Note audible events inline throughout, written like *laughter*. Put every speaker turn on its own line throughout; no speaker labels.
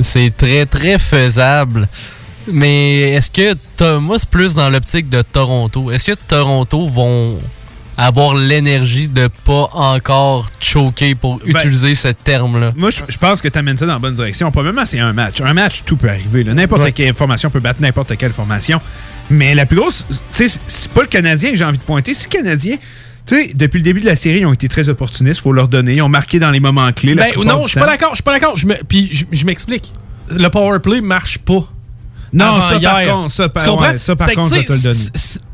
C'est très, très faisable. Mais est-ce que, moi, c'est plus dans l'optique de Toronto. Est-ce que Toronto vont avoir l'énergie de pas encore choquer pour
Ben,
utiliser ce terme-là?
Moi, je, je pense que tu amènes ça dans la bonne direction. Probablement, c'est un match. Un match, tout peut arriver. N'importe
Ouais.
quelle formation peut battre n'importe quelle formation. Mais la plus grosse, tu sais, c'est pas le Canadien que j'ai envie de pointer. C'est le Canadien. Tu sais, depuis le début de la série, ils ont été très opportunistes, faut leur donner. Ils ont marqué dans les moments clés.
Ben, non, je suis pas d'accord. Je suis pas d'accord. Puis je, m'explique. Le power play marche pas.
Non, ça, par contre, ça, par- ouais, ça, par contre, je te le donner.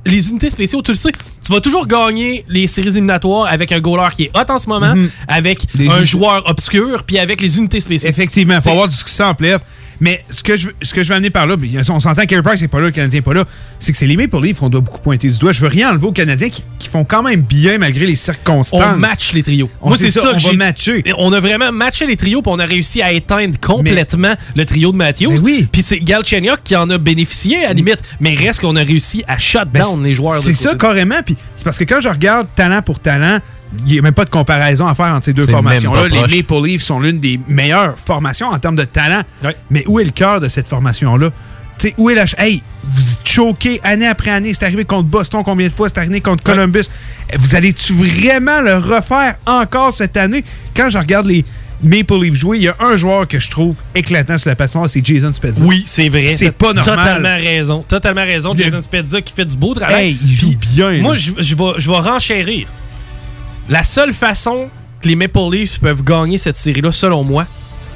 Les unités spéciaux, tu le sais, tu vas toujours gagner les séries éliminatoires avec un goaler qui est hot en ce moment,
Mhm.
avec
Les
un joueur obscur, puis avec les unités spéciales.
Effectivement, faut avoir du succès en playoff. Mais ce que, je, ce que je veux amener par là, on s'entend que Carey Price n'est pas là, le Canadien n'est pas là, c'est que c'est les Maple Leafs qu'on doit beaucoup pointer du doigt. Je veux rien enlever aux Canadiens qui, qui font quand même bien malgré les circonstances.
On match les trios.
On-
Moi,
c'est ça,
ça,
on
que
va
j'ai-
matcher.
On a vraiment matché les trios, puis on a réussi à éteindre complètement le trio de Matthews.
Mais oui.
Puis c'est Galchenyuk qui en a bénéficié à la limite, mais reste qu'on a réussi à shut
Ben,
down les joueurs. de
C'est ça, carrément. Puis c'est parce que quand je regarde talent pour talent, il n'y a même pas de comparaison à faire entre ces deux formations-là. Les. Maple Leafs sont l'une des meilleures formations en termes de talent.
Ouais.
Mais où est le cœur de cette formation-là? Tu sais, où est la. Hey, vous choquez année après année. C'est arrivé contre Boston combien de fois? C'est arrivé contre Columbus? Vous allez-tu vraiment le refaire encore cette année? Quand je regarde les Maple Leafs jouer, il y a un joueur que je trouve éclatant sur la patinoire, c'est Jason Spezza.
Oui, c'est vrai.
C'est pas normal.
Totalement raison. Totalement raison.
Le-
Jason Spezza qui fait du beau travail.
Hey, il joue bien.
Moi, je, je vais, je vais renchérir. La seule façon que les Maple Leafs peuvent gagner cette série-là, selon moi,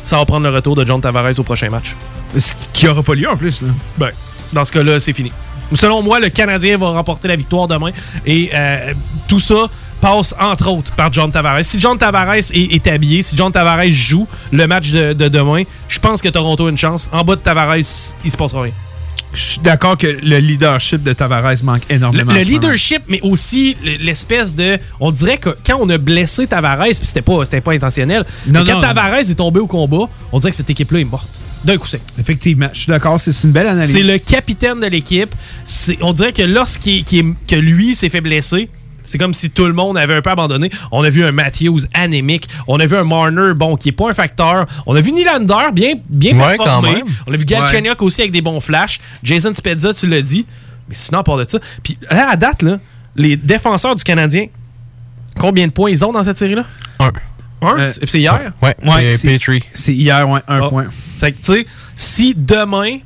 ça va prendre le retour de John Tavares au prochain match.
Ce qui n'aura pas lieu en plus. Là.
Ben, dans ce cas-là, c'est fini. Selon moi, le Canadien va remporter la victoire demain. Et euh, tout ça passe entre autres par John Tavares. Si John Tavares est, est habillé, si John Tavares joue le match de, de demain, je pense que Toronto a une chance. En bas de Tavares, il se passera rien.
Je suis d'accord que le leadership de Tavares manque énormément.
le leadership, mais aussi l'espèce de. On dirait que quand on a blessé Tavares, puis c'était pas, c'était pas intentionnel,
Non,
mais quand
non.
Tavares est tombé au combat, on dirait que cette équipe-là est morte. D'un coup sec.
Effectivement, je suis d'accord, c'est une belle analyse.
C'est le capitaine de l'équipe. On dirait que lorsqu'il que lui s'est fait blesser, c'est comme si tout le monde avait un peu abandonné. On a vu un Matthews anémique. On a vu un Marner, bon, qui est pas un facteur. On a vu Nylander, bien, bien
Ouais,
performé.
quand même.
On a vu Galchenyuk aussi avec des bons flashs. Jason Spezza, tu l'as dit. Mais sinon, à part de ça. Puis là, à date, là, les défenseurs du Canadien, combien de points ils ont dans cette série-là?
Un.
Un?
Euh,
C'est c'est hier?
Ouais,
Ouais. C'est hier, ouais, un
Ah.
point.
C'est que, tu sais, si demain,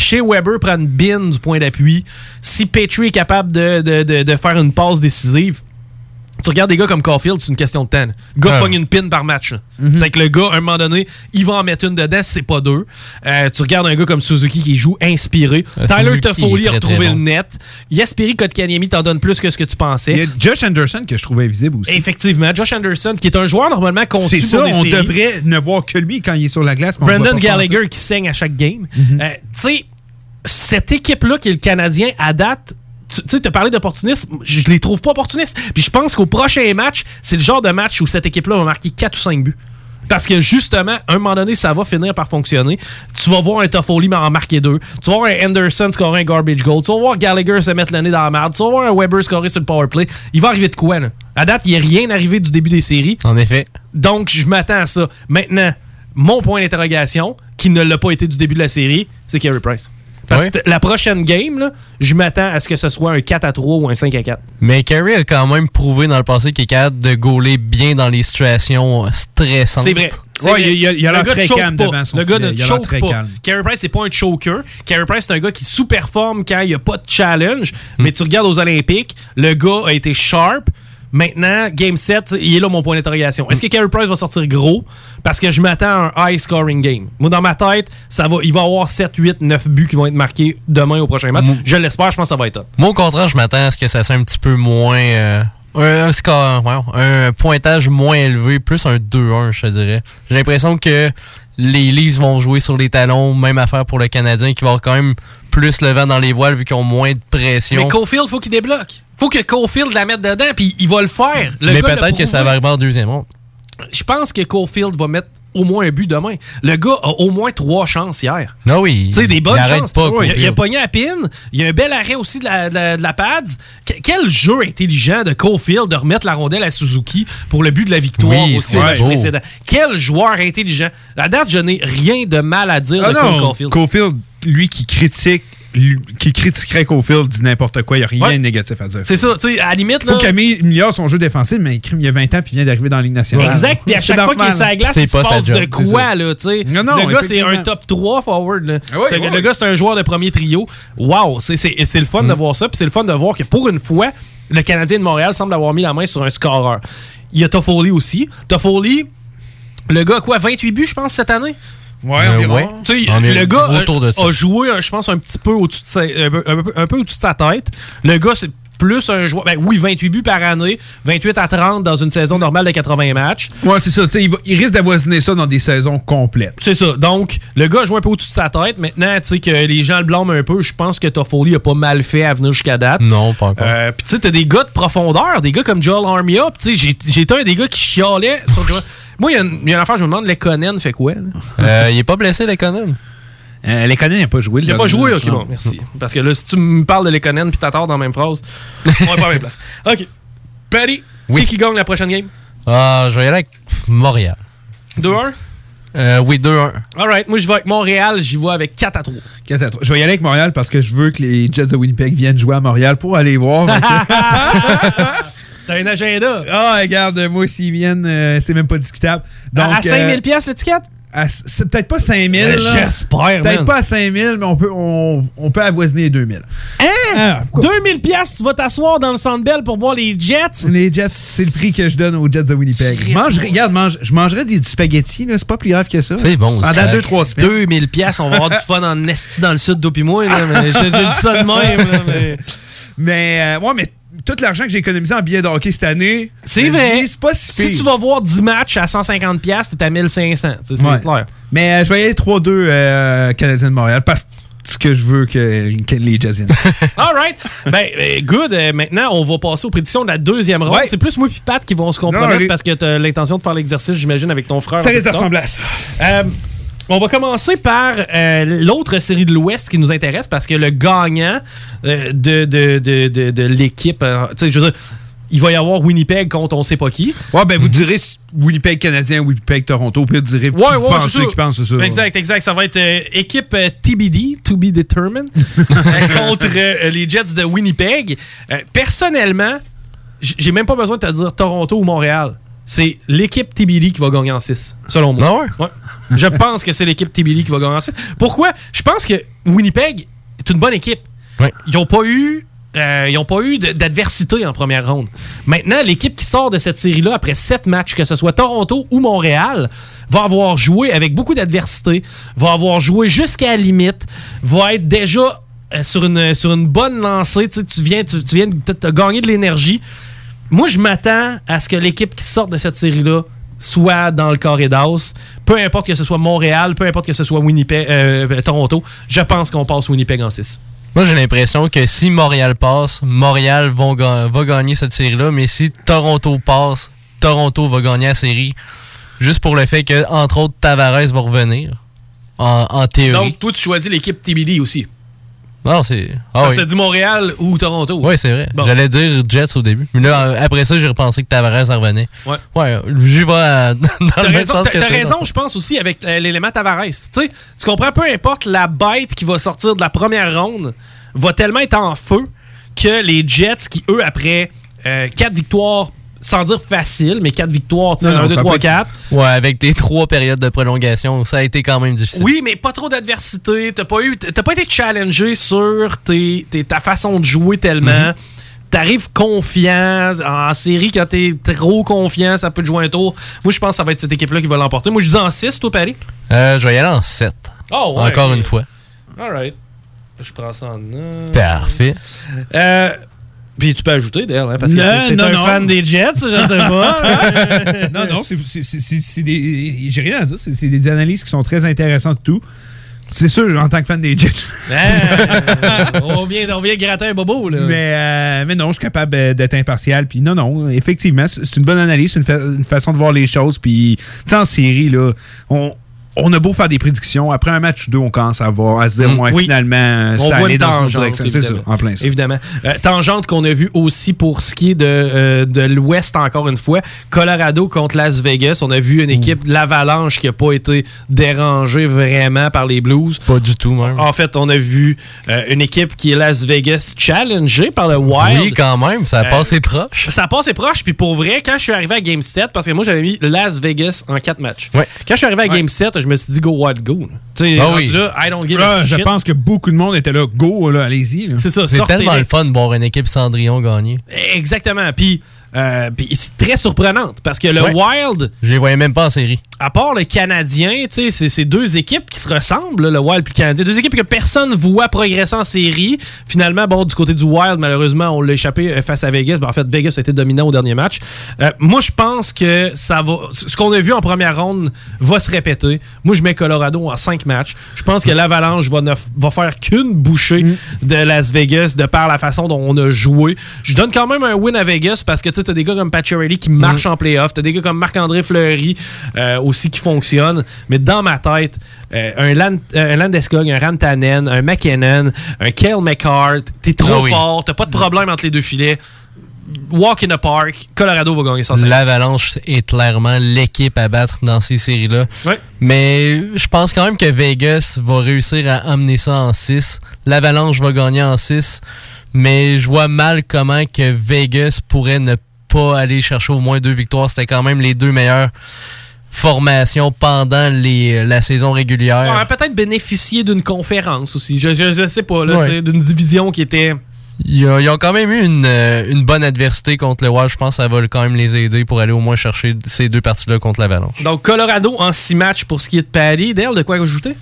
chez Weber prend une bin du point d'appui, si Petrie est capable de, de- de- de faire une passe décisive, tu regardes des gars comme Caulfield, c'est une question de temps. Le gars
Ah.
pogne une pin par match. là. C'est que le gars, à un moment donné, il va en mettre une dedans si c'est pas deux. Euh, tu regardes un gars comme Suzuki qui joue inspiré.
Euh,
Tyler Toffoli a retrouvé
très bon.
le net. Yaspiri Kotkaniemi t'en donne plus que ce que tu
Il y
pensais.
a Josh Anderson que je trouvais invisible aussi.
Effectivement, Josh Anderson, qui est un joueur normalement conçu
C'est
pour
ça,
des
on
séries.
devrait ne voir que lui quand il est sur la glace. mais on le voit
Brendan
pas Mhm.
Gallagher qui saigne à chaque game. Euh, tu sais, cette équipe-là qui est le Canadien, à date, tu tu sais, as parlé d'opportunisme, je les trouve pas opportunistes. Puis je pense qu'au prochain match, c'est le genre de match où cette équipe-là va marquer 4 ou 5 buts. Parce que justement, à un moment donné, ça va finir par fonctionner. Tu vas voir un Toffoli en marquer deux. Tu vas voir un Anderson scorer un garbage goal. Tu vas voir Gallagher se mettre le nez dans la merde. Tu vas voir un Weber scorer sur le power play. Il va arriver de quoi, là? À date, il n'y a rien arrivé du début des séries.
En effet.
Donc, je m'attends à ça. Maintenant, mon point d'interrogation, qui ne l'a pas été du début de la série, c'est Carey Price. Parce que la prochaine game, là, je m'attends à ce que ce soit un 4 à 3 ou un 5 à 4.
Mais Carey a quand même prouvé dans le passé qu'il est capable de gauler bien dans les situations stressantes.
C'est vrai.
Ouais, il y a- il y a
Le
l'air
gars
très calme
pas.
devant son
Le gars
filet.
ne choke
très
pas.
calme.
Carey Price, c'est pas un choker. Carey Price, c'est un gars qui sous-performe quand il n'y a pas de challenge.
Hmm.
Mais tu regardes aux Olympiques, le gars a été sharp. Maintenant, Game 7, il est là mon point d'interrogation. Est-ce que Carey Price va sortir gros? Parce que je m'attends à un high scoring game. Moi, dans ma tête, ça va, il va y avoir 7, 8, 9 buts qui vont être marqués demain au prochain match. Je l'espère, je pense que ça va être top.
Moi, au contraire, je m'attends à ce que ça soit un petit peu moins. euh, un, un score, un pointage moins élevé, plus un 2-1, je te dirais. J'ai l'impression que les Leafs vont jouer sur les talons, même affaire pour le Canadien, qui va avoir quand même plus le vent dans les voiles vu qu'ils ont moins de pression.
Mais Caulfield, faut qu'il débloque. Faut que Caulfield la mette dedans, puis il va le faire. Le
Mais peut-être que ça va arriver en deuxième ronde.
Je pense que Caulfield va mettre au moins un but demain. Le gars a au moins trois chances hier.
Non, Ah oui.
Tu sais, des bonnes
il
chances.
pas,
Ouais, il, a- il a pogné à pin. Il y a un bel arrêt aussi de la, de la, de la pads. Que- quel jeu intelligent de Caulfield de remettre la rondelle à Suzuki pour le but de la victoire
Oui,
aussi
c'est
au. Quel joueur intelligent. À date, je n'ai rien de mal à dire
Ah
de
non.
Caulfield,
lui qui critique, qui critiquerait Caulfield dit n'importe quoi. Il n'y a rien
Ouais.
de négatif à dire.
C'est ça, tu sais, à la limite,
Faut
là.
qu'il améliore son jeu défensif, mais il crime il y a 20 ans puis il vient d'arriver dans la Ligue nationale.
Exact, puis à chaque fois qu'il est sur la glace,
C'est
il se passe de
c'est
quoi, là, tu sais?
Non, non,
le gars, c'est un top 3 forward, là.
Ah oui,
C'est-
oui,
le gars, c'est un joueur de premier trio. Wow, c'est- c'est c'est le fun
Mm.
de voir ça, puis c'est le fun de voir que pour une fois, le Canadien de Montréal semble avoir mis la main sur un scoreur. Il y a Toffoli aussi. Toffoli, le gars, quoi, 28 buts, je pense, cette année?
Ouais,
Euh,
environ.
ouais.
Tu sais,
Environ
le gars a,
autour de ça.
a joué, euh, je pense, un petit peu au-dessus de sa, un peu- un peu- un peu au-dessus de sa tête. Le gars, c'est plus un joueur. Ben oui, 28 buts par année, 28 à 30 dans une saison normale de 80 matchs.
Ouais, c'est ça. tu sais, Il, va- il risque d'avoisiner ça dans des saisons complètes.
C'est ça. Donc, le gars joue un peu au-dessus de sa tête. Maintenant, tu sais que les gens le blâment un peu. Je pense que Toffoli a pas mal fait à venir jusqu'à date.
Non, pas encore.
Euh, Puis tu sais, t'as des gars de profondeur, des gars comme Joel Armia. Tu sais, j'ai- j'étais un des gars qui chialait sur Joel. Moi, il y, a une- y a une affaire, je me demande, Lekonen fait quoi? là?
Euh, il est pas blessé, Lekonen.
Euh, n'ont pas joué.
Il a pas joué, ok, bon, merci. Parce que là, si tu me parles de Lekonen puis Tatar dans la même phrase, on est pas à la même place. *laughs* Ok. Patty,
Oui.
qui gagne la prochaine game?
Ah, je vais y aller avec Montréal.
2-1?
Euh, oui, 2-1.
Alright, moi je vais avec Montréal, j'y vais avec 4 à 3.
4 à 3. Je vais y aller avec Montréal parce que je veux que les Jets de Winnipeg viennent jouer à Montréal pour aller voir. *laughs*
T'as un agenda.
Ah, regarde, moi, s'ils viennent, euh, c'est même pas discutable. Donc,
à, à 5000
euh,
pièces l'étiquette?
c'est peut-être pas 5000.
Euh,
là.
J'espère,
Peut-être pas à 5000, mais on peut, on, on peut avoisiner les 2000.
Hein?
Ah, pourquoi?
2000 pièces, tu vas t'asseoir dans le Centre Bell pour voir les Jets?
Les Jets, c'est le prix que je donne aux Jets de Winnipeg. Mange, regarde, mange, je mangerais des, du spaghetti, là, c'est pas plus grave que ça.
C'est bon.
Pendant
ça.
2-3 semaines.
2000 pièces, on va avoir du fun en esti dans le sud d'Opi moi, là, mais j'ai j'ai dit ça de même, là, mais... *laughs*
Mais, euh, ouais, mais tout l'argent que j'ai économisé en billets de hockey cette année,
C'est vrai.
C'est pas si
Si tu vas voir 10 matchs à 150 pièces, t'es à 1500, tu sais, c'est
Ouais.
clair.
Mais euh, je vais y aller 3-2 euh, Canadiens de Montréal parce que je veux que, que les viennent. *laughs*
All right. Ben, euh, good. Euh, maintenant, on va passer aux prédictions de la deuxième ronde.
Ouais.
C'est plus moi et Pat qui vont se
Non,
compromettre parce que tu as l'intention de faire l'exercice, j'imagine, avec ton frère.
ça risque de
plus tard.
ressembler à ça.
Euh, on va commencer par euh, l'autre série de l'Ouest qui nous intéresse parce que le gagnant euh, de, de, de, de, de l'équipe, euh, tu sais, je veux dire, il va y avoir Winnipeg contre on sait pas qui.
Ouais, ben vous direz Winnipeg Canadien, Winnipeg Toronto, puis vous direz qui
Ouais, ouais,
pensez qui pense c'est ça.
Exact, exact. Ça va être euh, équipe euh, TBD, to be determined, *laughs* contre euh, les Jets de Winnipeg. Personnellement, j'ai même pas besoin de te dire Toronto ou Montréal. C'est l'équipe TBD qui va gagner en 6, selon moi.
Ah ouais?
Ouais. Je pense que c'est l'équipe TBD qui va gagner 6. Pourquoi? Je pense que Winnipeg est une bonne équipe. Ils n'ont pas eu. euh, ils n'ont pas eu d'adversité en première ronde. Maintenant, l'équipe qui sort de cette série-là après sept matchs, que ce soit Toronto ou Montréal, va avoir joué avec beaucoup d'adversité, va avoir joué jusqu'à la limite, va être déjà euh, sur, une, sur une bonne lancée. Tu sais, tu viens, tu, tu viens de gagner de l'énergie. Moi, je m'attends à ce que l'équipe qui sort de cette série-là soit dans le carré d'as. Peu importe que ce soit Montréal, peu importe que ce soit Winnipeg, euh, Toronto, je pense qu'on passe Winnipeg en 6.
Moi, j'ai l'impression que si Montréal passe, Montréal vont ga- va gagner cette série-là, mais si Toronto passe, Toronto va gagner la série. Juste pour le fait que, entre autres, Tavares va revenir. En, en théorie.
Donc, toi, tu choisis l'équipe TBD aussi.
Non, c'est. Ah oui.
t'as dit Montréal ou Toronto.
Oui, c'est vrai.
Bon.
J'allais dire Jets au début. Mais là, euh, après ça, j'ai repensé que Tavares en revenait.
Ouais.
Ouais, j'y vais à- *laughs* dans le même
raison,
sens que
t'as raison, je pense aussi, avec euh, l'élément Tavares. Tu sais, tu comprends, peu importe la bête qui va sortir de la première ronde, va tellement être en feu que les Jets, qui eux, après 4 victoires, sans dire facile, mais 4 victoires, tu sais,
Non, non,
1, 2,
ça
3,
peut être-
4.
Ouais, avec tes trois périodes de prolongation, ça a été quand même difficile.
Oui, mais pas trop d'adversité. T'as pas eu, t'as pas été challengé sur tes, tes- ta façon de jouer tellement. T'arrives confiant en série quand t'es trop confiant, ça peut te jouer un tour. Moi, je pense que ça va être cette équipe-là qui va l'emporter. Moi, je dis en 6, toi, Paris?
Euh, je vais y aller en 7.
Oh, ouais,
Encore une fois.
Alright. Je prends ça en note.
Parfait.
Euh, puis tu peux ajouter d'ailleurs, hein, parce que t'es-
non,
un
non.
fan des Jets, je sais pas. *laughs*
non, *laughs* non, c'est- c'est- c'est c'est- c'est des. J'ai rien à dire. C'est des analyses qui sont très intéressantes, tout. C'est sûr, en tant que fan des Jets. *laughs*
Ah, on, vient, on vient gratter un bobo, là.
Mais, euh, mais non, je suis capable euh, d'être impartial. Puis non, non, effectivement, c'est une bonne analyse, c'est une, fa- une façon de voir les choses. Puis, tu sais, en série, là, on, on a beau faire des prédictions. Après un match ou deux, on commence à, voir, à se dire,
Mm,
ouais,
oui.
finalement,
On
ça
voit
allait dans une direction. C'est ça,
évidemment.
en plein ça.
Évidemment. Euh, tangente qu'on a vu aussi pour ce qui est de, euh, de l'Ouest, encore une fois. Colorado contre Las Vegas. On a vu une équipe, l'Avalanche, qui n'a pas été dérangée vraiment par les Blues.
Pas du tout, même.
En fait, on a vu euh, une équipe qui est Las Vegas challengée par le Wild.
Oui, quand même, ça a
Euh,
passé proche.
Ça passe et proche, puis pour vrai, quand je suis arrivé à Game 7, parce que moi j'avais mis Las Vegas en 4 matchs.
Ouais.
Quand je suis arrivé à Game 7, je me suis dit go wild go. Tu sais,
Ah oui.
là, I don't give
Là,
a
je
shit.
pense que beaucoup de monde était là. Go, là, allez-y.
C'est ça,
C'est tellement le fun de voir une équipe Cendrillon gagner.
Exactement. Puis, euh, puis c'est très surprenante parce que le
Ouais.
Wild,
Je les voyais même pas en série.
à part le Canadien, tu sais, c'est c'est deux équipes qui se ressemblent, là, le Wild puis le Canadien. Deux équipes que personne voit progresser en série. Finalement, bon, du côté du Wild, malheureusement, on l'a échappé euh, face à Vegas. Ben, en fait, Vegas a été dominant au dernier match. Euh, moi, je pense que ça va. Ce qu'on a vu en première ronde va se répéter. Moi, je mets Colorado en cinq matchs. Je pense que l'Avalanche va, ne f- va faire qu'une bouchée de Las Vegas de par la façon dont on a joué. Je donne quand même un win à Vegas parce que tu as des gars comme Pacioretty qui marchent en playoff. Tu as des gars comme Marc-André Fleury euh, aussi qui fonctionnent. Mais dans ma tête, euh, un, Land, euh, un Landeskog, un Rantanen, un McKinnon, un Kale McCart, t'es trop
Ah oui.
fort, t'as pas de problème entre les deux filets. Walk in the park, Colorado va gagner ça.
L'Avalanche est clairement l'équipe à battre dans ces séries-là. Mais je pense quand même que Vegas va réussir à amener ça en 6. L'Avalanche va gagner en 6. Mais je vois mal comment que Vegas pourrait ne pas aller chercher au moins deux victoires. C'était quand même les deux meilleures formations pendant les, la saison régulière.
On aurait peut-être bénéficié d'une conférence aussi. Je, je, je sais pas, là,
Ouais.
d'une division qui était.
Ils, ont- ils ont quand même eu une, euh, une bonne adversité contre le Wild. Je pense que ça va quand même les aider pour aller au moins chercher ces deux parties-là contre l'Avalanche.
Donc, Colorado en six matchs pour ce qui est de Paris. Dale, de quoi ajouter?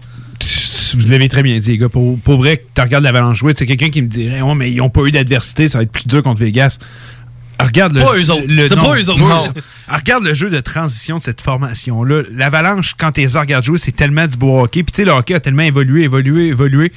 Vous l'avez très bien dit, les gars. Pour, pour vrai, tu regardes l'Avalanche jouer, c'est quelqu'un qui me dirait Oh, mais ils n'ont pas eu d'adversité, ça va être plus dur contre Vegas. Regarde le,
Pas eux autres.
le-
C'est
non,
pas eux autres.
non.
Non.
Regarde le jeu de transition de cette formation-là. L'Avalanche, quand tu les regardes jouer, c'est tellement du beau hockey. Puis tu sais, le hockey a tellement évolué, évolué, évolué.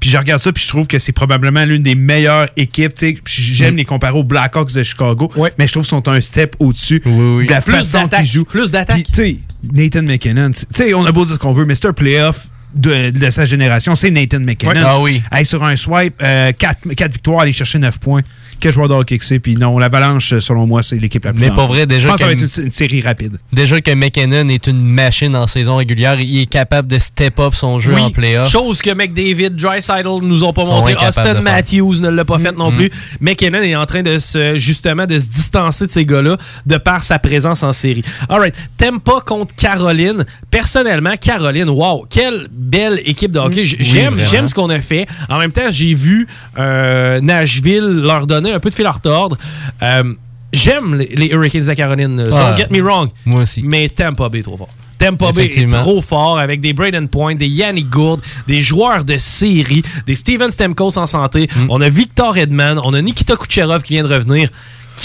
Puis je regarde ça, puis je trouve que c'est probablement l'une des meilleures équipes. tu sais. J'aime les comparer aux Blackhawks de Chicago, mais je trouve qu'ils sont un step au-dessus de la
Plus
façon qu'ils jouent.
plus d'attaque.
Puis, tu sais, Nathan McKinnon, tu sais, on a beau dire ce qu'on veut, mais c'est un playoff de, de sa génération, c'est Nathan McKinnon.
Ouais. Ah oui.
Hey, sur un swipe, 4 victoires, aller chercher 9 points. Quel joueur de hockey que c'est? Puis non, l'Avalanche, selon moi, c'est l'équipe la plus
Mais
forme.
vrai, déjà
Je pense que ça va être une, une série rapide.
Déjà que McKinnon est une machine en saison régulière, il est capable de step up son jeu
Oui,
en playoff.
chose que McDavid, Dreisaitl nous ont pas montré. Austin. Matthews ne l'a pas fait non
Mhm.
plus. McKinnon est en train de se, justement, de se distancer de ces gars-là de par sa présence en série. Alright. Tampa contre Caroline. Personnellement, Caroline, wow, quelle belle équipe de hockey.
Oui,
J'aime, j'aime ce qu'on a fait. En même temps, j'ai vu euh, Nashville leur donner un peu de fil à retordre. Euh, J'aime les, les Hurricanes de Caroline. euh,
Ah,
Don't get me wrong.
Moi aussi.
Mais Tampa Bay est trop fort. Tampa Bay est trop fort avec des Braden Point, des Yannick Gourde, des joueurs de série, des Steven Stamkos en santé.
Mm.
On a Victor Edman, on a Nikita Kucherov qui vient de revenir.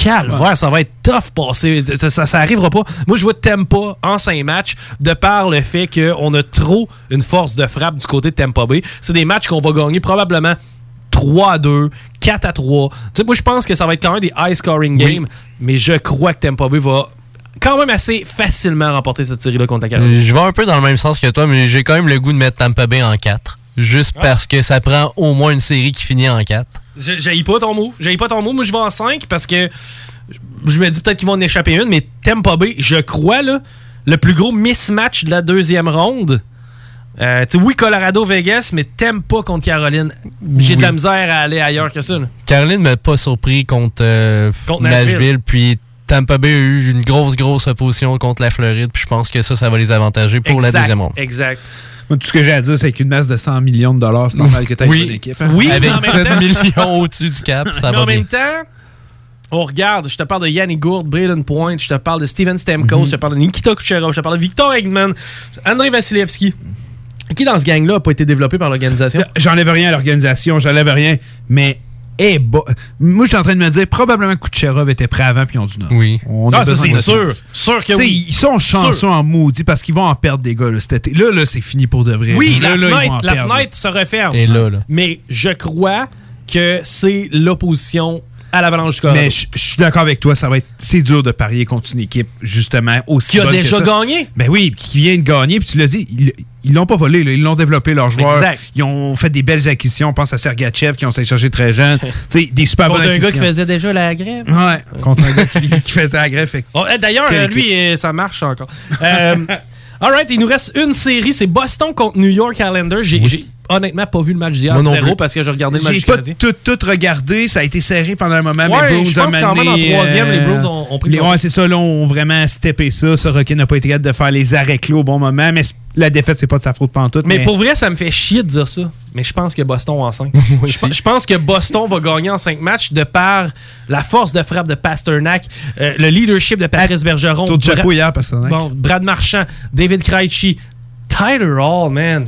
Calvaire, ça va être tough passer. Ça, ça, ça arrivera pas. Moi, je vois Tampa en 5 matchs de par le fait qu'on a trop une force de frappe du côté de Tampa Bay. C'est des matchs qu'on va gagner probablement 3 à 2, 4 à 3. Tu sais, moi, je pense que ça va être quand même des high scoring games, mais je crois que Tampa Bay va quand même assez facilement remporter cette série-là contre la Caroline.
Je vais un peu dans le même sens que toi, mais j'ai quand même le goût de mettre Tampa Bay en 4. Juste
Ah.
parce que ça prend au moins une série qui finit en 4.
J'ai pas ton mot. J'ai pas ton mot. Moi, je vais en 5 parce que je me dis peut-être qu'ils vont en échapper une, mais Tampa Bay, je crois, là, le plus gros mismatch de la deuxième ronde. Euh, oui, Colorado-Vegas, mais Tampa contre Caroline. J'ai de la misère à aller ailleurs que ça. là.
Caroline m'a pas surpris contre, euh,
Contre
Nashville.
Nashville.
Puis Tampa Bay a eu une grosse, grosse opposition contre la Floride. Puis je pense que ça, ça va les avantager pour la deuxième ronde.
Exact.
Moi, tout ce que j'ai à dire, c'est qu'une masse de 100 millions de dollars, c'est normal que tu aies
Oui.
une bonne équipe. hein.
Oui,
Avec
mais en même
7
temps-
millions au-dessus du cap, ça
mais
va
en
bien.
même temps, on regarde, je te parle de Yannick Gourde, Braden Point, je te parle de Steven Stamkos, je te parle de Nikita Kucherov, je te parle de Victor Eggman, Andrei Vasilevski. Qui dans ce gang-là n'a pas été développé par l'organisation?
J'enlève rien à l'organisation, j'enlève rien, mais bon. Moi, je suis en train de me dire, probablement Kucherov était prêt avant, puis ils ont dit non.
Oui.
On
Ah, ça, c'est sûr. Sûr que oui.
Ils sont chanceux
Sûr.
en maudit parce qu'ils vont en perdre des gars là, cet été. Là, là, c'est fini pour de vrai.
Oui,
là,
la,
là, ils vont
fenêtre,
en
la
perdre,
fenêtre se referme.
Et là, là.
Mais je crois que c'est l'opposition à l'Avalanche du Colorado.
Mais je je suis d'accord avec toi, ça va être c'est dur de parier contre une équipe justement aussi
Qui a
bonne que
déjà
ça.
gagné.
Ben oui, puis qui vient de gagner, puis tu l'as dit, ils l'ont pas volé, là, ils l'ont développé leurs joueurs.
Exact.
Ils ont fait des belles acquisitions, on pense à Sergachev qui ont s'est cherché très jeune, *laughs* des super
Contre
bonnes
un gars qui
acquisitions.
faisait déjà la grève.
Ouais, contre un gars qui, *laughs* qui faisait la
Oh, eh, D'ailleurs, euh, lui, euh, ça marche encore. Euh, *laughs* all right, il nous reste une série. C'est Boston contre New York Islanders. J'ai j'ai honnêtement pas vu le match d'hier zéro parce que j'ai regardé le match
J'ai pas tout, tout regardé, ça a été serré pendant un moment,
Ouais,
mais Bruins
je pense
a
quand même
mené,
en troisième,
euh,
les Bruins ont- ont pris le
les-. Ouais, c'est ça, là, on vraiment steppé ça. Sorokin n'a pas été capable de faire les arrêts clos au bon moment, mais la défaite, c'est pas de sa faute pantoute.
Mais pour vrai, ça me fait chier de dire ça. Mais je pense que Boston en 5. *laughs* je, pense que Boston va gagner en 5 matchs de par la force de frappe de Pasternak, euh, le leadership de Patrice Bergeron,
Tour de chapeau hier, que
bon, Brad Marchand, David Krejci, Tyler Hall, man.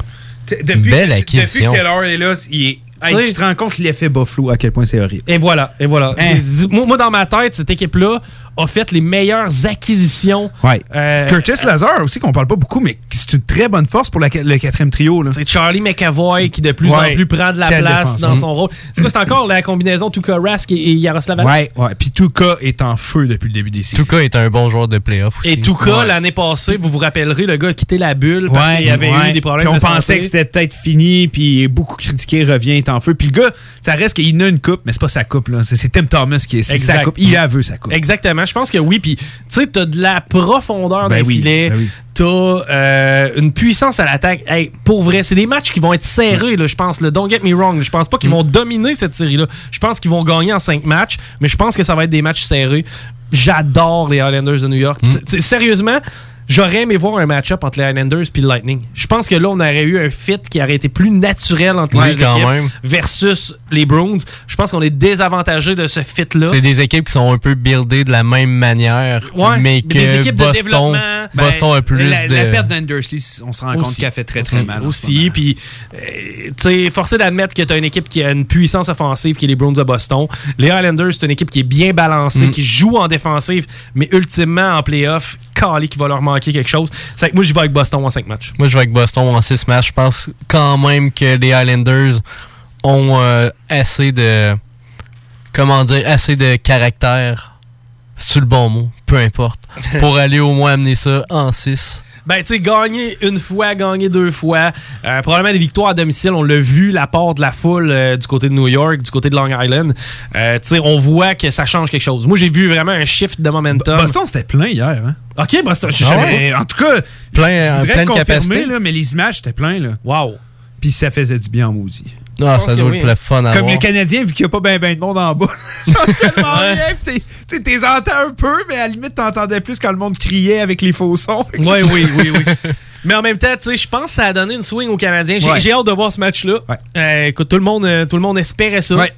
Depuis,
Belle
depuis
acquisition.
que Taylor est là, il est. Hey,
Tu
te rends compte l'effet Buffalo à quel point c'est horrible.
Et voilà, et voilà.
Hein?
Moi, moi, dans ma tête, cette équipe-là a fait les meilleures acquisitions.
Ouais.
Euh,
Curtis Lazar aussi, qu'on parle pas beaucoup, mais c'est une très bonne force pour la- le quatrième trio. Là.
C'est Charlie McAvoy qui de plus
Ouais.
en plus prend de la place dans son rôle. C'est quoi, c'est encore la combinaison Tuka Rask et, et Yaroslav?
Ouais, ouais. Puis Tuka est en feu depuis le début des séries.
Tuka est un bon joueur de playoff aussi.
Et Tuka,
Ouais.
l'année passée, vous vous rappellerez, le gars a quitté la bulle parce qu'il y avait
ouais.
eu des problèmes
Puis on
de
pensait
santé.
que c'était peut-être fini, puis beaucoup critiqué, revient, est en feu. Puis le gars, ça reste qu'il a une coupe, mais c'est pas sa coupe. là. C'est Tim Thomas qui est sa coupe. Il a vu sa coupe.
Exactement, je pense que oui. Puis, tu sais, t'as de la profondeur
Ben
dans
oui,
filet.
ben oui.
T'as euh, une puissance à l'attaque. Hey, pour vrai, c'est des matchs qui vont être serrés, là, je pense. Là. Don't get me wrong. Je pense pas qu'ils
Mm.
vont dominer cette série-là. Je pense qu'ils vont gagner en cinq matchs, mais je pense que ça va être des matchs serrés. J'adore les Highlanders de New York.
Mm.
Sérieusement, j'aurais aimé voir un match-up entre les Highlanders et le Lightning. Je pense que là, on aurait eu un fit qui aurait été plus naturel entre
Oui,
les deux équipes
même.
versus les Bruins. Je pense qu'on est désavantagé de ce fit-là.
C'est des équipes qui sont un peu buildées de la même manière,
Ouais,
mais
des
que
équipes de
Boston,
développement.
Boston a plus
Ben, la,
de...
la perte d'Andersley, on se rend compte
Aussi.
qu'elle a fait très très mal.
aussi. Puis, euh, tu sais, forcé d'admettre que tu as une équipe qui a une puissance offensive qui est les Browns de Boston. Les Highlanders, c'est une équipe qui est bien balancée,
Mm.
qui joue en défensive, mais ultimement en playoff, calé qui va leur manquer quelque chose. C'est que moi, j'y vais avec Boston en 5 matchs.
Moi, je vais avec Boston en 6 matchs. Je pense quand même que les Highlanders ont euh, assez de... Comment dire? Assez de caractère. C'est le bon mot? Peu importe. Pour *laughs* aller au moins amener ça en 6.
Ben, tu sais, gagner une fois, gagner deux fois. Euh, probablement des victoires à domicile. On l'a vu, l'apport de la foule euh, du côté de New York, du côté de Long Island. Euh, tu sais, on voit que ça change quelque chose. Moi, j'ai vu vraiment un shift de momentum.
Boston, c'était plein hier. Hein?
OK, Boston, je
Ah
Mais en tout cas,
Plein,
je
en
voudrais
capacité.
là, mais les images, c'était plein. Là.
Wow.
Puis ça faisait du bien en maudit.
Pense
ça doit
oui.
être le fun à
Comme
voir.
le Canadien, vu qu'il n'y a pas bien ben de monde en bas. *laughs* Tellement rien. Tu t'es entends un peu, mais à la limite, t'entendais plus quand le monde criait avec les faux sons. *laughs*
Oui, oui, oui, oui. *laughs* Mais en même temps, tu sais, je pense que ça a donné une swing aux Canadiens. J'ai
Ouais.
hâte de voir ce match-là.
Ouais.
Euh, écoute, tout le monde, euh, tout le monde espérait ça.
Ouais.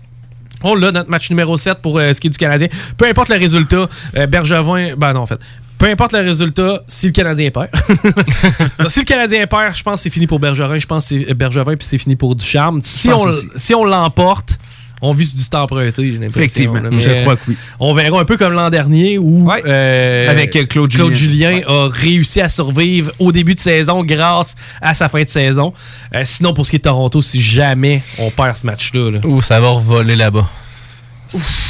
On l'a, notre match numéro 7 pour euh, ce qui est du Canadien. Peu importe le résultat, Bergevin, ben non, en fait. Peu importe le résultat, si le Canadien perd. *laughs* si le Canadien perd, je pense que c'est fini pour Bergerin. Je pense que c'est Bergevin puis c'est fini pour Ducharme. Si on,
aussi.
si on l'emporte, on vit sur du temps emprunté, j'ai l'impression.
Effectivement,
là.
je crois que oui.
On verra un peu comme l'an dernier où
Ouais.
euh,
Avec, euh, Claude
Julien,
Julien.
a réussi à survivre au début de saison grâce à sa fin de saison. Euh, sinon, pour ce qui est de Toronto, si jamais on perd ce match-là, là.
Ouh, ça va revoler là-bas.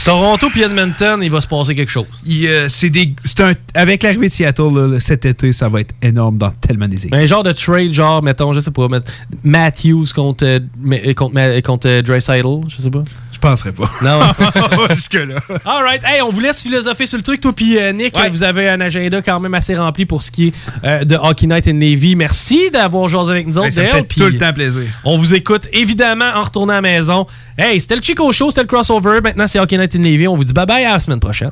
Toronto puis Edmonton, il va se passer quelque chose.
Euh, c'est des, c'est un, avec l'arrivée de Seattle, là, cet été, ça va être énorme dans tellement des équipes.
Un genre de trade, genre, mettons, je sais pas, Matthews contre, euh, contre, Ma- contre euh, Draisaitl, je sais pas.
Je penserais pas.
Non. *laughs*
Jusque-là.
Alright, hey, on vous laisse philosopher sur le truc. Toi puis euh, Nick,
Ouais.
vous avez un agenda quand même assez rempli pour ce qui est euh, de Hockey Night in Navy. Merci d'avoir joué avec nous autres,
Hey, ça me fait tout le temps plaisir.
On vous écoute évidemment en retournant à la maison. Hey, c'était le Chico Show, c'était le crossover. Maintenant, c'est Hockey Night in Navy. On vous dit bye bye à la semaine prochaine.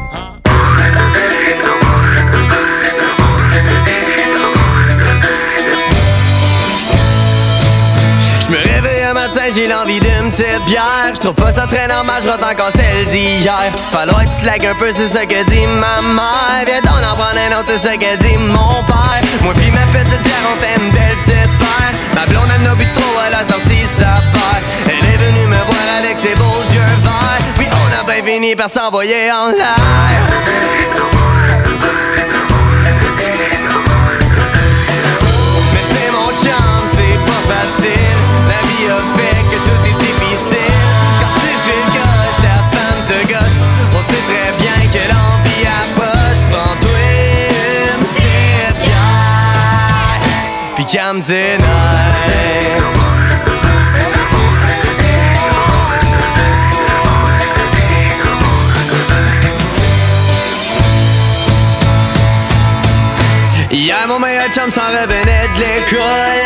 J'ai l'envie d'une petite bière. J'trouve pas ça très normal, j'rentre encore celle d'hier. Falloir que tu slack un peu, c'est ce que dit ma mère. Viens donc en prendre un autre, c'est ce que dit mon père. Moi pis ma petite bière, on fait une belle petite paire. Ma blonde, elle n'a bu trop, elle a sorti sa paire. Elle est venue me voir avec ses beaux yeux verts. Puis on a bien fini par s'envoyer en l'air. Mais c'est mon chum, c'est pas facile. La vie a fait Tes nerfs. Hier, mon meilleur chum s'en revenait de l'école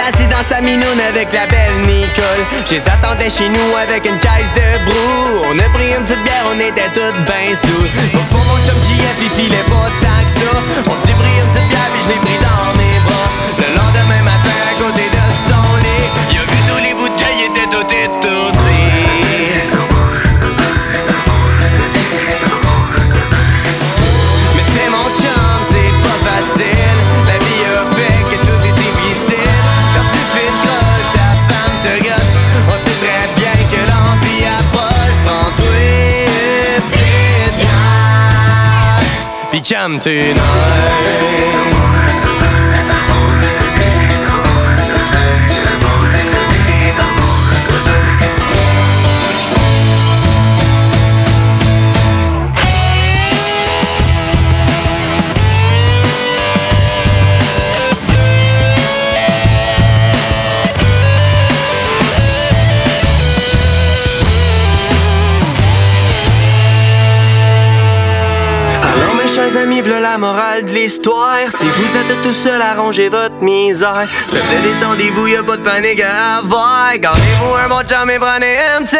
Assis dans sa minoune avec la belle Nicole. Je les attendais chez nous avec une caisse de brou. On a pris une petite bière, on était toutes ben sous Au fond, mon chum JF, il filait pas tant que On s'est pris une petite bière, puis je l'ai pris dans mes Puis calme Si vous êtes tout seul à ranger votre misère. S'il plaît, détendez-vous, y'a pas de panique à avoir. Gardez-vous un bon chum et prenez une petite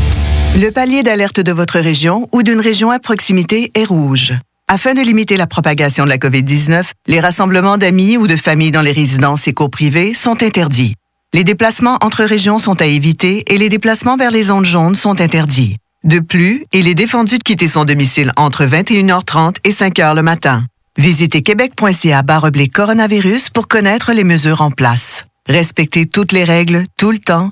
Le palier d'alerte de votre région ou d'une région à proximité est rouge. Afin de limiter la propagation de la COVID-19, les rassemblements d'amis ou de familles dans les résidences et cours privées sont interdits. Les déplacements entre régions sont à éviter et les déplacements vers les zones jaunes sont interdits. De plus, il est défendu de quitter son domicile entre 21h30 et 5h le matin. Visitez québec.ca coronavirus pour connaître les mesures en place. Respectez toutes les règles, tout le temps,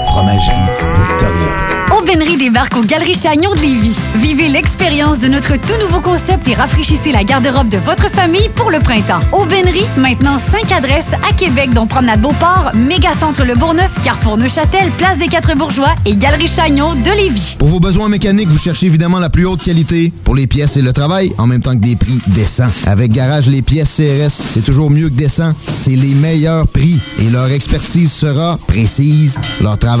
Fromagerie Victoria.
Aubainerie débarque aux Galeries Chagnon de Lévis. Vivez l'expérience de notre tout nouveau concept et rafraîchissez la garde-robe de votre famille pour le printemps. Aubainerie, maintenant 5 adresses à Québec, dont Promenade Beauport, Mégacentre Le Bourgneuf, Carrefour Neuchâtel, Place des Quatre Bourgeois et Galerie Chagnon de Lévis.
Pour vos besoins mécaniques, vous cherchez évidemment la plus haute qualité pour les pièces et le travail, en même temps que des prix décents. Avec Garage Les Pièces CRS, c'est toujours mieux que décent. C'est les meilleurs prix et leur expertise sera précise, leur travail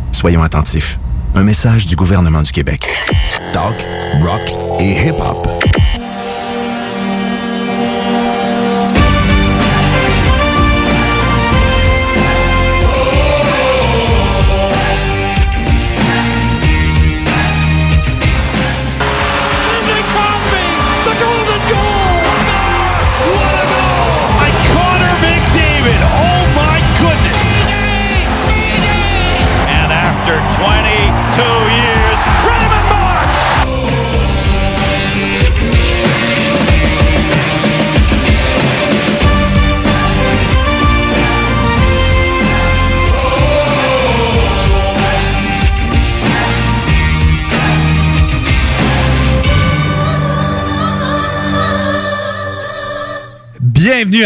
Soyons attentifs. Un message du gouvernement du Québec.
Talk, rock et hip-hop.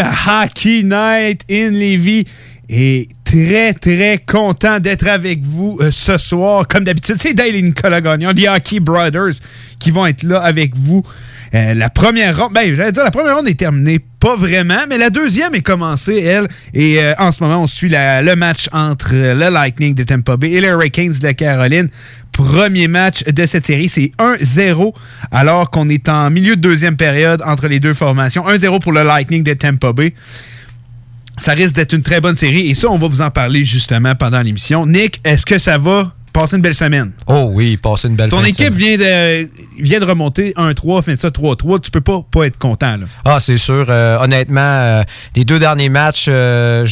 Hockey Night in Levy et très très content d'être avec vous euh, ce soir. Comme d'habitude, c'est Dale et Nicolas Gagnon, les Hockey Brothers, qui vont être là avec vous. Euh, la première ronde, ben, j'allais dire, la première ronde est terminée, pas vraiment, mais la deuxième est commencée, elle. Et euh, en ce moment, on suit le match entre euh, le Lightning de Tampa Bay et les Hurricanes de Caroline. Premier match de cette série, c'est 1-0, alors qu'on est en milieu de deuxième période entre les deux formations. 1-0 pour le Lightning de Tampa Bay. Ça risque d'être une très bonne série et ça, on va vous en parler justement pendant l'émission. Nick, est-ce que ça va passer une belle semaine?
Oh oui, passer une belle
Ton
fin
équipe vient de, vient de remonter 1-3, fin de ça 3-3. Tu peux pas, pas être content. Là.
Ah, c'est sûr. Euh, honnêtement, euh, les deux derniers matchs, euh,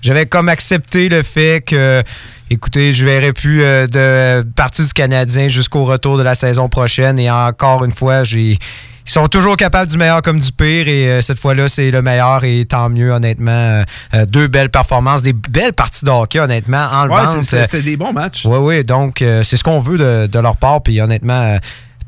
j'avais comme accepté le fait que, écoutez, je verrai plus euh, de partie du Canadien jusqu'au retour de la saison prochaine. Et encore une fois, j'ai. Ils sont toujours capables du meilleur comme du pire et euh, cette fois-là, c'est le meilleur et tant mieux, honnêtement. Euh, euh, deux belles performances, des belles parties de hockey, honnêtement, en
Ouais, c'est- des bons matchs.
Oui, oui. Donc, c'est ce qu'on veut de, de leur part. Puis, honnêtement,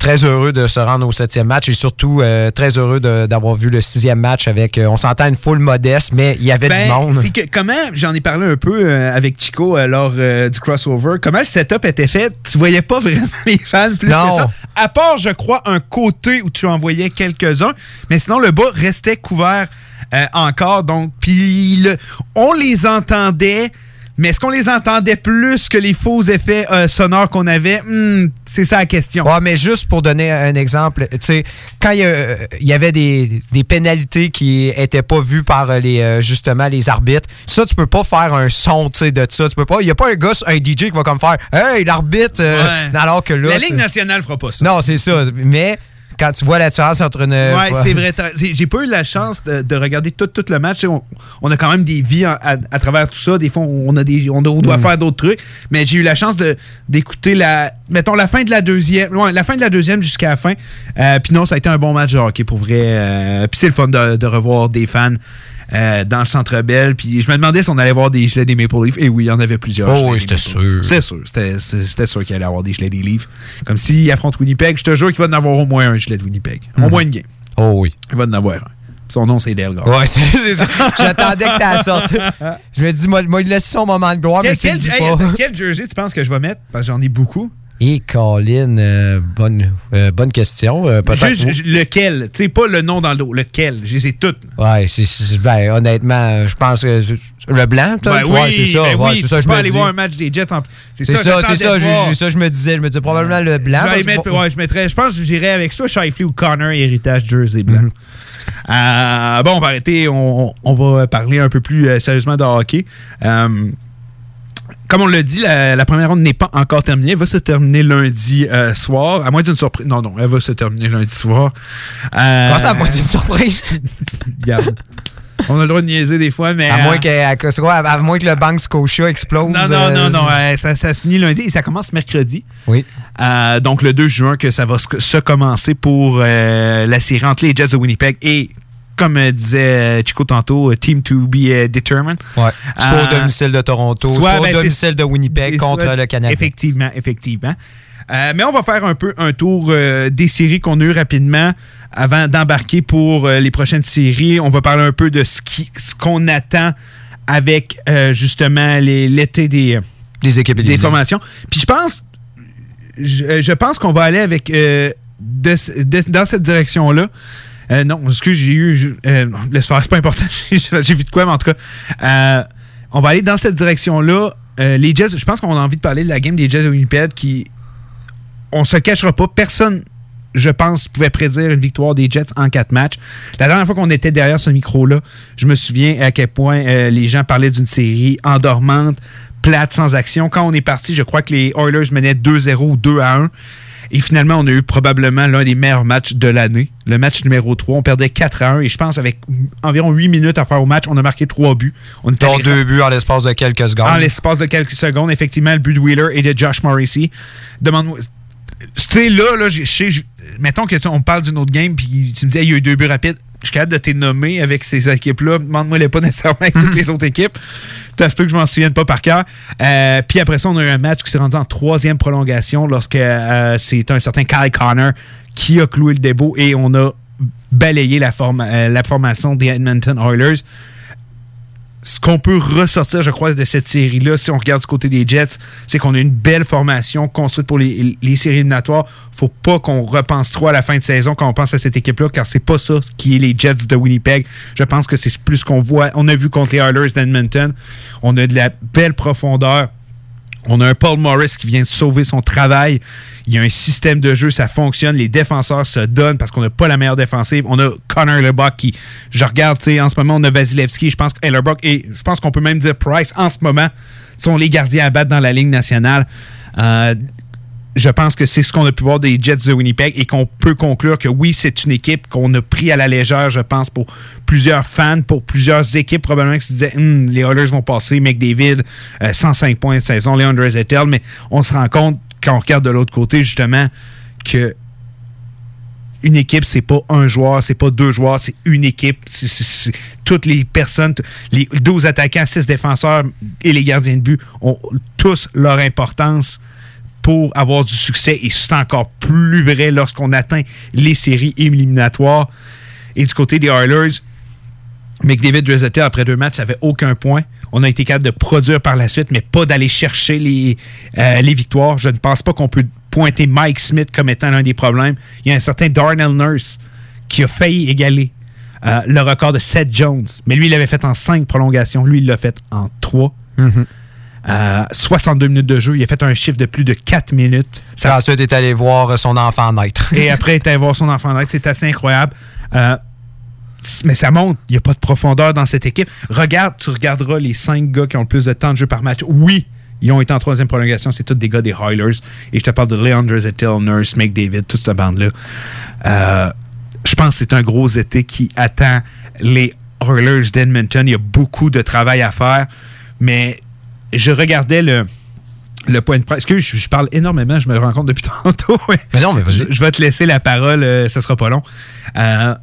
très heureux de se rendre au septième match et surtout euh, très heureux d'avoir vu le sixième match avec, euh, on s'entend, une foule modeste, mais il y avait
Ben,
du monde.
c'est que comment, j'en ai parlé un peu euh, avec Chico lors du crossover, comment le setup était fait, tu voyais pas *laughs* vraiment les fans plus
Non.
que ça. À part, je crois, un côté où tu en voyais quelques-uns, mais sinon, le bas restait couvert encore. Donc, puis le- on les entendait Mais est-ce qu'on les entendait plus que les faux effets euh, sonores qu'on avait? Hmm, c'est ça la question.
Ouais, mais juste pour donner un exemple, tu sais, quand il y, avait des, des pénalités qui étaient pas vues par les euh, justement les arbitres, ça tu peux pas faire un son, de ça. Tu peux pas. Il y a pas un gars, un DJ qui va comme faire, hey l'arbitre, euh,
Ouais.
alors que là.
La Ligue nationale fera pas ça.
Non, c'est ça. Mais quand tu vois la différence entre une.
Ouais, c'est vrai. J'ai pas eu la chance de, de regarder tout, tout le match. On, on a quand même des vies en- à, à travers tout ça. Des fois, on, a des, on doit
Mm.
faire d'autres trucs. Mais j'ai eu la chance d'écouter la, mettons, la fin de la deuxième. Ouais, la fin de la deuxième jusqu'à la fin. Euh, Puis non, ça a été un bon match de hockey pour vrai. Euh, Puis c'est le fun de, de revoir des fans. Euh, dans le centre Bell, puis je me demandais si on allait voir des gilets des Maple Leafs. Et oui, il y en avait plusieurs.
Oh oui, c'était sûr.
C'était sûr. C'était- sûr qu'il allait avoir des gilets des Leafs. Comme s'il affronte Winnipeg, je te jure qu'il va en avoir au moins un gilet de Winnipeg. Au
Mhm.
moins une game.
Oh oui.
Il va en avoir un. Son nom, c'est Dale Gard.
Ouais, c'est ça. *laughs* J'attendais que tu sorte. Je me dis, moi, moi, il laisse son moment de gloire, mais
Quel,
c'est
quel- hey,
pas.
quel jersey tu penses que je vais mettre? Parce que j'en ai beaucoup.
Et Colin, euh, bonne, euh, bonne question. euh.
Juste, ju- lequel? Tu sais, pas le nom dans le dos. Lequel? Je les ai toutes.
Ouais, c'est, ben, honnêtement, je pense que le blanc, peut-être.
Ben
ouais,
oui,
c'est ça.
ben
ouais,
oui,
c'est ça, je
peux
me
aller
dis.
voir un match des Jets. En...
C'est ça, c'est ça, je- ça, me disais. Je me disais probablement le blanc.
Mettre- ouais, je mettrais. Je pense que j'irais avec soit Shifley ou Connor héritage jersey blanc.
Mhm.
Euh, bon, on va arrêter. On, on va parler un peu plus euh, sérieusement de hockey. Euh, comme on l'a dit, la, la première ronde n'est pas encore terminée. Elle va se terminer lundi euh, soir. À moins d'une surprise. Non, non, elle va se terminer lundi soir. Euh,
Comment ça, à moins d'une surprise? *laughs*
Regarde. On a le droit de niaiser des fois, mais.
À
euh,
moins, que, à- quoi, à moins que le Bank Scotia explose.
non, non,
euh,
non, non. euh, ça, ça se finit lundi et ça commence mercredi.
Oui.
Euh, donc, le 2 juin, que ça va se, se commencer pour euh, la série entre les Jets de Winnipeg et, comme euh, disait euh, Chico tantôt, euh, Team to be determined.
Ouais. Soit
Euh,
au domicile de Toronto, soit,
ben,
au domicile de Winnipeg contre
soit-
le Canadien.
Effectivement, effectivement. Euh, mais on va faire un peu un tour euh, des séries qu'on a eues rapidement avant d'embarquer pour les prochaines séries. On va parler un peu de ce qu'on attend avec justement l'été des,
des équipes
des formations. Puis je pense, je, je pense qu'on va aller avec de ce- de- dans cette direction-là. Euh, non, excuse, j'ai eu. Euh, laisse faire, c'est pas important. *laughs* j'ai vu de quoi, mais en tout cas, euh, on va aller dans cette direction-là. Euh, les Jets, je pense qu'on a envie de parler de la game des Jets de Winnipeg qui. On se cachera pas. Personne, je pense, pouvait prédire une victoire des Jets en quatre matchs. La dernière fois qu'on était derrière ce micro-là, je me souviens à quel point euh, les gens parlaient d'une série endormante, plate, sans action. Quand on est parti, je crois que les Oilers menaient 2-0 ou 2 à 1. Et finalement, on a eu probablement l'un des meilleurs matchs de l'année. Le match numéro 3. On perdait 4 à 1. Et je pense avec environ 8 minutes à faire au match, on a marqué 3 buts. On
Dont
allé-
deux buts en l'espace de quelques secondes.
en l'espace de quelques secondes, effectivement, le but de Wheeler et de Josh Morrissey. Demande-moi. Tu sais, là, là, je sais, mettons que tu- on parle d'une autre game, puis tu me dis, il y a eu deux buts rapides. Je suis capable de t'es nommé avec ces équipes-là. Demande-moi les pas nécessairement avec toutes *laughs* les autres équipes. Ça se peut que je m'en souvienne pas par cœur. Euh, puis après ça, on a eu un match qui s'est rendu en troisième prolongation lorsque euh, c'est un certain Kyle Connor qui a cloué le débo et on a balayé la, forma- euh, la formation des Edmonton Oilers ce qu'on peut ressortir, je crois, de cette série-là, si on regarde du côté des Jets, c'est qu'on a une belle formation construite pour les, séries éliminatoires. faut pas qu'on repense trop à la fin de saison quand on pense à cette équipe-là, car c'est pas ça qui est les Jets de Winnipeg. Je pense que c'est plus qu'on voit. On a vu contre les Oilers d'Edmonton. On a de la belle profondeur. On a un Paul Morris qui vient sauver son travail. Il y a un système de jeu, ça fonctionne. Les défenseurs se donnent parce qu'on n'a pas la meilleure défensive. On a Connor Lebuck qui, je regarde, tu sais, en ce moment, on a Vasilevski. Je pense Hellerbuck et je pense qu'on peut même dire Price en ce moment sont les gardiens à battre dans la ligne nationale. Euh, je pense que c'est ce qu'on a pu voir des Jets de Winnipeg et qu'on peut conclure que oui, c'est une équipe qu'on a pris à la légère, je pense, pour plusieurs fans, pour plusieurs équipes probablement qui se disaient Hum, les Oilers vont passer, McDavid, euh, 105 points de saison, Leandre Zettel, mais on se rend compte quand on regarde de l'autre côté, justement, que une équipe, c'est pas un joueur, c'est pas deux joueurs, c'est une équipe. C'est- toutes les personnes, les 12 attaquants, 6 défenseurs et les gardiens de but ont tous leur importance pour avoir du succès et c'est encore plus vrai lorsqu'on atteint les séries éliminatoires. Et du côté des Oilers, McDavid Drizzetti, après deux matchs, n'avait aucun point. On a été capable de produire par la suite, mais pas d'aller chercher les, euh, les victoires. Je ne pense pas qu'on peut pointer Mike Smith comme étant l'un des problèmes. Il y a un certain Darnell Nurse qui a failli égaler euh, le record de Seth Jones. Mais lui, il l'avait fait en cinq prolongations. Lui, il l'a fait en trois. Euh, 62 minutes de jeu. Il a fait un chiffre de plus de 4 minutes.
Ça... Ensuite, il est allé voir son enfant naître.
Et *laughs* après, il est allé voir son enfant naître. C'est assez incroyable. Euh, mais ça montre, il n'y a pas de profondeur dans cette équipe. Regarde, tu regarderas les 5 gars qui ont le plus de temps de jeu par match. Oui, ils ont été en troisième prolongation. C'est tous des gars des Oilers. Et je te parle de Leandro Zettel, Nurse, McDavid, toute cette bande-là. Euh, je pense que c'est un gros été qui attend les Oilers d'Edmonton. Il y a beaucoup de travail à faire. Mais je regardais le, le point de presse. Excuse, je, je parle énormément, je me rends compte depuis *laughs* tantôt.
Mais non, mais vas-y.
Je, je vais te laisser la parole, euh, ça sera pas long. Euh,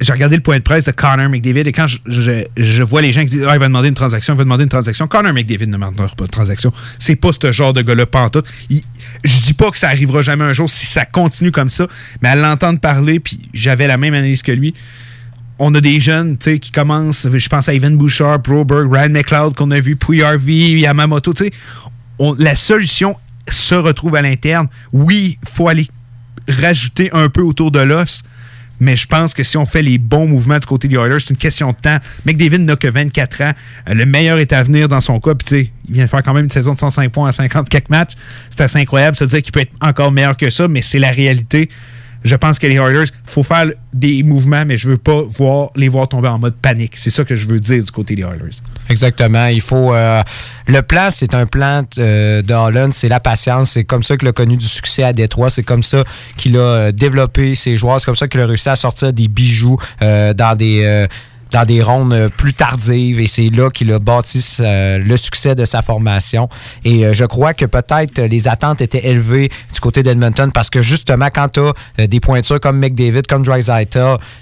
j'ai regardé le point de presse de Connor McDavid et quand je, je, je vois les gens qui disent Ah, il va demander une transaction, il va demander une transaction. Connor McDavid ne demandera pas de transaction. C'est pas ce genre de gars-là, pantoute. Il, je dis pas que ça arrivera jamais un jour si ça continue comme ça, mais à l'entendre parler, puis j'avais la même analyse que lui. On a des jeunes qui commencent, je pense à Evan Bouchard, Broberg, Ryan McLeod qu'on a vu, Puy Yamamoto. la solution se retrouve à l'interne. Oui, il faut aller rajouter un peu autour de l'os. Mais je pense que si on fait les bons mouvements du côté des Oilers, c'est une question de temps. McDavid n'a que 24 ans. Euh, Le meilleur est à venir dans son cas. Puis, il vient de faire quand même une saison de 105 points à 50 quelques matchs. C'est assez incroyable de se dire qu'il peut être encore meilleur que ça, mais c'est la réalité. Je pense que les Oilers, il faut faire des mouvements, mais je veux pas voir, les voir tomber en mode panique. C'est ça que je veux dire du côté des Oilers.
Exactement. Il faut. euh, le plan, c'est un plan euh, de Holland, c'est la patience. C'est comme ça qu'il a connu du succès à Détroit. C'est comme ça qu'il a euh, développé ses joueurs. C'est comme ça qu'il a réussi à sortir des bijoux dans des. Dans des rondes euh, plus tardives et c'est là qu'il a bâti euh, le succès de sa formation. Et euh, je crois que peut-être les attentes étaient élevées du côté d'Edmonton parce que justement, quand tu as des pointures comme McDavid, comme Drysdale,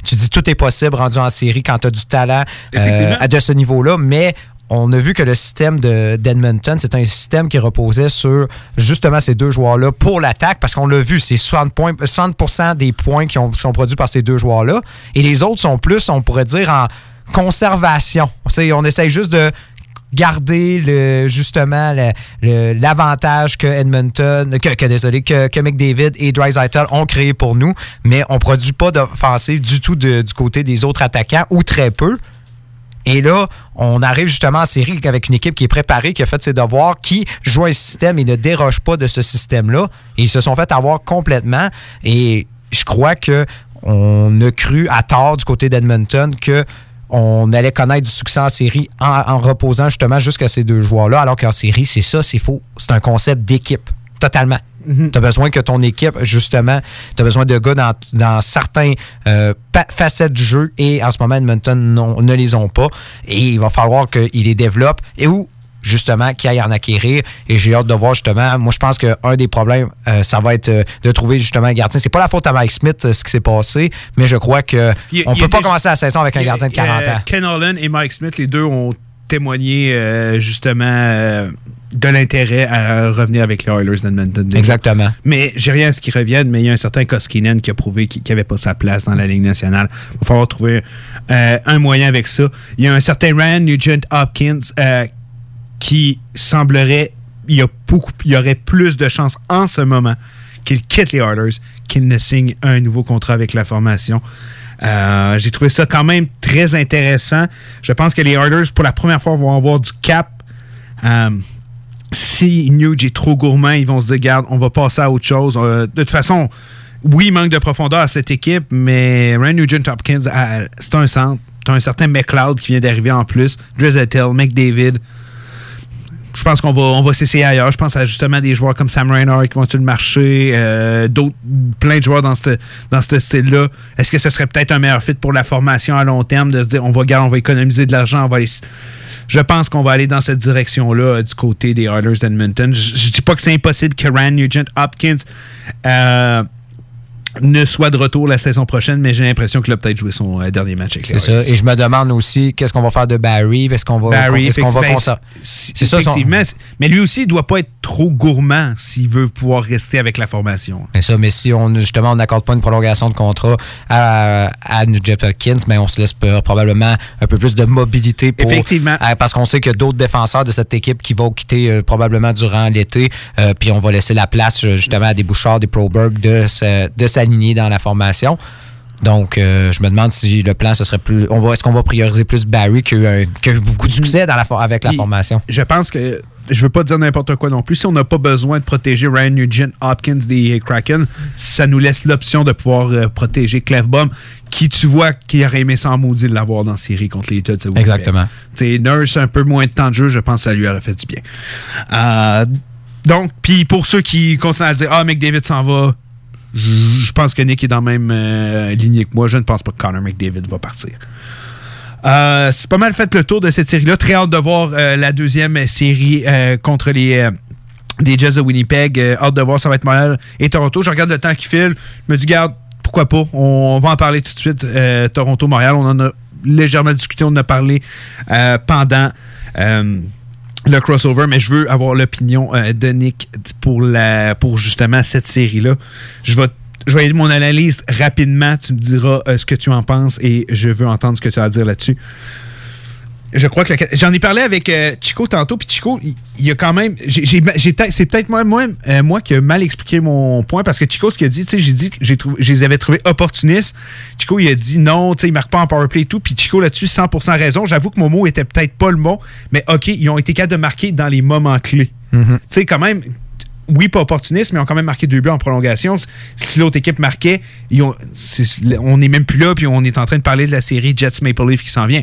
tu dis tout est possible rendu en série quand tu as du talent à de ce niveau-là, mais on a vu que le système de- d'Edmonton, c'est un système qui reposait sur justement ces deux joueurs-là pour l'attaque, parce qu'on l'a vu, c'est 60, points, 60 des points qui ont- sont produits par ces deux joueurs-là. Et les autres sont plus, on pourrait dire, en conservation. On, essaye juste de garder justement l'avantage que Edmonton, que, désolé, que, McDavid et Drysdale ont créé pour nous, mais on produit pas d'offensive du tout du côté des autres attaquants, ou très peu. Et là, on arrive justement en série avec une équipe qui est préparée, qui a fait ses devoirs, qui joue un système et ne déroge pas de ce système-là. Ils se sont fait avoir complètement. Et je crois que on a cru à tort du côté d'Edmonton que on allait connaître du succès en série en reposant justement jusqu'à ces deux joueurs-là, alors qu'en série, c'est ça, c'est faux. C'est un concept d'équipe, totalement. Tu as besoin que ton équipe, justement, tu as besoin de gars dans, dans certains euh, pa- facettes du jeu et en ce moment, Edmonton non- ne les ont pas. Et il va falloir qu'ils les développent et où, justement, qu'ils aillent en acquérir. Et j'ai hâte de voir, justement, moi, je pense qu'un des problèmes, euh, ça va être euh, de trouver, justement, un gardien. C'est pas la faute à Mike Smith, euh, ce qui s'est passé, mais je crois que
Il y a-
on
il y a
peut pas
des-
commencer la saison avec un
a-
gardien de 40
euh,
ans.
Ken Holland et Mike Smith, les deux ont témoigné euh, justement euh, de l'intérêt à revenir avec les Oilers d'Edmonton.
Exactement.
Mais j'ai rien à ce qu'ils reviennent, mais il y a un certain Koskinen qui a prouvé qu'il n'avait pas sa place dans la Ligue nationale. Il va falloir trouver euh, un moyen avec ça. Il y a un certain Ryan Nugent Hopkins euh, qui semblerait il y, a beaucoup, il y aurait plus de chances en ce moment qu'il quitte les Oilers qu'il ne signe un nouveau contrat avec la formation. Euh, J'ai trouvé ça quand même très intéressant. Je pense que les Oilers, pour la première fois, vont avoir du cap. Si Nuge est trop gourmand, ils vont se dire, garde, on va passer à autre chose. Euh, de toute façon, oui, il manque de profondeur à cette équipe, mais Ryan Nugent Hopkins, euh, c'est un centre. Tu as un certain McLeod qui vient d'arriver en plus, Drizzettel, McDavid. Je pense qu'on va, on va s'essayer ailleurs. Je pense à justement des joueurs comme Sam Reinhart qui vont sur le marché, euh, d'autres, plein de joueurs dans ce dans style-là. Est-ce que ce serait peut-être un meilleur fit pour la formation à long terme de se dire on va garder, on va économiser de l'argent, on va aller je pense qu'on va aller dans cette direction-là euh, du côté des Oilers d'Edmonton. Je, je dis pas que c'est impossible que Ryan Nugent Hopkins euh, ne soit de retour la saison prochaine, mais j'ai l'impression qu'il a peut-être joué son euh, dernier match avec les
C'est ça. Et je me demande aussi qu'est-ce qu'on va faire de Barry? Est-ce qu'on va,
Barry,
est-ce qu'on va
c'est-
C'est ça,
effectivement. c'est- Mais lui aussi, il doit pas être trop gourmand s'il veut pouvoir rester avec la formation.
Mais ça, mais si on justement on n'accorde pas une prolongation de contrat à, à Nugent Hopkins, mais on se laisse peu- probablement un peu plus de mobilité pour
Effectivement.
euh, parce qu'on sait qu'il y a d'autres défenseurs de cette équipe qui vont quitter euh, probablement durant l'été, puis on va laisser la place justement à des Bouchard, des Proberg de, de s'aligner dans la formation. Donc, euh, je me demande si le plan, ce serait plus. On va, est-ce qu'on va prioriser plus Barry qui a eu, beaucoup de succès dans la, avec la formation?
Je pense que. Je veux pas dire n'importe quoi non plus. Si on n'a pas besoin de protéger Ryan Nugent Hopkins des Kraken, ça nous laisse l'option de pouvoir euh, protéger Clefbaum, qui tu vois qui aurait aimé sans maudit de l'avoir dans la série contre les Tuts.
Exactement.
Tu sais, Nurse, un peu moins de temps de jeu, je pense que ça lui aurait fait du bien. Euh, donc, puis pour ceux qui continuent à dire Ah, McDavid s'en va, je pense que Nick est dans la même euh, lignée que moi. Je ne pense pas que Connor McDavid va partir. Euh, c'est pas mal fait le tour de cette série-là. Très hâte de voir euh, la deuxième série euh, contre les des Jets de Winnipeg. Hâte de voir, ça va être Montréal et Toronto. Je regarde le temps qui file. Je me dis, garde, pourquoi pas? On, on va en parler tout de suite. Toronto-Montréal, on en a légèrement discuté, on en a parlé pendant le crossover, mais je veux avoir l'opinion euh, de Nick pour, la, pour justement cette série-là. Je vais je vais mon analyse rapidement. Tu me diras euh, ce que tu en penses et je veux entendre ce que tu as à dire là-dessus. Je crois que le- j'en ai parlé avec euh, Chico tantôt, puis Chico, il, il y a quand même. j'ai- c'est peut-être moi, moi, euh, moi qui ai mal expliqué mon point parce que Chico, ce qu'il a dit, tu sais, j'ai dit que j'ai trouvé- je les avais trouvés opportunistes. Chico, il a dit non, tu sais, il marque pas en powerplay et tout. Puis Chico, là-dessus, 100% raison. J'avoue que mon mot était peut-être pas le bon, mais OK, ils ont été capables de marquer dans les moments clés. Tu sais, quand même, oui, pas opportuniste, mais ils ont quand même marqué deux buts en prolongation. Si l'autre équipe marquait, c'est- on n'est même plus là, puis on est en train de parler de la série Jets Maple Leaf qui s'en vient.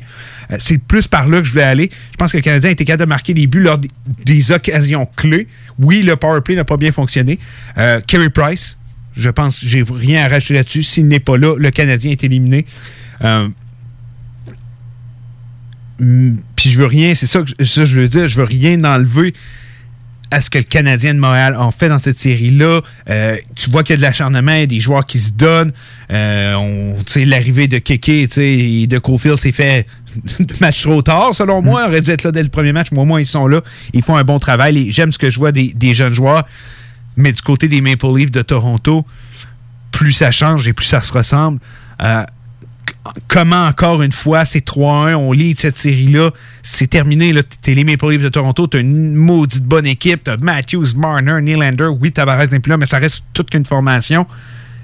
Euh, c'est plus par là que je voulais aller. Je pense que le Canadien a été capable de marquer des buts lors des, occasions clés. Oui, le power play n'a pas bien fonctionné. Euh, Carey Price, je pense, j'ai rien à rajouter là-dessus. S'il n'est pas là, le Canadien est éliminé. Euh, Puis je veux rien, c'est ça que je veux dire, je veux rien enlever à ce que le Canadien de Montréal a fait dans cette série-là. Euh, tu vois qu'il y a de l'acharnement, il y a des joueurs qui se donnent. Euh, on- L'arrivée de Keke et de Cofield s'est fait *laughs* match trop tard, selon moi. Il aurait dû être là dès le premier match, mais au moins ils sont là. Ils font un bon travail. Et J'aime ce que je vois des, des jeunes joueurs. Mais du côté des Maple Leafs de Toronto, plus ça change et plus ça se ressemble. Euh, comment encore une fois, c'est 3-1, on lit cette série-là, c'est terminé. Là, t'es les Maple Leafs de Toronto, t'as une maudite bonne équipe, t'as Matthews, Marner, Nylander, oui, Tavares n'est plus là, mais ça reste toute qu'une formation.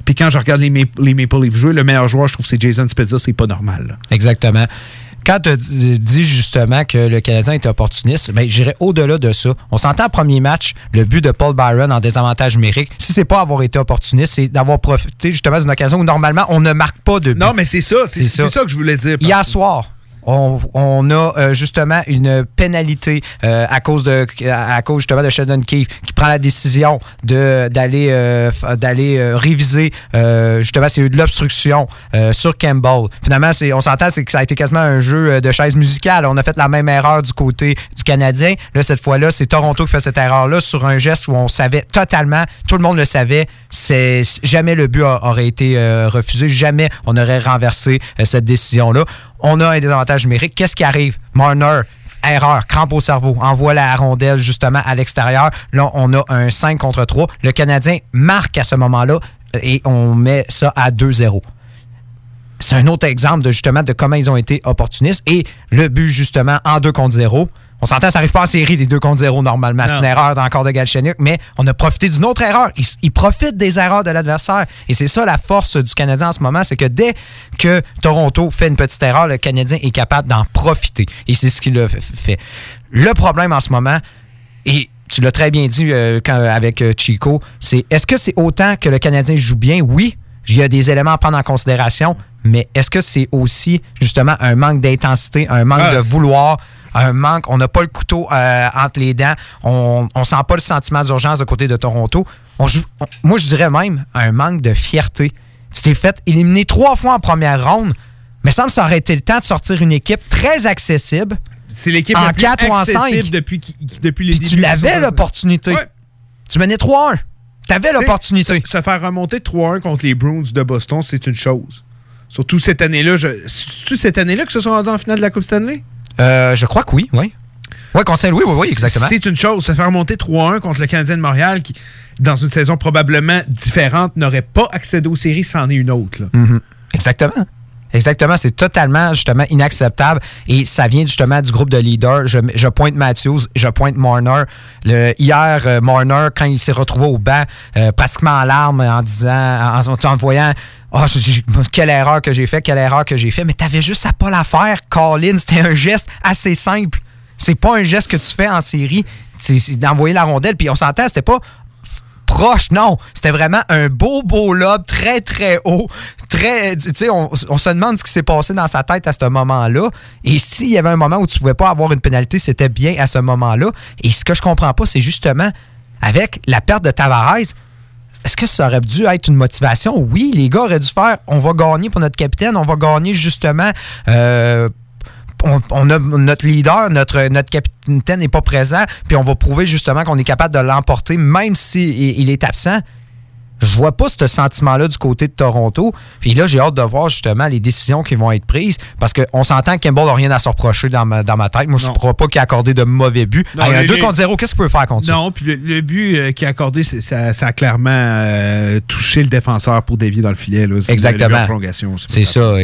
Puis quand je regarde les, Maple- Leafs jouer, le meilleur joueur, je trouve, c'est Jason Spezza, c'est pas normal.
Exactement. Quand tu dis justement que le Canadien est opportuniste, ben, j'irais au-delà de ça. On s'entend premier match, le but de Paul Byron en désavantage numérique, si c'est pas avoir été opportuniste, c'est d'avoir profité justement d'une occasion où normalement on ne marque pas de but.
Non, mais c'est ça, c'est c'est ça que je voulais dire.
Hier soir, on, a euh, justement une pénalité euh, à cause de à cause justement de Sheldon Keefe qui prend la décision d'aller euh, d'aller euh, réviser justement c'est eu de l'obstruction sur Campbell. Finalement, c'est on s'entend c'est que ça a été quasiment un jeu de chaise musicale. On a fait la même erreur du côté du Canadien. Là cette fois-là, c'est Toronto qui fait cette erreur là sur un geste où on savait totalement, tout le monde le savait, jamais le but aurait été refusé, jamais on aurait renversé cette décision là. On a un désavantage numérique. Qu'est-ce qui arrive? Marner, erreur, crampe au cerveau, envoie la rondelle justement à l'extérieur. Là, on a un 5 contre 3. Le Canadien marque à ce moment-là et on met ça à 2-0 c'est un autre exemple de justement de comment ils ont été opportunistes. Et le but, justement, en 2 contre 0. On s'entend, ça n'arrive pas en série des 2 contre 0 normalement. C'est une erreur encore de Galchenyuk, mais on a profité d'une autre erreur. Ils profitent des erreurs de l'adversaire. Et c'est ça la force du Canadien en ce moment, c'est que dès que Toronto fait une petite erreur, le Canadien est capable d'en profiter. Et c'est ce qu'il a fait. Le problème en ce moment, et tu l'as très bien dit euh, quand- avec euh, Chico, c'est est-ce que c'est autant que le Canadien joue bien? Oui, il y a des éléments à prendre en considération, mais est-ce que c'est aussi justement un manque d'intensité, un manque
Ah,
de vouloir, un manque, on n'a pas le couteau euh, entre les dents, on ne sent pas le sentiment d'urgence de côté de Toronto. On moi, je dirais même un manque de fierté. Tu t'es fait éliminer trois fois en première ronde, mais ça me ça aurait été le temps de sortir une équipe très accessible.
C'est l'équipe
en
la plus
4 ou en
accessible
5.
depuis, qui- depuis les
Puis
débuts
tu l'avais
la-
l'opportunité. Tu menais 3-1. Tu avais l'opportunité.
Se, se faire remonter 3-1 contre les Bruins de Boston, c'est une chose. Surtout cette année-là. je- C'est cette année-là que se sont rendus en finale de la Coupe Stanley?
Euh, je crois que oui, oui. Oui, contre Saint-Louis, oui, oui, exactement.
C'est une chose. Se faire remonter 3-1 contre le Canadien de Montréal, qui, dans une saison probablement différente, n'aurait pas accédé aux séries, c'en est une autre. là.
Mhm. Exactement. Exactement, c'est totalement justement inacceptable et ça vient justement du groupe de leaders. Je, pointe Matthews, je pointe Marner. Le, hier, euh, Marner, quand il s'est retrouvé au banc, euh, pratiquement en larmes en disant, en, en- voyant Oh, quelle erreur que j'ai fait, quelle erreur que j'ai fait. Mais t'avais juste à pas la faire, Colin. C'était un geste assez simple. C'est pas un geste que tu fais en série. C'est d'envoyer la rondelle. Puis on s'entend, c'était pas proche, non. C'était vraiment un beau, beau lob, très, très haut. Très, on, se demande ce qui s'est passé dans sa tête à ce moment-là. Et s'il y avait un moment où tu pouvais pas avoir une pénalité, c'était bien à ce moment-là. Et ce que je comprends pas, c'est justement, avec la perte de Tavares, est-ce que ça aurait dû être une motivation? Oui, les gars auraient dû faire on va gagner pour notre capitaine, on va gagner justement. euh, on, a notre leader, notre, notre capitaine n'est pas présent, puis on va prouver justement qu'on est capable de l'emporter, même s'il il est absent. Je vois pas ce sentiment-là du côté de Toronto. Puis là, j'ai hâte de voir justement les décisions qui vont être prises parce qu'on s'entend que Campbell n'a rien à se reprocher dans ma, dans ma tête. Moi, je ne crois pas qu'il a accordé de mauvais buts. Hey, un
le-
2
le-
contre 0, qu'est-ce qu'il peut faire contre ça?
Non, puis le, le but euh, qui a accordé, ça, ça a clairement euh, touché le défenseur pour dévier dans le filet. là.
Exactement. C'est ça.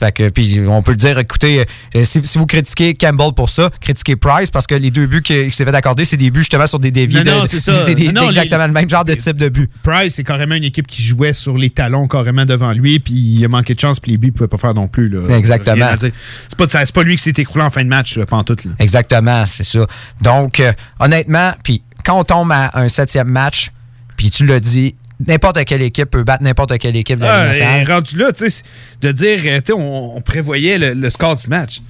Fait que, puis on peut le dire, écoutez, euh, si, si vous critiquez Campbell pour ça, critiquez Price parce que les deux buts qui, qui s'est fait accorder, c'est des buts justement sur des déviés.
Non, c'est ça. *laughs*
C'est exactement
les-
le même genre de type de but.
Price, c'est carrément une équipe qui jouait sur les talons carrément devant lui, puis il a manqué de chance, puis les buts, il pouvait pas faire non plus. là.
Exactement.
C'est pas, pas lui qui s'est écroulé en fin de match, là, pantoute. Là.
Exactement, c'est ça. Donc, euh, honnêtement, puis quand on tombe à un septième match, puis tu l'as dit, n'importe quelle équipe peut battre n'importe quelle équipe de la
Ah, et rendu là, tu sais, de dire, euh, tu sais, on, on prévoyait le, le score du match.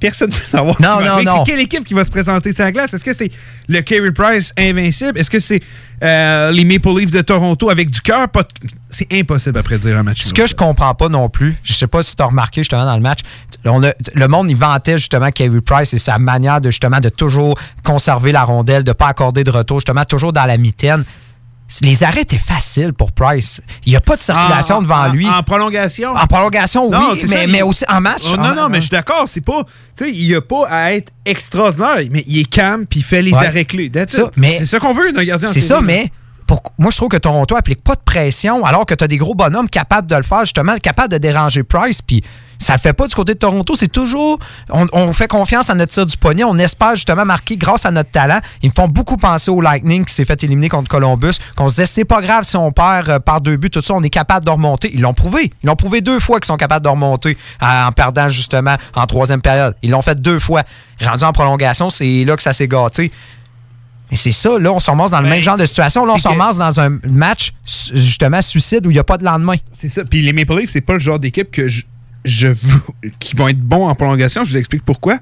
Personne ne veut savoir.
Non, non, non.
C'est quelle équipe qui va se présenter sur la glace? Est-ce que c'est le Carey Price invincible? Est-ce que c'est euh, les Maple Leafs de Toronto avec du cœur? Pas C'est impossible à prédire un match.
Ce que je comprends pas non plus, je sais pas si tu as remarqué justement dans le match, on a- le monde il vantait justement Carey Price et sa manière de justement de toujours conserver la rondelle, de pas accorder de retour, justement toujours dans la mitaine. Les arrêts étaient faciles pour Price. Il n'y a pas de circulation
En-
devant
en-
lui.
En prolongation?
En prolongation,
Non,
oui, mais,
ça,
mais
il-
aussi en match.
Oh, non,
en-
non, mais je suis d'accord. C'est pas. Tu sais, il n'y a pas à être extraordinaire, mais il est calme puis il fait les
Ouais.
arrêts clés.
Ça,
c'est ça qu'on veut d'un gardien en
C'est ça, mais moi, je trouve que Toronto applique pas de pression alors que tu as des gros bonhommes capables de le faire, justement, capables de déranger Price. Puis ça le fait pas du côté de Toronto. C'est toujours. On, on fait confiance à notre tir du poignet. On espère justement marquer grâce à notre talent. Ils me font beaucoup penser au Lightning qui s'est fait éliminer contre Columbus. Qu'on se disait, c'est pas grave si on perd euh, par deux buts, tout ça, on est capable de remonter. Ils l'ont prouvé. Ils l'ont prouvé deux fois qu'ils sont capables de remonter euh, en perdant justement en troisième période. Ils l'ont fait deux fois. Rendu en prolongation, c'est là que ça s'est gâté. Mais c'est ça, là, on se ramasse dans le même genre de situation. Là, on
Ben,
se ramasse dans un match, justement, suicide où il n'y a pas de lendemain.
C'est ça. Puis les Maple Leafs, c'est pas le genre d'équipe que je, je veux, qui vont être bons en prolongation. Je vous explique pourquoi.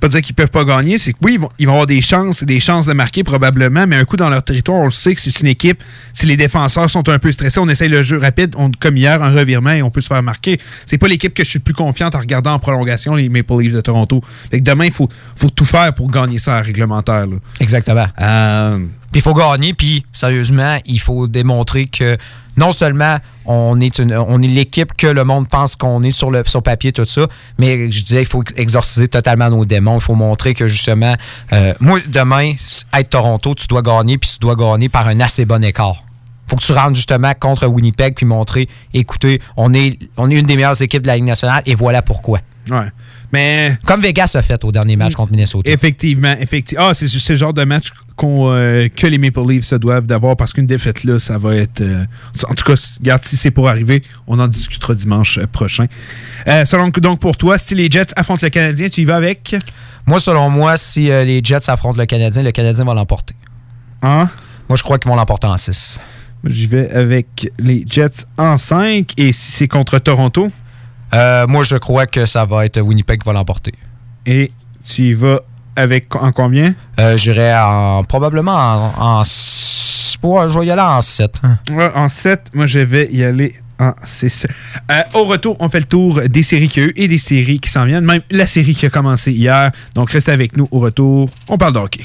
Pas dire qu'ils peuvent pas gagner, c'est que oui, ils vont, ils vont avoir des chances, des chances de marquer probablement, mais un coup dans leur territoire, on le sait que c'est une équipe. Si les défenseurs sont un peu stressés, on essaye le jeu rapide, on, comme hier, un revirement et on peut se faire marquer. C'est pas l'équipe que je suis plus confiante en regardant en prolongation, les Maple Leafs de Toronto. Fait que demain, il faut, faut tout faire pour gagner ça à réglementaire. là.
Exactement.
Euh,
Puis il faut gagner, puis sérieusement, il faut démontrer que non seulement on est, une- on est l'équipe que le monde pense qu'on est sur le sur papier, tout ça, mais je disais, il faut exorciser totalement nos démons. Il faut montrer que justement, euh, moi, demain, être Toronto, tu dois gagner, puis tu dois gagner par un assez bon écart. faut que tu rentres justement contre Winnipeg, puis montrer, écoutez, on est, on est une des meilleures équipes de la Ligue nationale, et voilà pourquoi.
Ouais. Mais.
Comme Vegas a fait au dernier match contre Minnesota.
Effectivement, effectivement. Ah, c'est le genre de match euh, que les Maple Leafs se doivent d'avoir parce qu'une défaite là, ça va être. euh, en tout cas, regarde, si c'est pour arriver, on en discutera dimanche prochain. Euh, selon donc pour toi, si les Jets affrontent le Canadien, tu y vas avec?
Moi, selon moi, si les Jets affrontent le Canadien, le Canadien va l'emporter.
Hein?
Moi, je crois qu'ils vont l'emporter en 6.
J'y vais avec les Jets en 5 et si c'est contre Toronto?
Euh, moi, je crois que ça va être Winnipeg qui va l'emporter.
Et tu y vas avec en combien?
Euh, J'irai en, probablement en, en ouais, je vais y aller en 7.
Ouais, en 7, moi je vais y aller en 6. Euh, au retour, on fait le tour des séries qu'il y a eu et des séries qui s'en viennent, même la série qui a commencé hier. Donc restez avec nous au retour, on parle de hockey.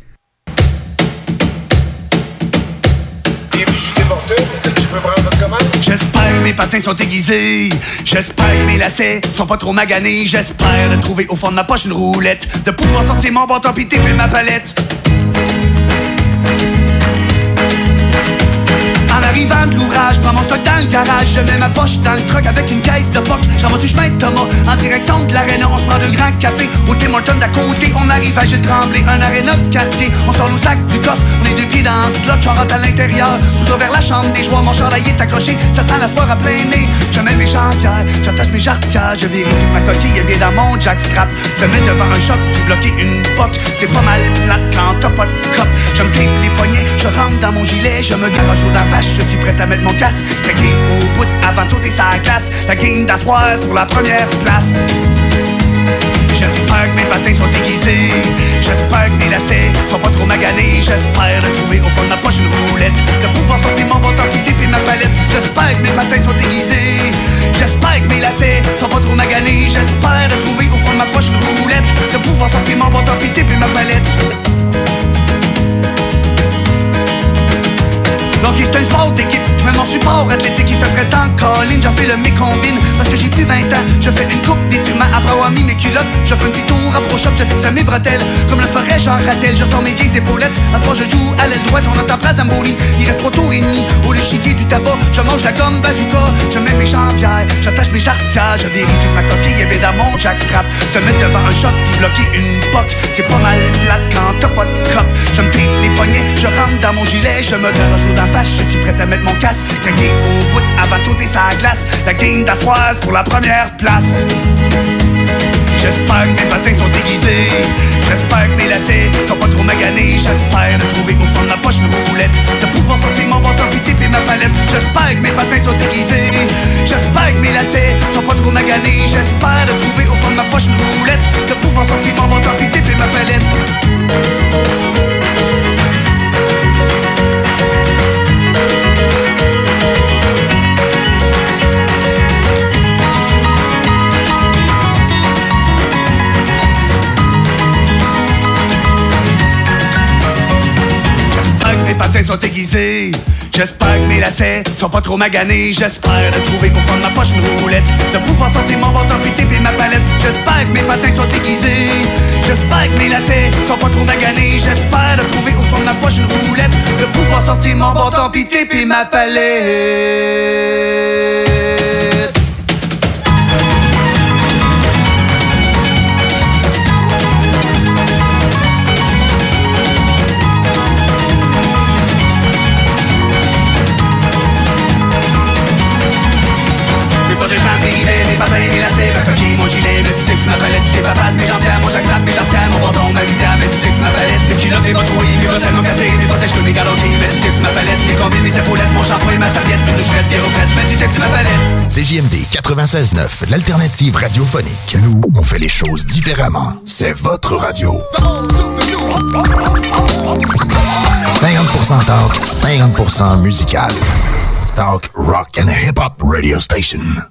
J'espère que mes patins sont aiguisés. J'espère que mes lacets sont pas trop maganés. J'espère de trouver au fond de ma poche une roulette. De pouvoir sortir mon bâton pis ma palette. En arrivant de l'ouvrage, prends mon stock le garage, je mets ma poche dans le truck avec une caisse de poc. Je ramasse du chemin de Thomas en direction de l'aréna. On se prend deux grands cafés au Tim Hortons d'à côté. On arrive à Gilles Tremblay, un aréna de quartier. On sort nos sacs du coffre, on est deux pieds dans ce slot. J'en à l'intérieur, tout vers la chambre des joueurs. Mon chandail est accroché, ça sent la sport à plein nez. Je mets mes jambières, j'attache mes jarretières, je vérifie ma coquille est bien dans mon jackstrap. Je mets devant un choc pour bloquer une poque. C'est pas mal plate quand t'as pas de cop. Je me les poignets, je rentre dans mon gilet, je me garoche au vache, je suis prêt à mettre mon casque. Au bout avant de sauter sa glace. La game d'Astroise pour la première place. J'espère que mes patins sont aiguisés. J'espère que mes lacets sont pas trop maganés. J'espère trouver au fond de ma poche une roulette. De pouvoir sortir mon bâton qui et ma palette. J'espère que mes patins sont aiguisés. J'espère que mes lacets sont pas trop maganés. J'espère trouver au fond de ma poche une roulette. De pouvoir sortir mon bâton qui et ma palette. Un sport d'équipe, je mets mon support. Athlétique, il fait très temps Colin, j'en fais le mécombine parce que j'ai plus 20 ans, je fais une coupe d'étirement après avoir mis mes culottes, je fais un petit tour à pro-shop, je fixe à mes bretelles, comme le ferait Jean Rattel, je sors mes vieilles épaulettes, à ce moment je joue à l'aile droite, on entend pas Zamboni, il reste trois tours et demi, au lieu chiquer du tabac, je mange la gomme bazooka, je mets mes jambières, j'attache mes jarretières, je vérifie que ma coquille est bien dans mon jackstrap, se mettre devant un shot puis bloquer une poque, c'est pas mal plate quand t'as pas de cop, je me les poignets, je rentre dans mon gilet, je me garoche au face, je suis prêt à mettre mon casque, craqué au bout avant de sauter sa glace, la game d'Astroise pour la première place. J'espère que mes patins sont aiguisés, j'espère que mes lacets sont pas trop maganés, j'espère de trouver au fond de ma poche une roulette, de pouvoir sortir mon puis taper ma palette, j'espère que mes patins sont aiguisés, j'espère que mes lacets sont pas trop maganés, j'espère de trouver au fond de ma poche une roulette, de pouvoir sortir mon puis taper ma palette. Patins sont. J'espère que mes lacets sont pas trop maganés. J'espère de trouver au fond de ma poche une roulette. De pouvoir sortir mon bâton puis taper ma palette. J'espère que mes patins sont aiguisés. J'espère que mes lacets sont pas trop maganés. J'espère de trouver au fond de ma poche une roulette. De pouvoir sortir mon bâton puis taper ma palette. Culottes, mes bottes rouillées, mes bottes tellement cassées, mes protèges que mes galotis, mes petits ma palette, mes combines, mes épaulettes, mon shampoing, ma serviette, mes douches frettes, mes refaites, mes petits ma palette.
CJMD 96.9, l'alternative radiophonique. Nous, on fait les choses différemment. C'est votre radio. 50% talk, 50% musical. Talk, rock and hip-hop radio station.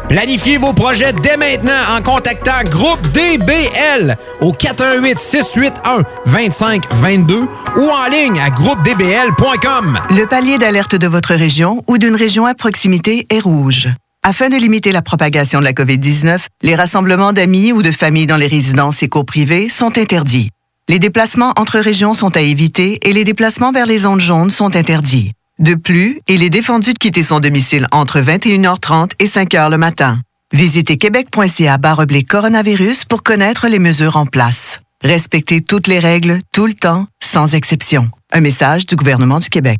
Planifiez vos projets dès maintenant en contactant Groupe DBL au 418 681 2522 ou en ligne à groupedbl.com.
Le palier d'alerte de votre région ou d'une région à proximité est rouge. Afin de limiter la propagation de la COVID-19, les rassemblements d'amis ou de familles dans les résidences et cours sont interdits. Les déplacements entre régions sont à éviter et les déplacements vers les zones jaunes sont interdits. De plus, il est défendu de quitter son domicile entre 21h30 et 5h le matin. Visitez québec.ca oblique coronavirus pour connaître les mesures en place. Respectez toutes les règles, tout le temps, sans exception. Un message du gouvernement du Québec.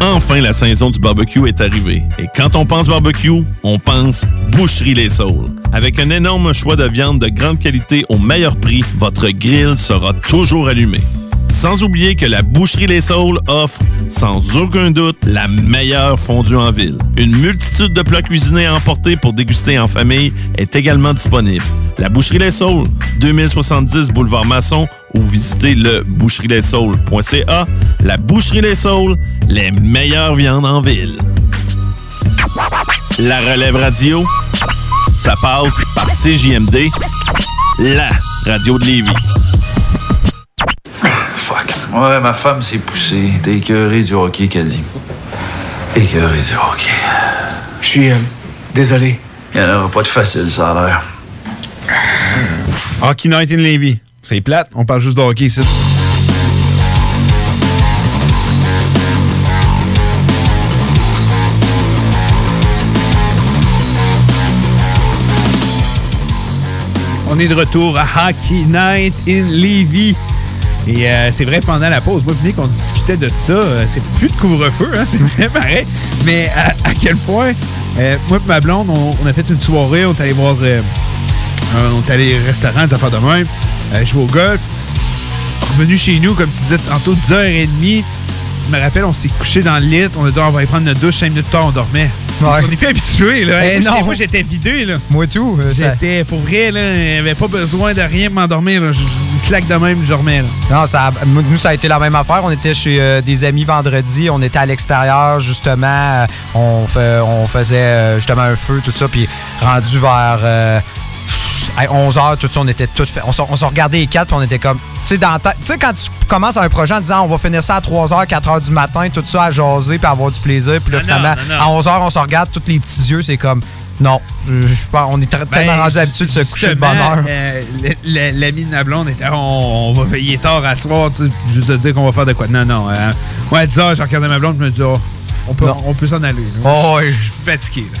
Enfin, la saison du barbecue est arrivée. Et quand on pense barbecue, on pense Boucherie Les Saules. Avec un énorme choix de viande de grande qualité au meilleur prix, votre grill sera toujours allumé. Sans oublier que la Boucherie Les Saules offre, sans aucun doute, la meilleure fondue en ville. Une multitude de plats cuisinés à emporter pour déguster en famille est également disponible. La Boucherie Les Saules, 2070 Boulevard Masson ou visitez le boucherieslessaules.ca. La Boucherie Les Saules, les meilleures viandes en ville. La relève radio, ça passe par CJMD, la radio de Lévis.
Ouais, ma femme s'est poussée. T'es écœuré du hockey, Caddy. Écœuré du hockey.
Je suis euh, désolé.
Il n'y en aura pas de facile, ça a l'air.
Hockey Night in Levy. C'est plate, on parle juste de hockey ici. On est de retour à Hockey Night in Levy. Et euh, c'est vrai, pendant la pause, moi et Nick, on discutait de ça. Euh, c'est plus de couvre-feu, hein, *laughs* c'est vrai pareil. Mais à, quel point, euh, moi et ma blonde, on, a fait une soirée, on est allé voir, on est allé au restaurant, des affaires de même, jouer au golf. Revenu chez nous, comme tu disais tantôt, 10h30. Je me rappelle, on s'est couché dans le lit, on a dit, on va aller prendre notre douche, 5 minutes plus tard, on dormait. On n'est plus habitué, là.
Eh
moi,
non.
moi, j'étais vidé, là.
Moi tout. euh, ça-
J'étais, pour vrai, là, j'avais pas besoin de rien pour m'endormir. là. Je, je claque de même, je dormais, là.
Non, ça, nous, ça a été la même affaire. On était chez euh, des amis vendredi. On était à l'extérieur, justement. Euh, On, fait, on faisait euh, justement un feu, tout ça. Puis rendu vers euh, 11h, tout ça, on était tout fait. On s'en regardait les quatre, puis on était comme. Tu sais, dans ta- quand tu commences un projet en disant on va finir ça à 3h, 4h du matin, tout ça à jaser, puis avoir du plaisir. Puis là,
Non,
finalement,
non, non, non.
à 11h, on se regarde, tous les petits yeux, c'est comme. Non, je, je pense- on est très- tellement
Ben,
rendu habitué de se coucher de bonne heure.
euh, L'ami de ma blonde était on, on va veiller tard à soir, tu sais, juste dire qu'on va faire de quoi. Non, non. Euh, ouais, 10 heures, j'ai regardé ma blonde, je me dis, oh, on peut, on peut s'en aller. là.
Oh.
Je suis fatigué. là.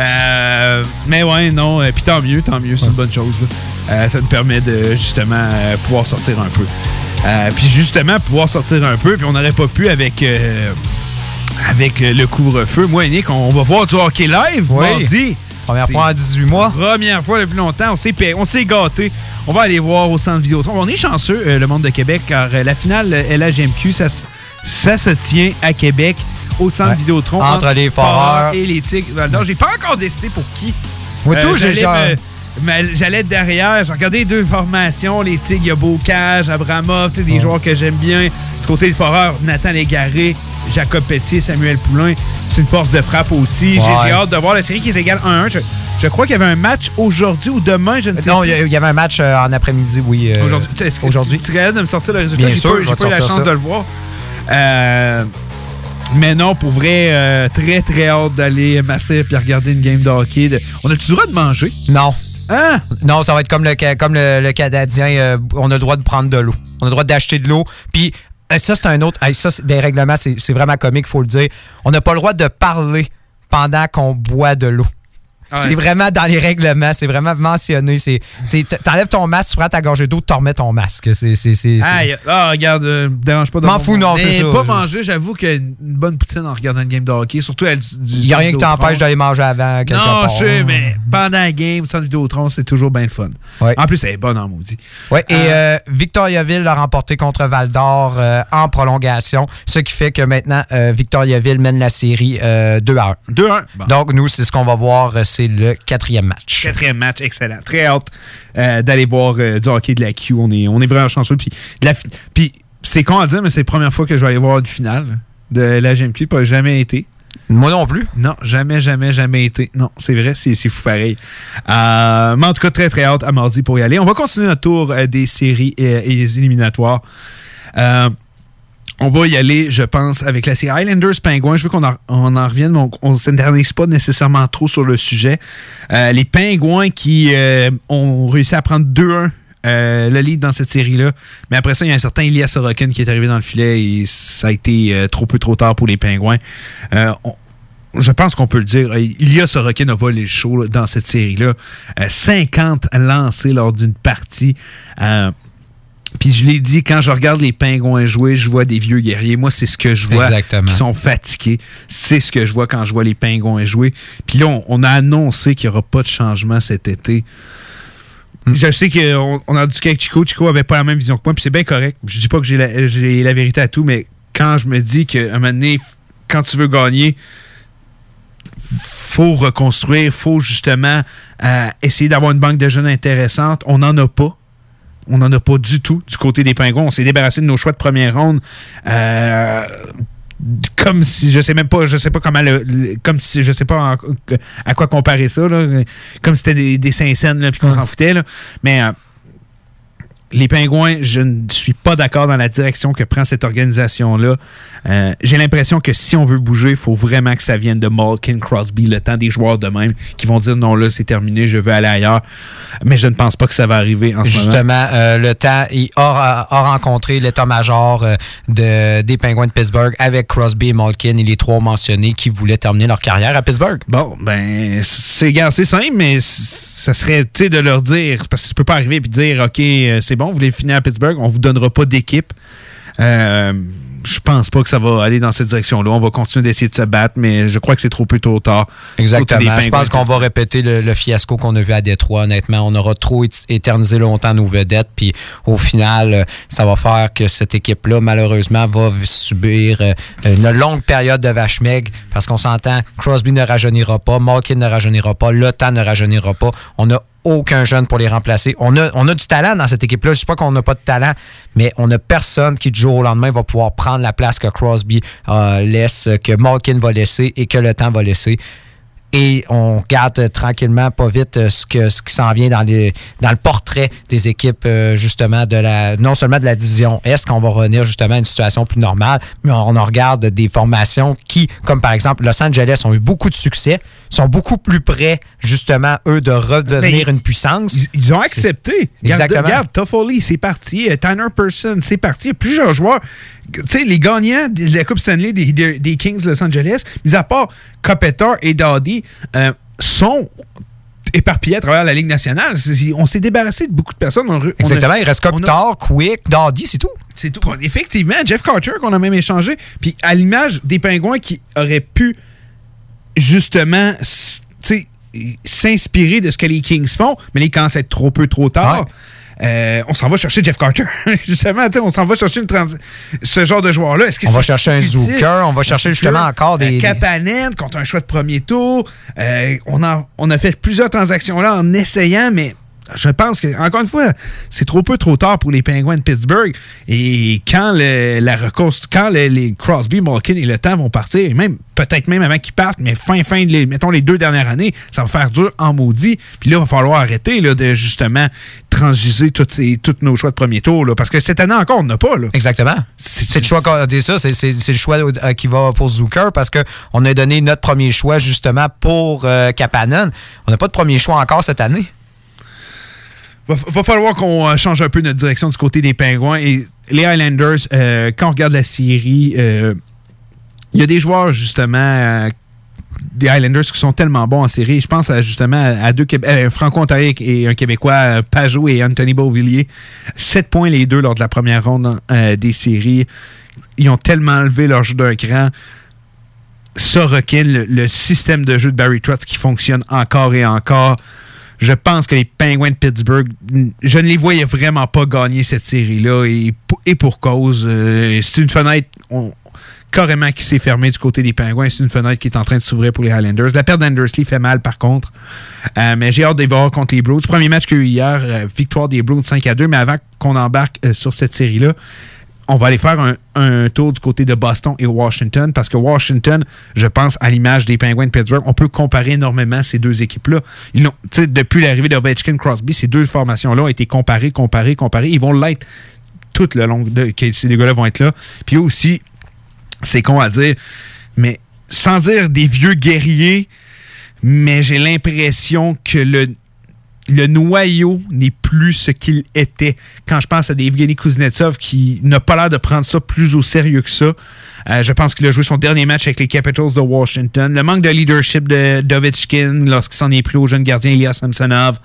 Euh, mais ouais, non. euh, Puis tant mieux, tant mieux, c'est une bonne chose. là. Euh, ça nous permet de justement euh, pouvoir sortir un peu. Puis justement, pouvoir sortir un peu, puis on n'aurait pas pu avec. euh, avec le couvre-feu. Moi et Nick, on va voir du hockey live
Oui.
mardi.
Première fois en 18 mois.
Première fois depuis longtemps. On s'est pa- on s'est gâté. On va aller voir au centre Vidéotron. On est chanceux, euh, le monde de Québec, car euh, la finale euh, LHMQ, ça, ça se tient à Québec, au centre
Ouais.
Vidéotron.
Entre les Foreurs.
et les Tigres. Val-d'Or. J'ai pas encore décidé pour qui.
Moi, tout, j'ai
j'allais
genre-
J'allais derrière. J'ai regardé les deux formations. Les Tigres, il y a Bocage, Abramov, des joueurs que j'aime bien. Du côté des Foreurs, Nathan Légaré, Jacob Petit, Samuel Poulain. C'est une force de frappe aussi. J'ai-
Ouais.
J'ai hâte de voir la série qui est égale 1-1. Je, je crois qu'il y avait un match aujourd'hui ou demain, je ne sais
Non,
plus.
il y avait un match euh, en après-midi, oui. euh,
Aujourd'hui, est-ce que. Tu, tu de me sortir le résultat?
Bien
J'ai
sûr,
pas, pas eu la chance
ça.
de le voir. Euh, mais non, pour vrai, euh, très très hâte d'aller masser puis regarder une game de hockey. De- On a-tu le droit de manger?
Non.
Hein?
Non, ça va être comme le, comme le, le Canadien. euh, on a le droit de prendre de l'eau. On a le droit d'acheter de l'eau. Puis euh, ça, c'est un autre. ça, c'est des règlements, c'est c'est vraiment comique, faut le dire. On n'a pas le droit de parler pendant qu'on boit de l'eau.
Ouais.
C'est vraiment dans les règlements, c'est vraiment mentionné. C'est, c'est- t'enlèves ton masque, tu prends ta gorgée d'eau, tu remets ton masque. C'est, c'est, c'est- c'est-
Aïe, ah, regarde, euh, me dérange pas de
M'en fous, non, c'est ça.
pas
Je-
manger, j'avoue qu'une bonne poutine en regardant une game de hockey, surtout elle du
Il n'y a rien qui t'empêche d'aller manger avant. quelque
Non, je sais, mais pendant la game, sans Vidéotron, c'est toujours bien le fun. En plus, elle est bonne en maudit.
Ouais, et euh, Victoriaville l'a remporté contre Val d'Or euh, en prolongation, ce qui fait que maintenant euh, Victoriaville mène la série euh, 2 à 1.
2 à 1. Bon.
Donc, nous, c'est ce qu'on va voir, euh, c'est le quatrième match.
Quatrième match, excellent. Très hâte euh, d'aller voir euh, du hockey de la Q. On est, on est vraiment chanceux. Puis, puis c'est con à dire, mais c'est la première fois que je vais aller voir une finale de la GMQ. Pas jamais été.
Moi non plus.
Non, jamais, jamais, jamais été. Non, c'est vrai, c'est c'est fou pareil. Euh, mais en tout cas, très, très hâte à mardi pour y aller. On va continuer notre tour euh, des séries et des éliminatoires. On va y aller, je pense, avec la série Islanders Pingouins. Je veux qu'on en, revienne, mais on ne s'internise pas nécessairement trop sur le sujet. Euh, les Pingouins qui euh, ont réussi à prendre 2-1 euh, le lead dans cette série-là. Mais après ça, il y a un certain Elias Sorokin qui est arrivé dans le filet et ça a été trop peu trop tard pour les Pingouins. On- je pense qu'on peut le dire. Elias Sorokin a volé le show dans cette série-là. Euh, 50 lancés lors d'une partie. Puis je l'ai dit, quand je regarde les pingouins jouer, je vois des vieux guerriers. Moi, c'est ce que je vois.
Exactement.
Qui sont fatigués. C'est ce que je vois quand je vois les pingouins jouer. Puis là, on, on a annoncé qu'il n'y aura pas de changement cet été. Je sais qu'on on a dit avec Chico. Chico avait pas la même vision que moi, puis c'est bien correct. Je dis pas que j'ai la, j'ai la vérité à tout, mais quand je me dis qu'à un moment donné, quand tu veux gagner, faut reconstruire, faut justement euh, essayer d'avoir une banque de jeunes intéressante. On n'en a pas. On n'en a pas du tout du côté des Pingouins. On s'est débarrassé de nos choix de première ronde. euh, comme si je sais même pas je sais pas comment le, le- comme si je sais pas en- à quoi comparer ça là. comme si c'était des, des Saint-Saëns puis qu'on s'en foutait là. mais euh, les Pingouins, je ne suis pas d'accord dans la direction que prend cette organisation-là. Euh, J'ai l'impression que si on veut bouger, il faut vraiment que ça vienne de Malkin, Crosby, le temps des joueurs de même qui vont dire non, là, c'est terminé, je veux aller ailleurs. Mais je ne pense pas que ça va arriver en ce moment.
Justement, euh, le temps, il a, a rencontré l'état-major euh, de, des Penguins de Pittsburgh avec Crosby et Malkin et les trois mentionnés qui voulaient terminer leur carrière à Pittsburgh.
Bon, ben, c'est gars, c'est simple, mais ça serait, tu sais, de leur dire, parce que tu peux pas arriver et dire, OK, c'est bon, vous voulez finir à Pittsburgh, on vous donnera pas d'équipe. Euh, je pense pas que ça va aller dans cette direction-là. On va continuer d'essayer de se battre, mais je crois que c'est trop peu tôt tard.
Exactement. Je pense qu'on va répéter le, le fiasco qu'on a vu à Détroit. Honnêtement, on aura trop éternisé longtemps nos vedettes. Puis au final, euh, ça va faire que cette équipe-là, malheureusement, va subir euh, une longue période de vache maigre parce qu'on s'entend, Crosby ne rajeunira pas, Malkin ne rajeunira pas, Le Temps ne rajeunira pas. On a aucun jeune pour les remplacer. On a, on a du talent dans cette équipe-là. Je ne dis pas qu'on n'a pas de talent, mais on n'a personne qui, du jour au lendemain, va pouvoir prendre la place que Crosby euh, laisse, que Malkin va laisser et que le temps va laisser. Et on regarde euh, tranquillement, pas vite, euh, ce, que, ce qui s'en vient dans, les, dans le portrait des équipes, euh, justement, de la, non seulement de la division Est, qu'on va revenir justement à une situation plus normale, mais on, en regarde des formations qui, comme par exemple Los Angeles, ont eu beaucoup de succès, sont beaucoup plus près, justement, eux, de redevenir
Mais
une puissance.
Ils, ils ont accepté. Regarde,
Exactement.
Regarde, Toffoli, c'est parti. Tanner Person, c'est parti. Plusieurs joueurs. Tu sais, les gagnants de la Coupe Stanley des, des- des Kings de Los Angeles, mis à part Kopitar et Dowdy, euh, sont éparpillés à travers la Ligue nationale. On s'est débarrassé de beaucoup de personnes. On a- on a-
Exactement, il reste Kopitar, Quick, Doddy, c'est tout.
C'est tout. Effectivement, Jeff Carter, qu'on a même échangé. Puis à l'image des Pingouins qui auraient pu justement s- tu sais, s'inspirer de ce que les Kings font, mais les quand c'est trop peu, trop tard. Euh, on s'en va chercher Jeff Carter. *laughs* Justement, tu sais, on s'en va chercher une trans- ce genre de joueur-là. Est-ce que
On va chercher un? Zucker, on va chercher justement encore des-
Kapanen contre un choix de premier tour. Euh, on, a, on a fait plusieurs transactions là en essayant, mais je pense que, encore une fois, c'est trop peu trop tard pour les Penguins de Pittsburgh. Et quand le, la reconstru- quand le- les Crosby, Malkin et le temps vont partir, et même peut-être même avant qu'ils partent, mais fin, fin, les, mettons les deux dernières années, ça va faire dur en maudit. Puis là, il va falloir arrêter là, de justement transgiser toutes ces, tous nos choix de premier tour. là, parce que cette année encore, on n'a pas. Là.
Exactement. C'est le choix qu'on a dit ça, c'est- le choix euh, qui va pour Zucker parce qu'on a donné notre premier choix justement pour euh, Kapanen. On n'a pas de premier choix encore cette année.
Va, va falloir qu'on euh, change un peu notre direction du côté des Pingouins. Et les Highlanders, euh, quand on regarde la série, euh, il y a des joueurs, justement, des Highlanders qui sont tellement bons en série. Je pense à, justement à, deux euh, Franco-Ontariens et un Québécois, Pajot et Anthony Beauvillier. Sept points les deux lors de la première ronde euh, des séries. Ils ont tellement enlevé leur jeu d'un cran. Sorokin, le, le système de jeu de Barry Trotz qui fonctionne encore et encore. Je pense que les Penguins de Pittsburgh, je ne les voyais vraiment pas gagner cette série-là et, pour- cause. euh, c'est une fenêtre carrément qui s'est fermée du côté des Penguins. C'est une fenêtre qui est en train de s'ouvrir pour les Highlanders. La perte d'Andersley fait mal par contre. Euh, mais j'ai hâte de voir contre les Bruins. Premier match qu'il y a eu hier, euh, victoire des Bruins 5 à 2. Mais avant qu'on embarque sur cette série-là, on va aller faire un, tour du côté de Boston et Washington parce que Washington, je pense, à l'image des Penguins de Pittsburgh, on peut comparer énormément ces deux équipes-là. Depuis l'arrivée de Ovechkin Crosby, ces deux formations-là ont été comparées, comparées, comparées. Ils vont l'être tout le long de, ces gars-là vont être là. Puis aussi, c'est con à dire, mais sans dire des vieux guerriers, mais j'ai l'impression que le, le noyau n'est plus ce qu'il était. Quand je pense à Evgeny Kuznetsov qui n'a pas l'air de prendre ça plus au sérieux que ça. Euh, je pense qu'il a joué son dernier match avec les Capitals de Washington. Le manque de leadership de Dovechkin lorsqu'il s'en est pris au jeune gardien Elias Samsonov.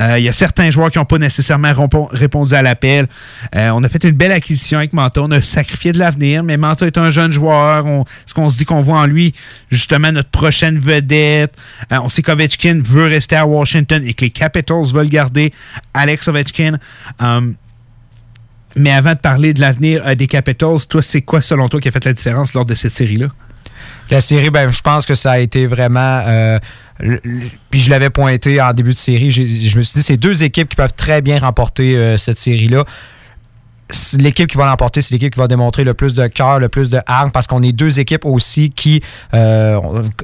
Euh, Il y a certains joueurs qui n'ont pas nécessairement répon- répondu à l'appel. Euh, on a fait une belle acquisition avec Manta. On a sacrifié de l'avenir, mais Manta est un jeune joueur. On- Est-ce qu'on se dit qu'on voit en lui justement notre prochaine vedette? Euh, on sait qu'Ovechkin veut rester à Washington et que les Capitals veulent garder Alex Ovechkin. Um, mais avant de parler de l'avenir des Capitals, toi, c'est quoi selon toi qui a fait la différence lors de cette série-là?
La série, ben, je pense que ça a été vraiment. euh, puis je l'avais pointé en début de série. Je me suis dit, c'est deux équipes qui peuvent très bien remporter euh, cette série-là. L'équipe qui va l'emporter, c'est l'équipe qui va démontrer le plus de cœur, le plus de hargne, parce qu'on est deux équipes aussi qui. euh,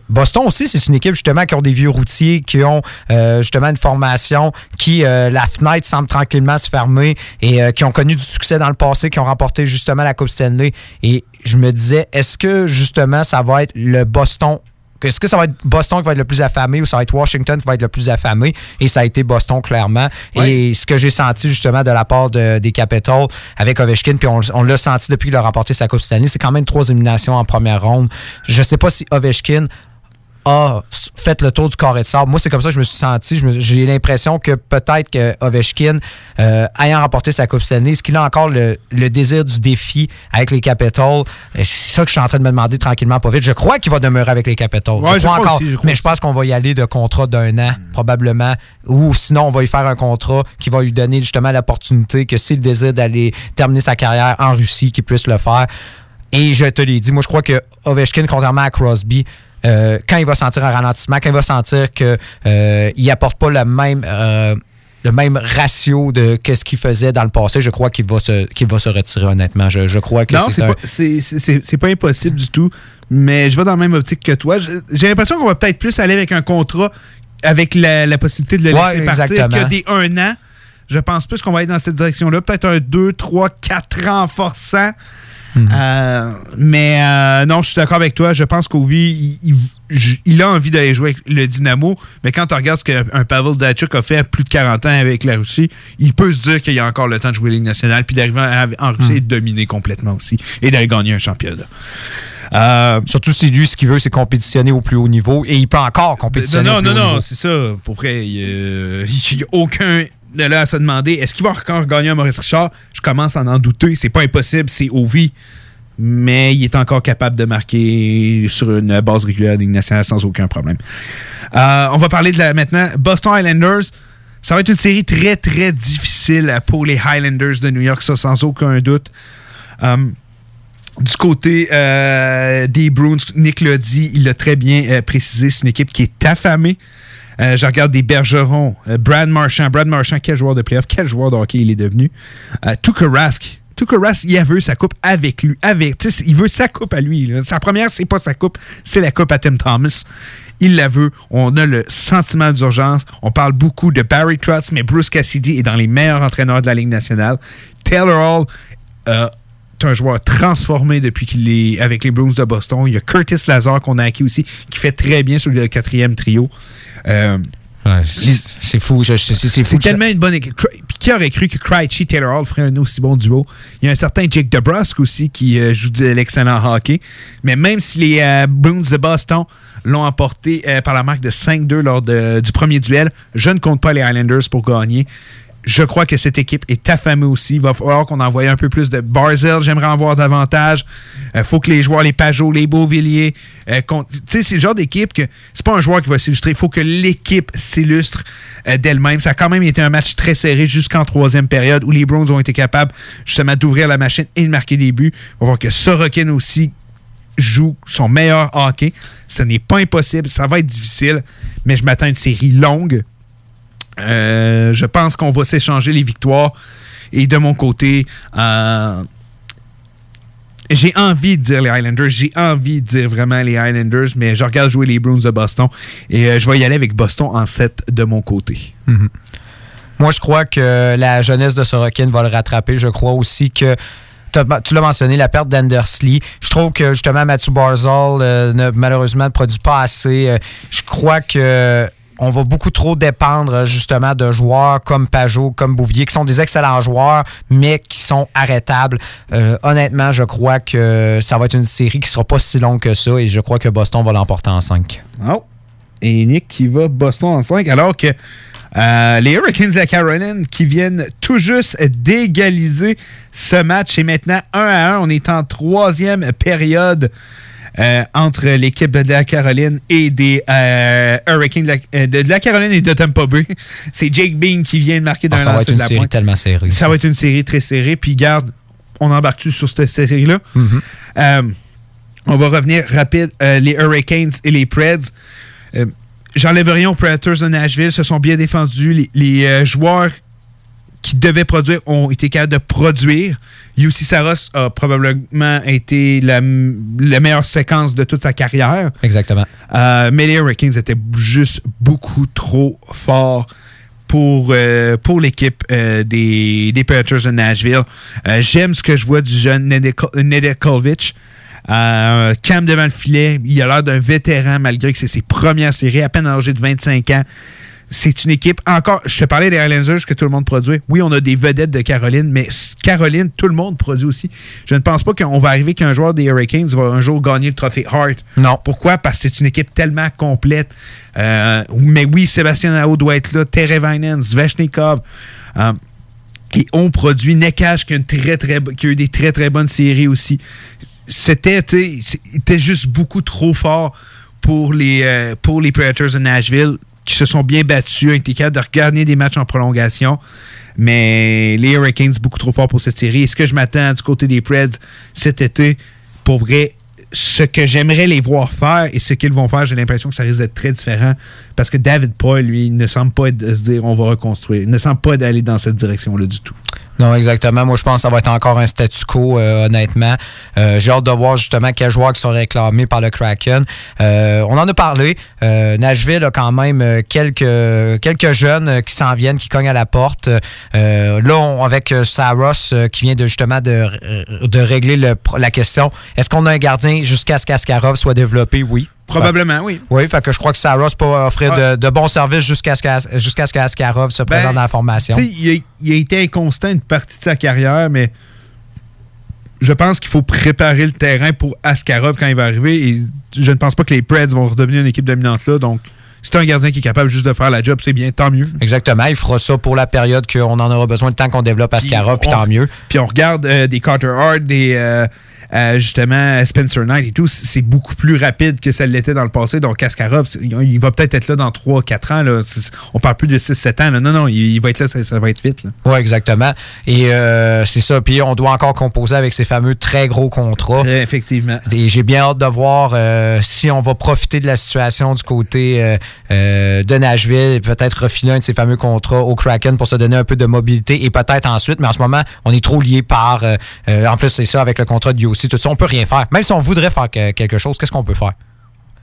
Boston aussi, c'est une équipe justement qui ont des vieux routiers, qui ont euh, justement une formation, qui euh, la fenêtre semble tranquillement se fermer et euh, qui ont connu du succès dans le passé, qui ont remporté justement la Coupe Stanley. Et je me disais, est-ce que justement ça va être le Boston est-ce que ça va être Boston qui va être le plus affamé ou ça va être Washington qui va être le plus affamé? Et ça a été Boston, clairement. Et ce que j'ai senti justement de la part de- des Capitals avec Ovechkin, puis on, on l'a senti depuis qu'il a remporté sa Coupe Stanley, c'est quand même trois éliminations en première ronde. Je sais pas si Ovechkin a f- fait le tour du carré de sable. Moi, c'est comme ça que je me suis senti. J'ai l'impression que peut-être que Ovechkin, euh, ayant remporté sa Coupe Stanley, est-ce qu'il a encore le, le désir du défi avec les Capitals? Euh, C'est ça que je suis en train de me demander tranquillement, pas vite. Je crois qu'il va demeurer avec les Capitals.
Ouais,
je
je
crois encore.
aussi, je crois
mais je pense qu'on va y aller de contrat d'un an, probablement. Ou sinon, on va lui faire un contrat qui va lui donner justement l'opportunité que s'il désire d'aller terminer sa carrière en Russie, qu'il puisse le faire. Et je te l'ai dit, moi, je crois que Ovechkin, contrairement à Crosby, euh, quand il va sentir un ralentissement, quand il va sentir qu'il il apporte pas le même, euh, le même ratio de qu'est-ce qu'il faisait dans le passé, je crois qu'il va va se retirer, honnêtement. Je, je crois que
Non,
c'est un...
pas, pas impossible du tout, mais je vais dans la même optique que toi. J'ai l'impression qu'on va peut-être plus aller avec un contrat avec la, la possibilité de le
Ouais,
laisser partir que des un an. Je pense plus qu'on va être dans cette direction-là. Peut-être un 2, 3, 4 ans forçant.
Mhm.
Euh, mais euh, non, je suis d'accord avec toi. Je pense qu'Ovi, il, il- il a envie d'aller jouer avec le Dynamo. Mais quand tu regardes ce qu'un Pavel Datchuk a fait à plus de 40 ans avec la Russie, il peut se dire qu'il y a encore le temps de jouer Ligue nationale puis d'arriver en Russie et de dominer complètement aussi et d'aller gagner un championnat. Euh,
Surtout si lui, ce qu'il veut, c'est compétitionner au plus haut niveau. Et il peut encore compétitionner
non,
au plus
non,
haut
non, c'est ça. Pour vrai, il n'y *laughs* a aucun de là à se demander est-ce qu'il va encore gagner un Maurice Richard? Je commence à en douter. C'est pas impossible, c'est Ovi. Mais il est encore capable de marquer sur une base régulière de Ligue nationale sans aucun problème. Euh, on va parler de la maintenant. Boston Highlanders. Ça va être une série très, très difficile pour les Highlanders de New York, ça sans aucun doute. Euh, du côté euh, des Bruins, Nick l'a dit, il l'a très bien précisé, c'est une équipe qui est affamée. Euh, je regarde des Bergerons, euh, Brad Marchand. Brad Marchand, quel joueur de playoff, quel joueur de hockey il est devenu. Euh, Tuukka Rask. Tuukka Rask, il veut sa coupe avec lui. Avec, il veut sa coupe à lui. Sa première, c'est pas sa coupe, c'est la coupe à Tim Thomas. Il la veut. On a le sentiment d'urgence. On parle beaucoup de Barry Trotz, mais Bruce Cassidy est dans les meilleurs entraîneurs de la Ligue nationale. Taylor Hall, euh, c'est un joueur transformé depuis qu'il est avec les Bruins de Boston. Il y a Curtis Lazar qu'on a acquis aussi, qui fait très bien sur le quatrième trio. Euh,
c'est fou. C'est c'est fou.
c'est tellement une bonne équipe. Cri- Puis qui aurait cru que Krejci Taylor Hall ferait un aussi bon duo? Il y a un certain Jake DeBrusque aussi qui euh, joue de l'excellent hockey. Mais même si les euh, Bruins de Boston l'ont emporté euh, par la marque de 5-2 lors de- du premier duel, je ne compte pas les Highlanders pour gagner. Je crois que cette équipe est affamée aussi. Il va falloir qu'on envoie un peu plus de Barzell. J'aimerais en voir davantage. Il faut que les joueurs, les Pajot, les Beauvilliers, euh, tu sais, c'est le genre d'équipe que c'est pas un joueur qui va s'illustrer. Il faut que l'équipe s'illustre euh, d'elle-même. Ça a quand même été un match très serré jusqu'en troisième période où les Browns ont été capables justement d'ouvrir la machine et de marquer des buts. On va voir que Sorokin aussi joue son meilleur hockey. Ce n'est pas impossible. Ça va être difficile, mais je m'attends à une série longue. Euh, je pense qu'on va s'échanger les victoires. Et de mon côté, euh, j'ai envie de dire les Highlanders. J'ai envie de dire vraiment les Highlanders, mais je regarde jouer les Bruins de Boston. Et euh, je vais y aller avec Boston en 7 de mon côté.
Mhm. Moi, je crois que la jeunesse de Sorokin va le rattraper. Je crois aussi que tu l'as mentionné, la perte d'Andersley. Je trouve que justement Mathieu Barzal ne, malheureusement ne produit pas assez. Je crois que on va beaucoup trop dépendre justement de joueurs comme Pajot, comme Bouvier, qui sont des excellents joueurs, mais qui sont arrêtables. Euh, honnêtement, je crois que ça va être une série qui sera pas si longue que ça et je crois que Boston va l'emporter en 5.
Oh. Et Nick qui va Boston en 5, alors que euh, les Hurricanes de la Caroline qui viennent tout juste d'égaliser ce match. Et maintenant 1 à 1. On est en troisième période euh, entre l'équipe de la Caroline et des euh, Hurricanes de la, euh, de- la Caroline et de Tampa Bay. *laughs* C'est Jake Bean qui vient de marquer dans
Ah, ça va être une série
pointe.
tellement serrée.
Ça va être une série très serrée. Puis garde, on embarque-tu sur cette série-là?
Mm-hmm.
Euh, on va revenir rapide. Les Hurricanes et les Preds. J'enlève rien aux Predators de Nashville. Se sont bien défendus. Les, les, joueurs qui devaient produire ont été capables de produire. UC Saros a probablement été la, la meilleure séquence de toute sa carrière.
Exactement.
Euh, mais les Hurricanes étaient juste beaucoup trop forts pour, euh, pour l'équipe euh, des, des Predators de Nashville. Euh, J'aime ce que je vois du jeune Nedeko- Nedekovic. Euh, Cam devant le filet, il a l'air d'un vétéran malgré que c'est ses premières séries, à peine âgé de 25 ans. C'est une équipe, encore, je te parlais des Highlanders que tout le monde produit. Oui, on a des vedettes de Caroline, mais Caroline, tout le monde produit aussi. Je ne pense pas qu'on va arriver qu'un joueur des Hurricanes va un jour gagner le trophée Hart.
Non.
Pourquoi? Parce que c'est une équipe tellement complète. Euh, mais oui, Sébastien Nao doit être là, Terevainen, Svechnikov. Euh, et on produit Nekaj qui a, une très, très, qui a eu des très, très bonnes séries aussi. C'était juste beaucoup trop fort pour les, euh, pour les Predators de Nashville qui se sont bien battus, ont été capables de regagner des matchs en prolongation. Mais les Hurricanes, beaucoup trop forts pour cette série. Et ce que je m'attends du côté des Preds cet été, pour vrai, ce que j'aimerais les voir faire et ce qu'ils vont faire, j'ai l'impression que ça risque d'être très différent. Parce que David Paul, lui, ne semble pas se dire on va reconstruire. Il ne semble pas d'aller dans cette direction-là du tout.
Non, exactement. Moi, je pense que ça va être encore un statu quo, euh, honnêtement. Euh, J'ai hâte de voir justement quels joueurs qui sont réclamés par le Kraken. Euh, on en a parlé. Euh, Nashville a quand même euh, quelques, quelques jeunes qui s'en viennent, qui cognent à la porte. Là, on- avec Saros qui vient de justement de, de régler le la question, est-ce qu'on a un gardien jusqu'à ce qu'Askarov soit développé? Oui.
Probablement, oui.
Oui, fait que je crois que Saros peut offrir de, de bons services jusqu'à ce qu'Askarov se présente
Ben,
dans la formation.
Tu il a, il a été inconstant une partie de sa carrière, mais je pense qu'il faut préparer le terrain pour Askarov quand il va arriver. Et je ne pense pas que les Preds vont redevenir une équipe dominante là. Donc, si c'est un gardien qui est capable juste de faire la job, c'est bien, tant mieux.
Exactement. Il fera ça pour la période qu'on en aura besoin, le temps qu'on développe Askarov, puis tant mieux.
Puis on regarde euh, des Carter Hart, des euh, euh, justement Spencer Knight et tout, c'est beaucoup plus rapide que ça l'était dans le passé. Donc Askarov, c'est- il va peut-être être là dans 3-4 ans. Là. On parle plus de 6-7 ans. là. Non, non, il, il va être là, ça, ça va être vite.
Oui, exactement. Et euh, c'est ça. Puis on doit encore composer avec ces fameux très gros contrats.
effectivement.
Et j'ai bien hâte de voir euh, si on va profiter de la situation du côté de Nashville et peut-être refiler un de ces fameux contrats au Kraken pour se donner un peu de mobilité et peut-être ensuite. Mais en ce moment, on est trop lié par. en plus, c'est ça avec le contrat de UOC, tout ça. On peut rien faire. Même si on voudrait faire que- quelque chose, qu'est-ce qu'on peut faire?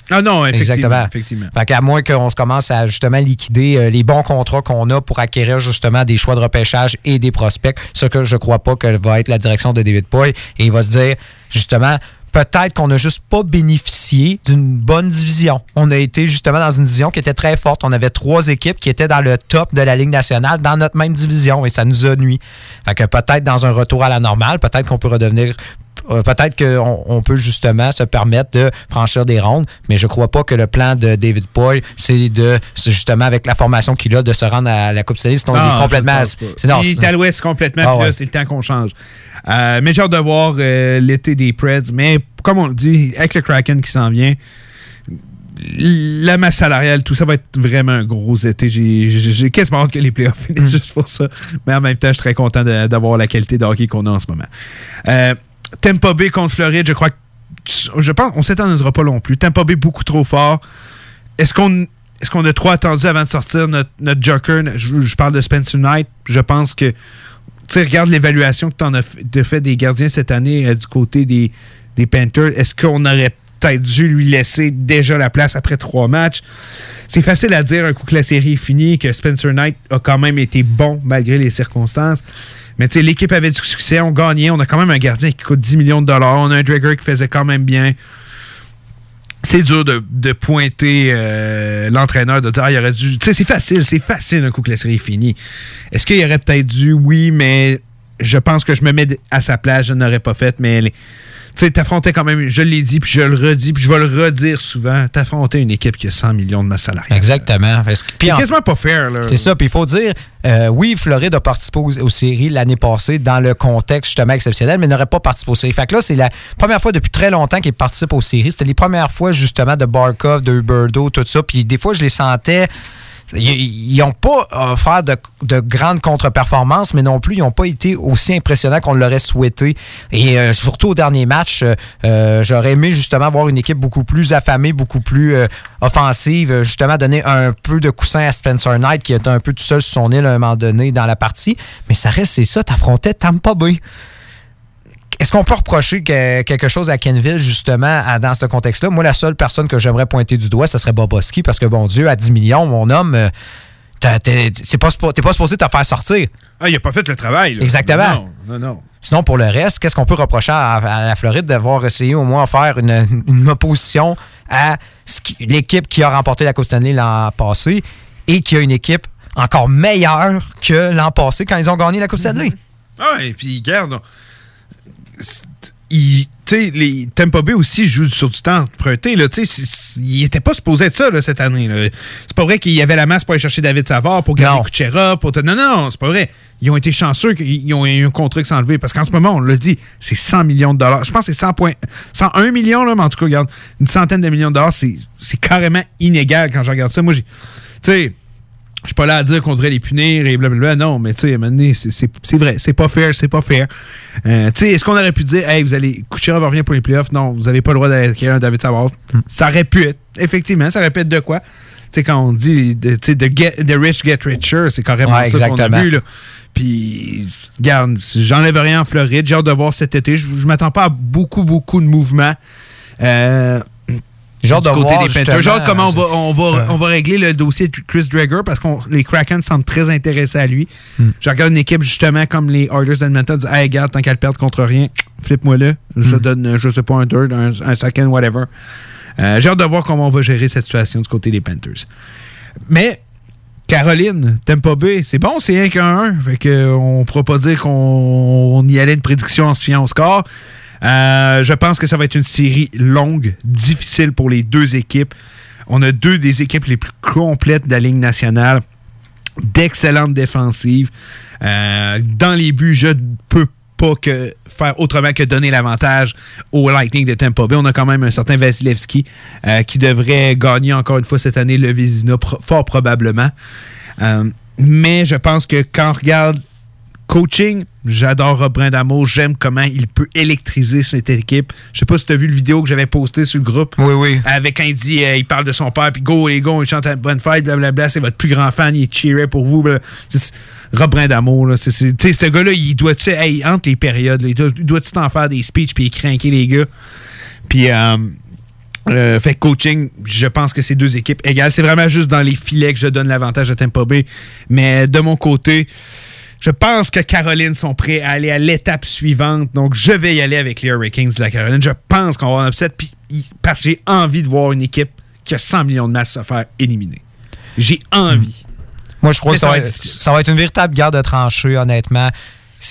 Ah non, effectivement.
Exactement.
effectivement.
Fait qu'à moins qu'on se commence à justement liquider euh, les bons contrats qu'on a pour acquérir justement des choix de repêchage et des prospects, ce que je crois pas que va être la direction de David Poy. Et il va se dire justement. Peut-être qu'on n'a juste pas bénéficié d'une bonne division. On a été justement dans une division qui était très forte. On avait trois équipes qui étaient dans le top de la Ligue nationale dans notre même division et ça nous a nuit. Fait que peut-être dans un retour à la normale, peut-être qu'on peut redevenir peut-être qu'on on peut justement se permettre de franchir des rondes, mais je crois pas que le plan de David Boyle, c'est de justement avec la formation qu'il a de se rendre à la Coupe Stanley. Sinon, il
Ah,
est complètement. c'est- non,
il est à l'ouest complètement,
Ah ouais.
c'est le temps qu'on change. Euh, mais j'ai hâte de voir euh, l'été des Preds. Mais comme on le dit, avec le Kraken qui s'en vient, la masse salariale, tout ça va être vraiment un gros été. J'ai- quasiment hâte que les playoffs *laughs* finissent juste pour ça. Mais en même temps, je suis très content d'avoir la qualité de hockey qu'on a en ce moment. Euh, Tampa Bay contre Floride, je crois que je pense on pas non plus. Tampa Bay beaucoup trop fort. Est-ce qu'on est-ce qu'on a trop attendu avant de sortir notre, notre joker? Je, parle de Spencer Knight. Je pense que tu regarde l'évaluation que tu en as de fait des gardiens cette année euh, du côté des, des Panthers. Est-ce qu'on aurait peut-être dû lui laisser déjà la place après trois matchs? C'est facile à dire un coup que la série est finie, que Spencer Knight a quand même été bon malgré les circonstances. Mais tu sais, l'équipe avait du succès, on gagnait, on a quand même un gardien qui coûte 10 millions de dollars, on a un Drager qui faisait quand même bien. C'est dur de, pointer euh, l'entraîneur, de dire, ah, il aurait dû. Tu sais, c'est facile, c'est facile un coup que la série est finie. Est-ce qu'il aurait peut-être dû? Oui, mais je pense que je me mets à sa place, je n'aurais pas fait, mais sais, t'affrontais quand même, je l'ai dit, puis je le redis, puis je vais le redire souvent, t'affrontais une équipe qui a 100 millions de masse salariale.
Exactement.
C'est
en-
quasiment pas fair, là.
C'est ça, puis il faut dire, euh, oui, Floride a participé aux, aux séries l'année passée dans le contexte justement exceptionnel, mais n'aurait pas participé aux séries. Fait que là, c'est la première fois depuis très longtemps qu'il participe aux séries. C'était les premières fois justement de Barkov, de Huberdo, tout ça. Puis des fois, je les sentais. Ils n'ont pas offert de, de grandes contre-performances, mais non plus, ils n'ont pas été aussi impressionnants qu'on l'aurait souhaité. Et euh, surtout au dernier match, euh, euh, j'aurais aimé justement voir une équipe beaucoup plus affamée, beaucoup plus euh, offensive, justement donner un peu de coussin à Spencer Knight qui était un peu tout seul sur son île à un moment donné dans la partie. Mais ça reste, c'est ça, t'affrontais Tampa Bay. Est-ce qu'on peut reprocher que- quelque chose à Kenville, justement, à- dans ce contexte-là? Moi, la seule personne que j'aimerais pointer du doigt, ce serait Boboski, parce que, bon Dieu, à 10 millions, mon homme, euh, t'es pas, pas supposé te faire sortir.
Ah, il a pas fait le travail, là.
Exactement.
Non, non, non.
Sinon, pour le reste, qu'est-ce qu'on peut reprocher à, à la Floride d'avoir essayé au moins faire une, une opposition à l'équipe qui a remporté la Coupe Stanley l'an passé et qui a une équipe encore meilleure que l'an passé quand ils ont gagné la Coupe Stanley?
Ah, et puis, c'est- il- les Tampa Bay aussi jouent sur du temps emprunté. Là, il était pas supposé être ça là, cette année. C'est pas vrai qu'il y avait la masse pour aller chercher David Savard, pour garder Kuchera. Pour te- Non, non, c'est pas vrai. Ils ont été chanceux qu'ils ont eu un contrat qui s'est enlevé. Parce qu'en ce moment, on l'a dit, c'est 100 millions de dollars. Je pense que c'est 100 points, 101 millions, là, mais en tout cas, regarde, une centaine de millions de dollars, c'est c'est carrément inégal quand je regarde ça. Moi, j'ai. Tu sais, je suis pas là à dire qu'on devrait les punir et blablabla. Non, mais tu sais, c'est- vrai. C'est pas fair, c'est pas fair. Euh, tu sais, est-ce qu'on aurait pu dire, hey, vous allez, Kuchera va revenir pour les playoffs? Non, vous avez pas le droit d'accueillir un David Savard. Ça aurait pu être, effectivement, ça aurait pu être de quoi? Tu sais, quand on dit, tu sais, the rich get richer, c'est carrément
Ouais,
ça qu'on a vu, là. Puis, regarde, j'enlève rien en Floride. J'ai hâte de voir cet été. Je, je m'attends pas à beaucoup, beaucoup de mouvements. Euh, Du
de
côté
voir,
des Panthers. hâte comment on va, on va,
euh,
on va régler le dossier de Chris Drager parce que les Kraken semblent très intéressés à lui.
Hmm.
Je regarde une équipe justement comme les Oilers d'Edmonton, disent Hey, regarde, tant qu'elle perd contre rien, flippe-moi le. Je
Hmm.
donne, je sais pas, un third, un, un second, whatever. Euh, J'ai hâte de voir comment on va gérer cette situation du côté des Panthers. Mais Caroline, Tampa Bay, c'est bon, c'est 1 qu'un 1. Fait que, on ne pourra pas dire qu'on on y allait une prédiction en se fiant au score. Euh, je pense que ça va être une série longue, difficile pour les deux équipes. On a deux des équipes les plus complètes de la Ligue nationale, d'excellentes défensives. Euh, dans les buts, je ne peux pas que faire autrement que donner l'avantage au Lightning de Tampa Bay. On a quand même un certain Vasilevski euh, qui devrait gagner encore une fois cette année le Vézina, pro- fort probablement. Mais je pense que quand on regarde coaching, j'adore Rob Brindamour. J'aime comment il peut électriser cette équipe. Je sais pas si tu as vu le vidéo que j'avais posté sur le groupe.
Oui, oui.
Avec quand il dit, euh, il parle de son père, puis go et go, il chante à bonne fête, blablabla, c'est votre plus grand fan, il cheerait pour vous. Rob Brindamour, là, c'est, c'est- tu sais, ce gars-là, il doit-tu, hey, entre les périodes, là, il doit- il doit-tu t'en faire des speeches puis craquer les gars? Puis, euh, euh, fait coaching, je pense que c'est deux équipes égales. C'est vraiment juste dans les filets que je donne l'avantage à Tampa Bay. Mais de mon côté, je pense que Caroline sont prêts à aller à l'étape suivante. Donc, je vais y aller avec les Hurricanes de la Caroline. Je pense qu'on va avoir un upset. Puis, parce que j'ai envie de voir une équipe qui a 100 millions de masses se faire éliminer. J'ai envie.
Moi, je crois
Mais
que ça, va être, ça va être une véritable guerre de tranchées, honnêtement.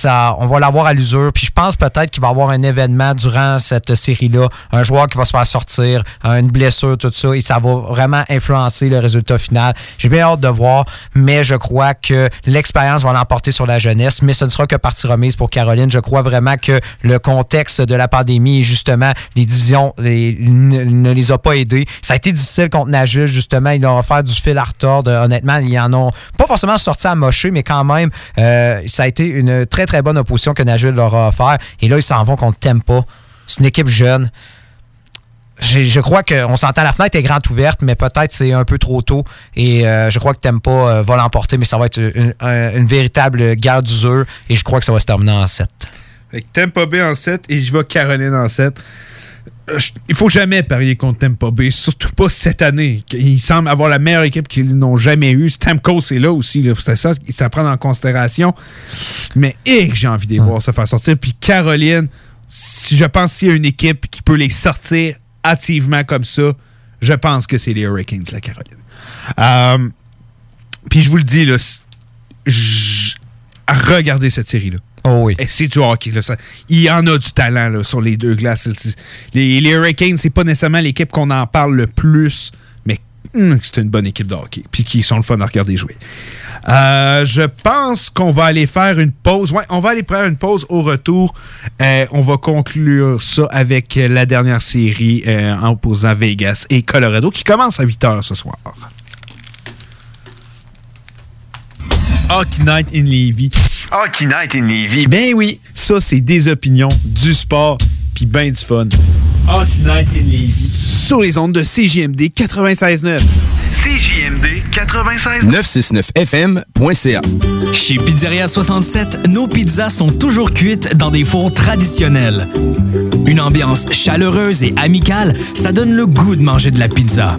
On va l'avoir à l'usure. Puis je pense peut-être qu'il va y avoir un événement durant cette série-là. Un joueur qui va se faire sortir, une blessure, tout ça. Et ça va vraiment influencer le résultat final. J'ai bien hâte de voir, mais je crois que l'expérience va l'emporter sur la jeunesse. Mais ce ne sera que partie remise pour Caroline. Je crois vraiment que le contexte de la pandémie justement les divisions ne, les a pas aidés. Ça a été difficile contre Nagel, justement. Ils leur ont offert du fil à retordre. Honnêtement, ils en ont pas forcément sorti à mocher, mais quand même, euh, ça a été une très, très bonne opposition que Nagel leur a offert. Et là, ils s'en vont contre Tempa. C'est une équipe jeune. Je, crois qu'on s'entend, la fenêtre est grande ouverte, mais peut-être c'est un peu trop tôt. Et euh, je crois que Tempa euh, va l'emporter, mais ça va être une, un- une véritable guerre d'usure. Et je crois que ça va se terminer en 7.
Fait que Tampa Bay en 7 et je vais Caroline en 7. Euh, il faut jamais parier contre Tampa Bay, surtout pas cette année. Ils semblent avoir la meilleure équipe qu'ils n'ont jamais eue. Stamkos est là aussi, c'est ça, ça prend en considération. Mais et j'ai envie de les voir se faire sortir. Puis Caroline, si je pense s'il y a une équipe qui peut les sortir hâtivement comme ça, je pense que c'est les Hurricanes, la Caroline. Euh, puis je vous le dis, là, regardez cette série-là.
Oh oui.
Et c'est du hockey. Il y en a du talent sur les deux glaces. Les, les Hurricanes, c'est pas nécessairement l'équipe qu'on en parle le plus, mais hum, c'est une bonne équipe de hockey. Puis qui sont le fun à regarder jouer. Euh, je pense qu'on va aller faire une pause. Ouais, on va aller faire une pause au retour. Euh, on va conclure ça avec la dernière série euh, en opposant Vegas et Colorado qui commence à 8 h ce soir. Hockey Night in Levy. Hockey Night in Levy. Ben oui, ça c'est des opinions, du sport, puis ben du fun. Hockey Night in Levy. Sur les ondes de CJMD 96.9.
CJMD 969fm.ca. Chez Pizzeria 67, nos pizzas sont toujours cuites dans des fours traditionnels. Une ambiance chaleureuse et amicale, ça donne le goût de manger de la pizza.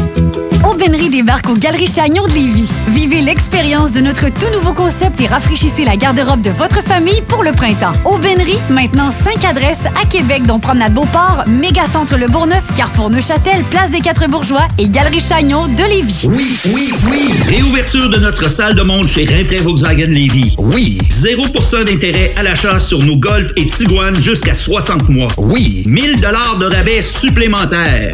Aubainerie débarque aux Galeries Chagnon de Lévis. Vivez l'expérience de notre tout nouveau concept et rafraîchissez la garde-robe de votre famille pour le printemps. Aubainerie, maintenant 5 adresses à Québec, dont Promenade Beauport, Mégacentre Le Bourgneuf, Carrefour Neuchâtel, Place des Quatre Bourgeois et Galerie Chagnon de Lévis.
Oui, oui, oui. Réouverture de notre salle de monde chez Rinfraie Volkswagen Lévis. Oui. 0% d'intérêt à l'achat sur nos Golf et Tiguan jusqu'à 60 mois. Oui. 1000 dollars de rabais supplémentaires.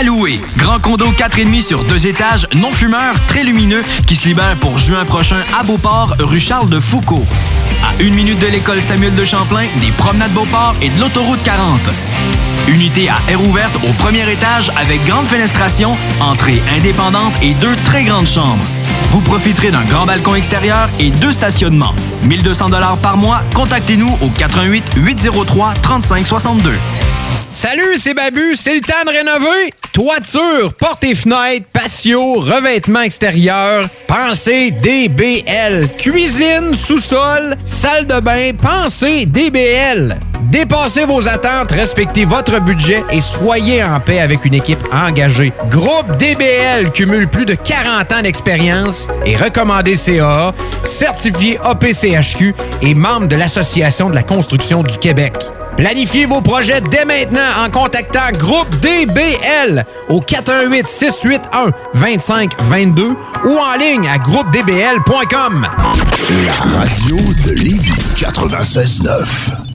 À. Grand condo 4,5 sur deux étages, non fumeur, très lumineux, qui se libère pour juin prochain à Beauport, rue Charles de Foucault. À une minute de l'école Samuel de Champlain, des promenades Beauport et de l'autoroute 40. Unité à air ouverte au premier étage avec grande fenestration, entrée indépendante et deux très grandes chambres. Vous profiterez d'un grand balcon extérieur et deux stationnements. 1200 dollars par mois. Contactez-nous au 88 803 3562.
Salut, c'est Babu, c'est le temps de rénover. Toiture, portes et fenêtres, patio, revêtement extérieur, pensez DBL. Cuisine, sous-sol, salle de bain, pensez DBL. Dépassez vos attentes, respectez votre budget et soyez en paix avec une équipe engagée. Groupe DBL cumule plus de 40 ans d'expérience et recommandé CAA, certifié APCHQ et membre de l'Association de la construction du Québec. Planifiez vos projets dès maintenant en contactant Groupe DBL au 418 681 2522 ou en ligne à groupedbl.com.
La radio de Lévis 96.9.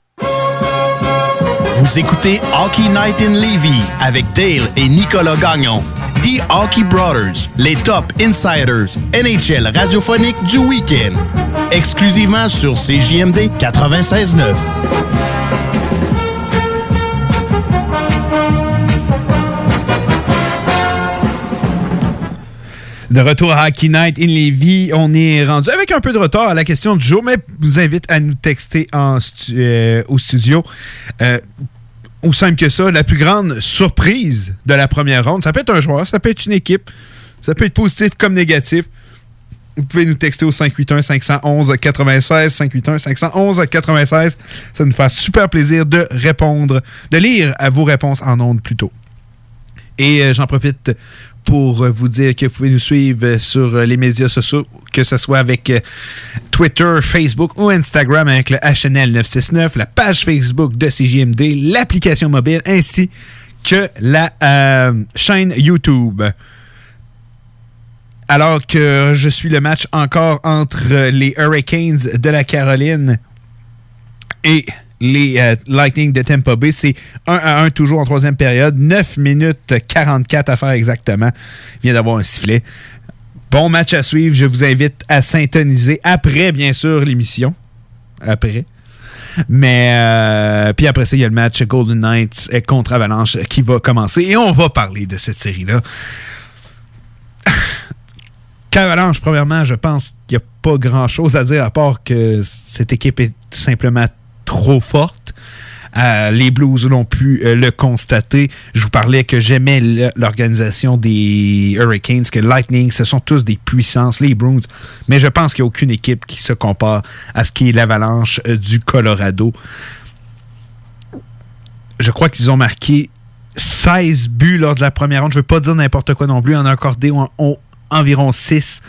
Vous écoutez Hockey Night in Levy avec Dale et Nicolas Gagnon. The Hockey Brothers, les top insiders NHL radiophonique du week-end. Exclusivement sur CJMD 96.9.
De retour à Hockey Night in Levy, on est rendu avec un peu de retard à la question du jour, mais vous invite à nous texter euh, au studio. Euh, aussi simple que ça, la plus grande surprise de la première ronde, ça peut être un joueur, ça peut être une équipe, ça peut être positif comme négatif. Vous pouvez nous texter au 581-511-96, 581-511-96. Ça nous fait super plaisir de répondre, de lire à vos réponses en ondes plutôt. Et euh, j'en profite pour euh, vous dire que vous pouvez nous suivre sur euh, les médias sociaux, que ce soit avec euh, Twitter, Facebook ou Instagram avec le HNL 969, la page Facebook de CJMD, l'application mobile ainsi que la euh, chaîne YouTube. Alors que je suis le match encore entre les Hurricanes de la Caroline et les euh, Lightning de Tampa Bay. C'est 1 à 1 toujours en troisième période. 9 minutes 44 à faire exactement. Il vient d'avoir un sifflet. Bon match à suivre. Je vous invite à s'intoniser après, bien sûr, l'émission. Après. Mais euh, puis après ça, il y a le match Golden Knights contre Avalanche qui va commencer. Et on va parler de cette série-là. *laughs* Qu'Avalanche, premièrement, je pense qu'il n'y a pas grand-chose à dire à part que cette équipe est simplement trop forte. Euh, les Blues l'ont pu euh, le constater. Je vous parlais que j'aimais l'organisation des Hurricanes, que Lightning, ce sont tous des puissances, les Bruins. Mais je pense qu'il n'y a aucune équipe qui se compare à ce qui est l'Avalanche euh, du Colorado. Je crois qu'ils ont marqué 16 buts lors de la première ronde. Je ne veux pas dire n'importe quoi non plus. On a accordé en- en- environ 6.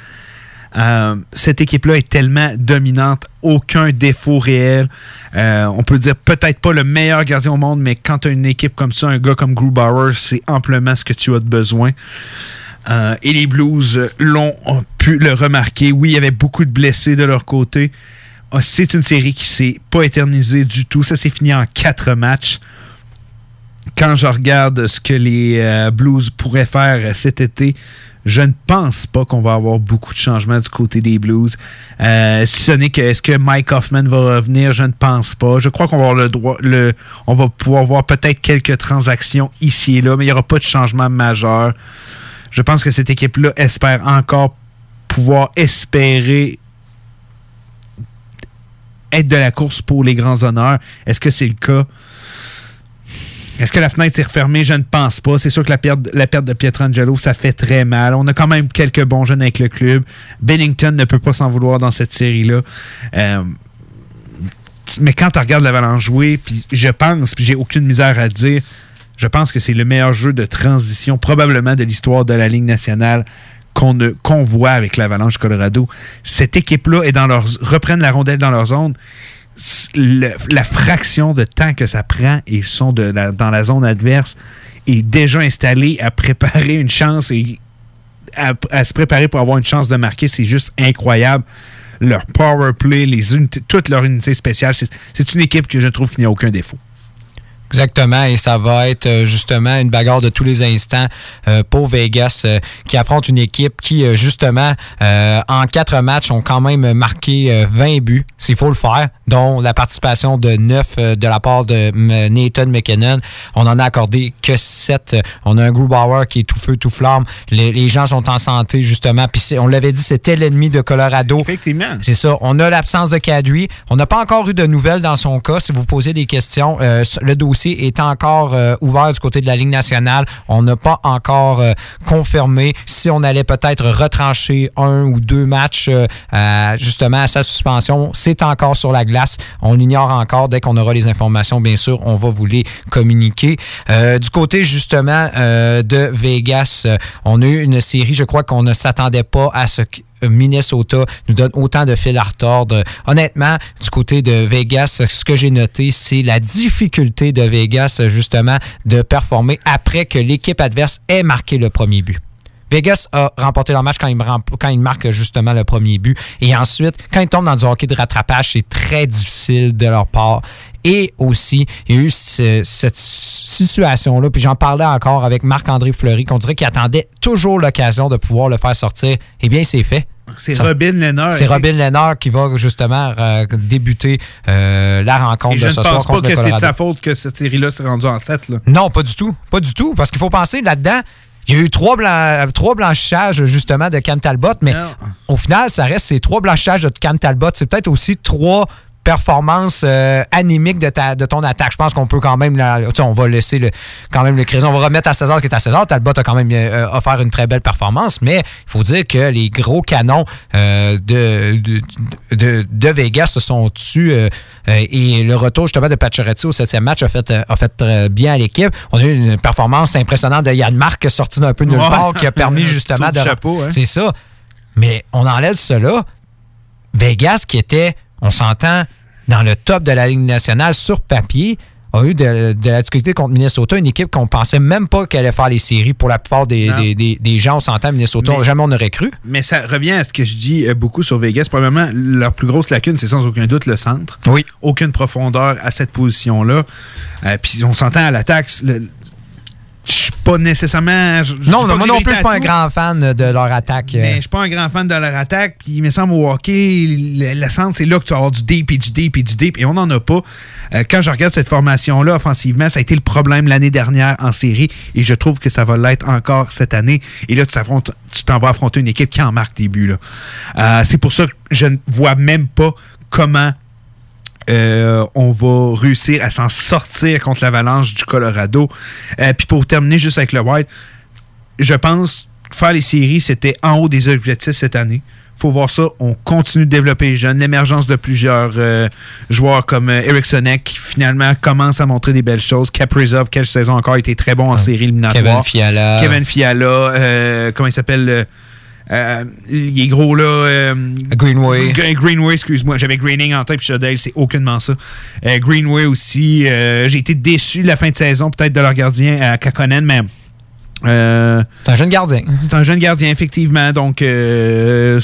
Euh, cette équipe-là est tellement dominante, aucun défaut réel. Euh, on peut dire peut-être pas le meilleur gardien au monde, mais quand tu as une équipe comme ça, un gars comme Grubauer, c'est amplement ce que tu as de besoin. Euh, et les Blues l'ont ont pu le remarquer. Oui, il y avait beaucoup de blessés de leur côté. Ah, c'est une série qui s'est pas éternisée du tout. Ça s'est fini en quatre matchs quand je regarde ce que les Blues pourraient faire cet été, je ne pense pas qu'on va avoir beaucoup de changements du côté des Blues. Euh, si ce n'est que est-ce que Mike Hoffman va revenir, je ne pense pas. Je crois qu'on va avoir le droit, le, on va pouvoir voir peut-être quelques transactions ici et là, mais il n'y aura pas de changement majeur. Je pense que cette équipe-là espère encore pouvoir espérer être de la course pour les grands honneurs. Est-ce que c'est le cas? Est-ce que la fenêtre s'est refermée? Je ne pense pas. C'est sûr que la perte, de Pietrangelo, ça fait très mal. On a quand même quelques bons jeunes avec le club. Bennington ne peut pas s'en vouloir dans cette série-là. Euh, mais quand tu regardes l'Avalanche jouer, puis je pense, puis j'ai aucune misère à dire, je pense que c'est le meilleur jeu de transition probablement de l'histoire de la Ligue nationale qu'on voit avec l'Avalanche Colorado. Cette équipe-là est la rondelle dans leur zone. La fraction de temps que ça prend et ils sont dans la zone adverse est déjà installée à préparer une chance et à, se préparer pour avoir une chance de marquer, c'est juste incroyable. Leur power play, les unités, toutes leurs unités spéciales, c'est c'est une équipe que je trouve qu'il n'y a aucun défaut.
Exactement, et ça va être euh, justement une bagarre de tous les instants euh, pour Vegas euh, qui affronte une équipe qui, justement, euh, en quatre matchs, ont quand même marqué euh, 20 buts. S'il faut le faire, dont la participation de 9 euh, de la part de Nathan McKinnon. On en a accordé que 7. On a un Grubauer qui est tout feu, tout flamme. Les, les gens sont en santé, justement. Puis c'est- on l'avait dit, c'était l'ennemi de Colorado.
Effectivement.
C'est ça. On a l'absence de Kadri. On n'a pas encore eu de nouvelles dans son cas. Si vous posez des questions, euh, le dossier est encore euh, ouvert du côté de la Ligue nationale. On n'a pas encore euh, confirmé si on allait peut-être retrancher un ou deux matchs euh, justement à sa suspension. C'est encore sur la glace. On l'ignore encore. Dès qu'on aura les informations, bien sûr, on va vous les communiquer. Du côté justement de Vegas, on a eu une série, je crois qu'on ne s'attendait pas à ce que Minnesota nous donne autant de fil à retordre. Honnêtement, du côté de Vegas, ce que j'ai noté, c'est la difficulté de Vegas, justement, de performer après que l'équipe adverse ait marqué le premier but. Vegas a remporté leur match quand il, rem- quand il marque justement le premier but. Et ensuite, quand ils tombent dans du hockey de rattrapage, c'est très difficile de leur part. Et aussi, il y a eu ce- cette situation-là, puis j'en parlais encore avec Marc-André Fleury, qu'on dirait qu'il attendait toujours l'occasion de pouvoir le faire sortir. Eh bien, c'est fait.
C'est Robin Lennard.
C'est Robin Lennard qui va justement euh, débuter euh, la rencontre de
je ne
ce soir
pense pas
contre
que c'est de sa faute que cette série-là s'est rendue en 7. Là.
Non, pas du tout. Pas du tout. Parce qu'il faut penser là-dedans, il y a eu trois, blan- trois blanchissages justement de Cam Talbot, mais au final, ça reste ces trois blanchissages de Cam Talbot. C'est peut-être aussi trois performance euh, anémique de, ta, de ton attaque. Je pense qu'on peut quand même, la, on va laisser le, quand même le crédit. On va remettre à César qui est à César. Talbot a quand même euh, offert une très belle performance, mais il faut dire que les gros canons euh, de, de, de, de Vegas se sont tués euh, et le retour justement de Pacioretty au septième match a fait, a fait euh, bien à l'équipe. On a eu une performance impressionnante de Yann Marc sorti d'un peu nulle part qui a permis *laughs* justement de.
de chapeau, hein.
C'est ça. Mais on enlève cela. Vegas, qui était, on s'entend, dans le top de la Ligue nationale sur papier, a eu de, de la difficulté contre Minnesota, une équipe qu'on pensait même pas qu'elle allait faire les séries. Pour la plupart des, des- des- des gens, on s'entend, Minnesota,
Mais-
jamais on aurait cru.
Mais ça revient à ce que je dis euh, beaucoup sur Vegas. Probablement, leur plus grosse lacune, c'est sans aucun doute le centre.
Oui.
Aucune profondeur à cette position-là. Euh, Puis on s'entend à l'attaque. Je suis pas nécessairement.
Non, moi non plus, je suis pas un grand fan de leur attaque. euh.
Mais je suis pas un grand fan de leur attaque. Puis il me semble au hockey, le, le centre, c'est là que tu vas avoir du deep et du deep et du deep. Et on n'en a pas. Euh, quand je regarde cette formation-là, offensivement, ça a été le problème l'année dernière en série. Et je trouve que ça va l'être encore cette année. Et là, tu t'en vas affronter une équipe qui en marque des buts. là. Euh, c'est pour ça que je ne vois même pas comment euh, on va réussir à s'en sortir contre l'avalanche du Colorado. Euh, Puis pour terminer juste avec le Wild, je pense faire les séries, c'était en haut des objectifs cette année. faut voir ça. On continue de développer les jeunes. L'émergence de plusieurs euh, joueurs comme Eric Sonek qui finalement commence à montrer des belles choses. Kaprizov, quelle saison encore, été très bon en série éliminatoire.
Kevin Fiala.
Kevin Fiala. comment il s'appelle euh, euh, il est gros là. euh,
Greenway.
Greenway, excuse-moi. J'avais Greening en tête, puis Chodel, c'est aucunement ça. Euh, Greenway aussi. euh, J'ai été déçu la fin de saison, peut-être de leur gardien à Kakonen, mais. Euh,
c'est un jeune gardien.
C'est un jeune gardien, effectivement. Donc, euh,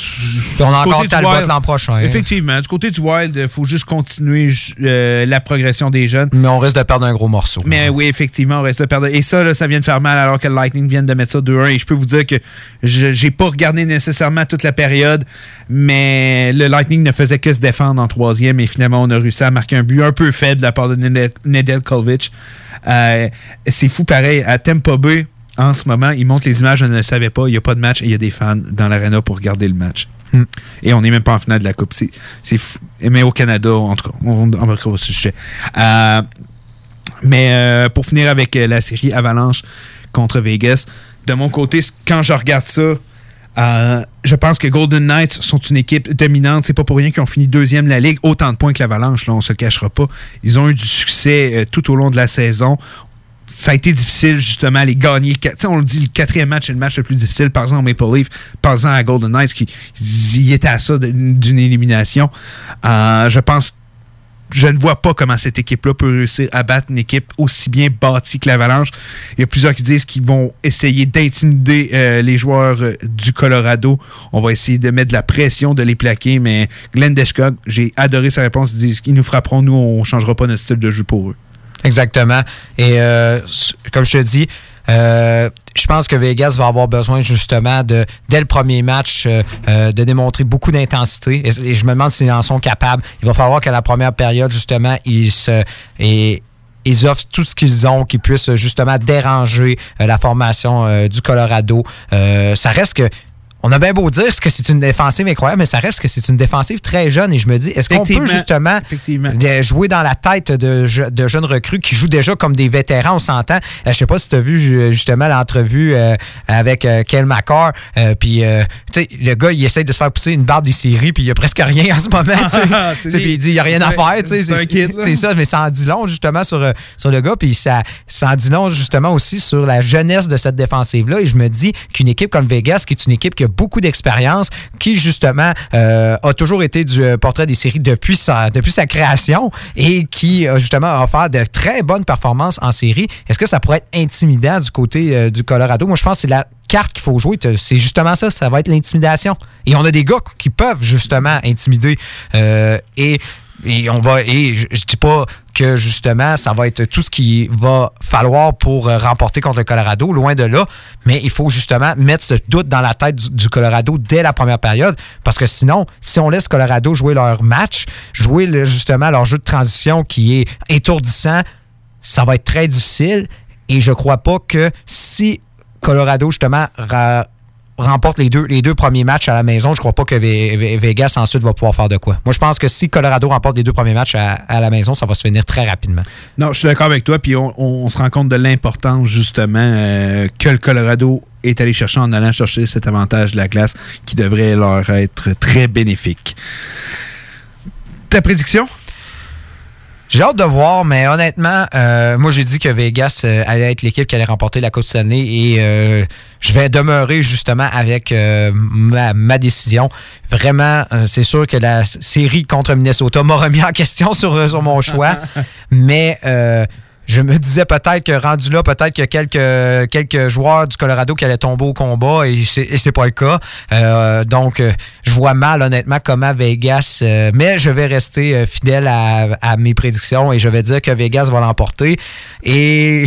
on a encore Talbot l'an prochain.
Effectivement. Du côté du Wild, il faut juste continuer euh, la progression des jeunes.
Mais on risque de perdre un gros morceau.
Mais oui, effectivement, on reste de perdre. Et ça, là, ça vient de faire mal alors que le Lightning vient de mettre ça 2-1. Et je peux vous dire que je j'ai pas regardé nécessairement toute la période, mais le Lightning ne faisait que se défendre en troisième. Et finalement, on a réussi à marquer un but un peu faible de la part de Ned- Nedeljkovic. Euh, C'est fou, pareil. À Tampa Bay, en ce moment, ils montrent les images, je ne le savais pas. Il n'y a pas de match et il y a des fans dans l'arena pour regarder le match.
Hmm.
Et on n'est même pas en finale de la Coupe. C'est. Mais au Canada, en tout cas, on on embarquera au sujet. Euh, mais euh, pour finir avec euh, la série Avalanche contre Vegas, de mon côté, quand je regarde ça, euh, je pense que Golden Knights sont une équipe dominante. C'est pas pour rien qu'ils ont fini deuxième de la ligue. Autant de points que l'Avalanche, là, on se le cachera pas. Ils ont eu du succès euh, tout au long de la saison. Ça a été difficile, justement, à les gagner. Tu sais, on le dit, le quatrième match est le match le plus difficile. Par exemple, Maple Leaf, par exemple, à Golden Knights, qui y était à ça d'une élimination. Euh, je pense je ne vois pas comment cette équipe-là peut réussir à battre une équipe aussi bien bâtie que l'Avalanche. Il y a plusieurs qui disent qu'ils vont essayer d'intimider euh, les joueurs euh, du Colorado. On va essayer de mettre de la pression, de les plaquer, mais Glenn Deschog, j'ai adoré sa réponse. Ils disent qu'ils nous frapperont, nous, on ne changera pas notre style de jeu pour eux.
Exactement. Et euh, comme je te dis, euh, je pense que Vegas va avoir besoin justement de, dès le premier match, euh, de démontrer beaucoup d'intensité. Et, je me demande s'ils en sont capables. Il va falloir qu'à la première période, justement, ils se. Ils offrent tout ce qu'ils ont qui puisse justement déranger la formation du Colorado. Ça reste que on a bien beau dire que c'est une défensive incroyable, mais ça reste que c'est une défensive très jeune. Et je me dis, est-ce qu'on peut justement de jouer dans la tête de, je- de jeunes recrues qui jouent déjà comme des vétérans, on s'entend? Euh, je sais pas si tu as vu ju- justement l'entrevue euh, avec euh, Kel McCarr. euh, puis, euh, tu sais, le gars, il essaie de se faire pousser une barbe des séries, puis il y a presque rien en ce moment. *laughs* puis il dit, il n'y a rien à faire.
C'est
ça, mais ça en dit long justement sur, euh, sur le gars. Puis ça, ça en dit long justement aussi sur la jeunesse de cette défensive-là. Et je me dis qu'une équipe comme Vegas, qui est une équipe qui a beaucoup d'expérience, qui justement euh, a toujours été du euh, portrait des séries depuis sa, création et qui a justement offert de très bonnes performances en série, est-ce que ça pourrait être intimidant du côté euh, du Colorado? Moi, je pense que c'est la carte qu'il faut jouer. C'est justement ça, ça va être l'intimidation. Et on a des gars qui peuvent justement intimider. Euh, et et on va et je, je dis pas que justement ça va être tout ce qu'il va falloir pour euh, remporter contre le Colorado, loin de là, mais il faut justement mettre ce doute dans la tête du, Colorado dès la première période. Parce que sinon, si on laisse Colorado jouer leur match, jouer justement leur jeu de transition qui est étourdissant, ça va être très difficile. Et je crois pas que si Colorado justement remporte les deux, premiers matchs à la maison, je crois pas que Ve- Ve- Vegas ensuite va pouvoir faire de quoi. Moi, je pense que si Colorado remporte les deux premiers matchs à, la maison, ça va se finir très rapidement.
Non, je suis d'accord avec toi. Puis on, on se rend compte de l'importance, justement, euh, que le Colorado est allé chercher en allant chercher cet avantage de la glace qui devrait leur être très bénéfique. Ta prédiction?
J'ai hâte de voir, mais honnêtement, euh, moi j'ai dit que Vegas euh, allait être l'équipe qui allait remporter la Coupe Stanley et euh, je vais demeurer justement avec ma, ma décision. Vraiment, c'est sûr que la série contre Minnesota m'a remis *laughs* en question sur, sur mon choix, *laughs* mais je me disais peut-être que rendu là, peut-être qu'il y a quelques, quelques joueurs du Colorado qui allaient tomber au combat et c'est, c'est pas le cas. Euh, donc, euh, je vois mal honnêtement comment Vegas, euh, mais je vais rester fidèle à, à mes prédictions et je vais dire que Vegas va l'emporter. Et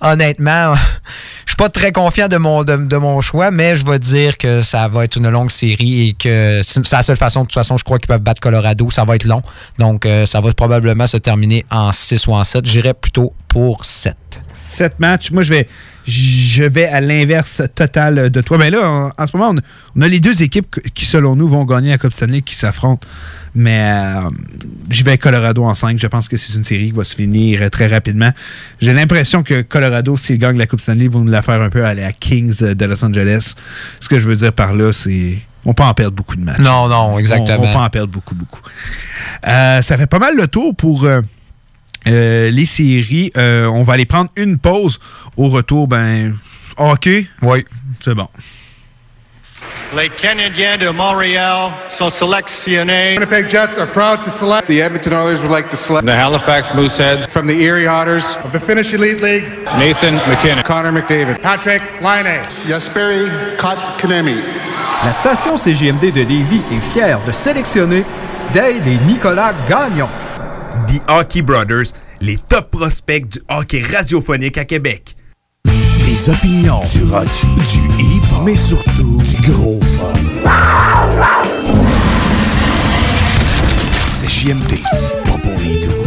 honnêtement, *laughs* je suis pas très confiant de mon, choix, mais je vais dire que ça va être une longue série et que c'est la seule façon, de toute façon, je crois qu'ils peuvent battre Colorado. Ça va être long. Donc, euh, ça va probablement se terminer en 6 ou en 7. J'irais plutôt pour 7.
Sept matchs. Moi, je vais, je vais à l'inverse total de toi. Mais là, en, en ce moment, on a, on a les deux équipes qui, selon nous, vont gagner la Coupe Stanley qui s'affrontent. Mais euh, j'y vais Colorado en 5. Je pense que c'est une série qui va se finir très rapidement. J'ai l'impression que Colorado, s'ils gagnent la Coupe Stanley, vont nous la faire un peu aller à Kings de Los Angeles. Ce que je veux dire par là, c'est. On peut en perdre beaucoup de matchs.
Non, non, exactement.
On, on peut en perdre beaucoup, beaucoup. Euh, ça fait pas mal le tour pour. euh, euh, les séries, euh, on va aller prendre une pause. Au retour, ben, hockey.
Oui.
C'est bon.
Les Canadiens de Montréal sont sélectionnés.
Winnipeg Jets are proud to select. The Edmonton Oilers would like to select.
The Halifax Mooseheads.
From the Erie Otters. Of the Finnish Elite League.
Nathan McKinnon.
Connor McDavid. Patrick Laine. Jesperi Kotkaniemi.
La station CGMD de Lévis est fière de sélectionner Dale et Nicolas Gagnon.
The Hockey Brothers, les top prospects du hockey radiophonique à Québec.
Des opinions, du rock, du hip, mais surtout du gros fun. C'est JMD, pas pour les doux.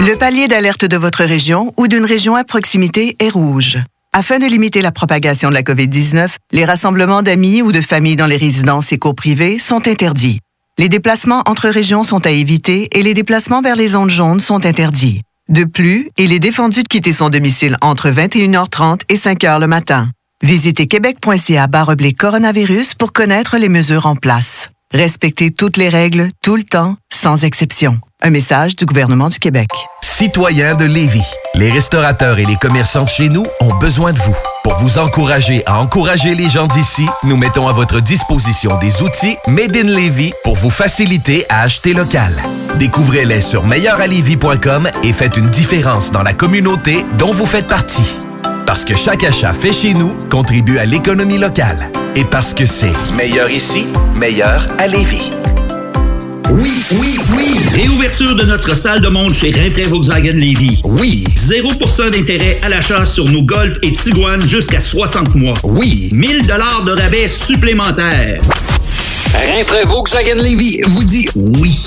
Le palier d'alerte de votre région ou d'une région à proximité est rouge. Afin de limiter la propagation de la COVID-19, les rassemblements d'amis ou de familles dans les résidences et cours privées sont interdits. Les déplacements entre régions sont à éviter et les déplacements vers les zones jaunes sont interdits. De plus, il est défendu de quitter son domicile entre 21h30 et 5h le matin. Visitez québec.ca baroblique coronavirus pour connaître les mesures en place. Respectez toutes les règles, tout le temps, sans exception. Un message du gouvernement du Québec.
Citoyens de Lévis, les restaurateurs et les commerçants de chez nous ont besoin de vous. Pour vous encourager à encourager les gens d'ici, nous mettons à votre disposition des outils Made in Lévis pour vous faciliter à acheter local. Découvrez-les sur meilleuralevis.com et faites une différence dans la communauté dont vous faites partie. Parce que chaque achat fait chez nous contribue à l'économie locale. Et parce que c'est meilleur ici, meilleur à Lévis.
Oui, oui, oui. Réouverture de notre salle de monde chez Rinfraie Volkswagen Lévy.
Oui.
0% d'intérêt à l'achat sur nos Golf et Tiguan jusqu'à 60 mois.
Oui.
1000 dollars de rabais supplémentaires.
Rinfraie Volkswagen Lévy vous dit oui.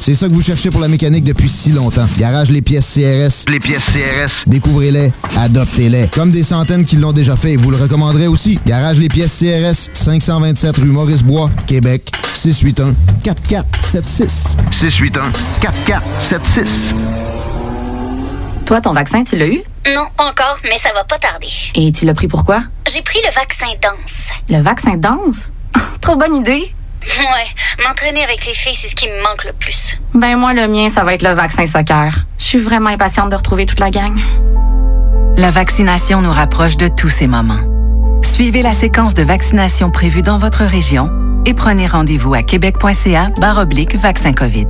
C'est ça que vous cherchez pour la mécanique depuis si longtemps. Garage Les Pièces CRS. Les pièces CRS. Découvrez-les, adoptez-les. Comme des centaines qui l'ont déjà fait, vous le recommanderez aussi. Garage Les Pièces CRS, 527 rue Maurice-Bois, Québec, 681 4476. 681 4476.
Toi, ton vaccin, tu l'as eu?
Non, pas encore, mais ça va pas tarder.
Et tu l'as pris pourquoi?
J'ai pris le vaccin danse.
Le vaccin danse? *laughs* Trop bonne idée!
Ouais, m'entraîner avec les filles, c'est ce qui me manque le plus.
Ben moi, le mien, ça va être le vaccin soccer. Je suis vraiment impatiente de retrouver toute la gang.
La vaccination nous rapproche de tous ces moments. Suivez la séquence de vaccination prévue dans votre région et prenez rendez-vous à québec.ca oblique vaccin COVID.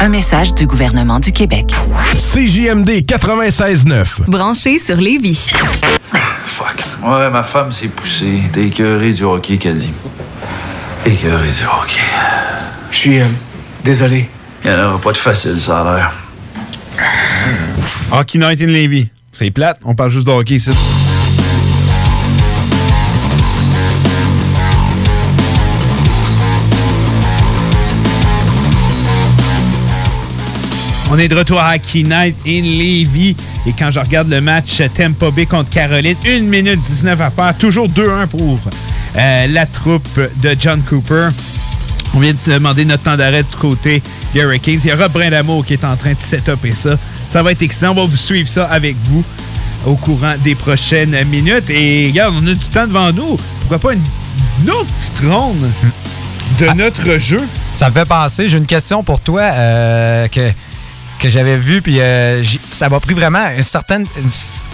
Un message du gouvernement du Québec.
CJMD 96.9.
Branché sur Lévis.
Fuck. Ouais, ma femme s'est poussée. T'es écœuré du hockey, qu'a dit. Écœuré du hockey.
Je suis euh, désolé.
Il n'y en aura pas de facile, ça a l'air.
Hockey Night in Levy. C'est plate, on parle juste de hockey ici. On est de retour à Hockey Night in Levy. Et quand je regarde le match Tampa Bay contre Caroline, 1 minute 19 à faire, toujours 2-1 pour euh, la troupe de John Cooper. On vient de demander notre temps d'arrêt du côté des Hurricanes. Il y a Rob Brindamour qui est en train de setuper ça. Ça va être excitant. On va vous suivre ça avec vous au courant des prochaines minutes. Et regarde, on a du temps devant nous. Pourquoi pas une, une autre petite ronde de notre jeu?
Ça me fait penser, j'ai une question pour toi euh, que, que j'avais vue, puis euh, ça m'a pris vraiment une certaine,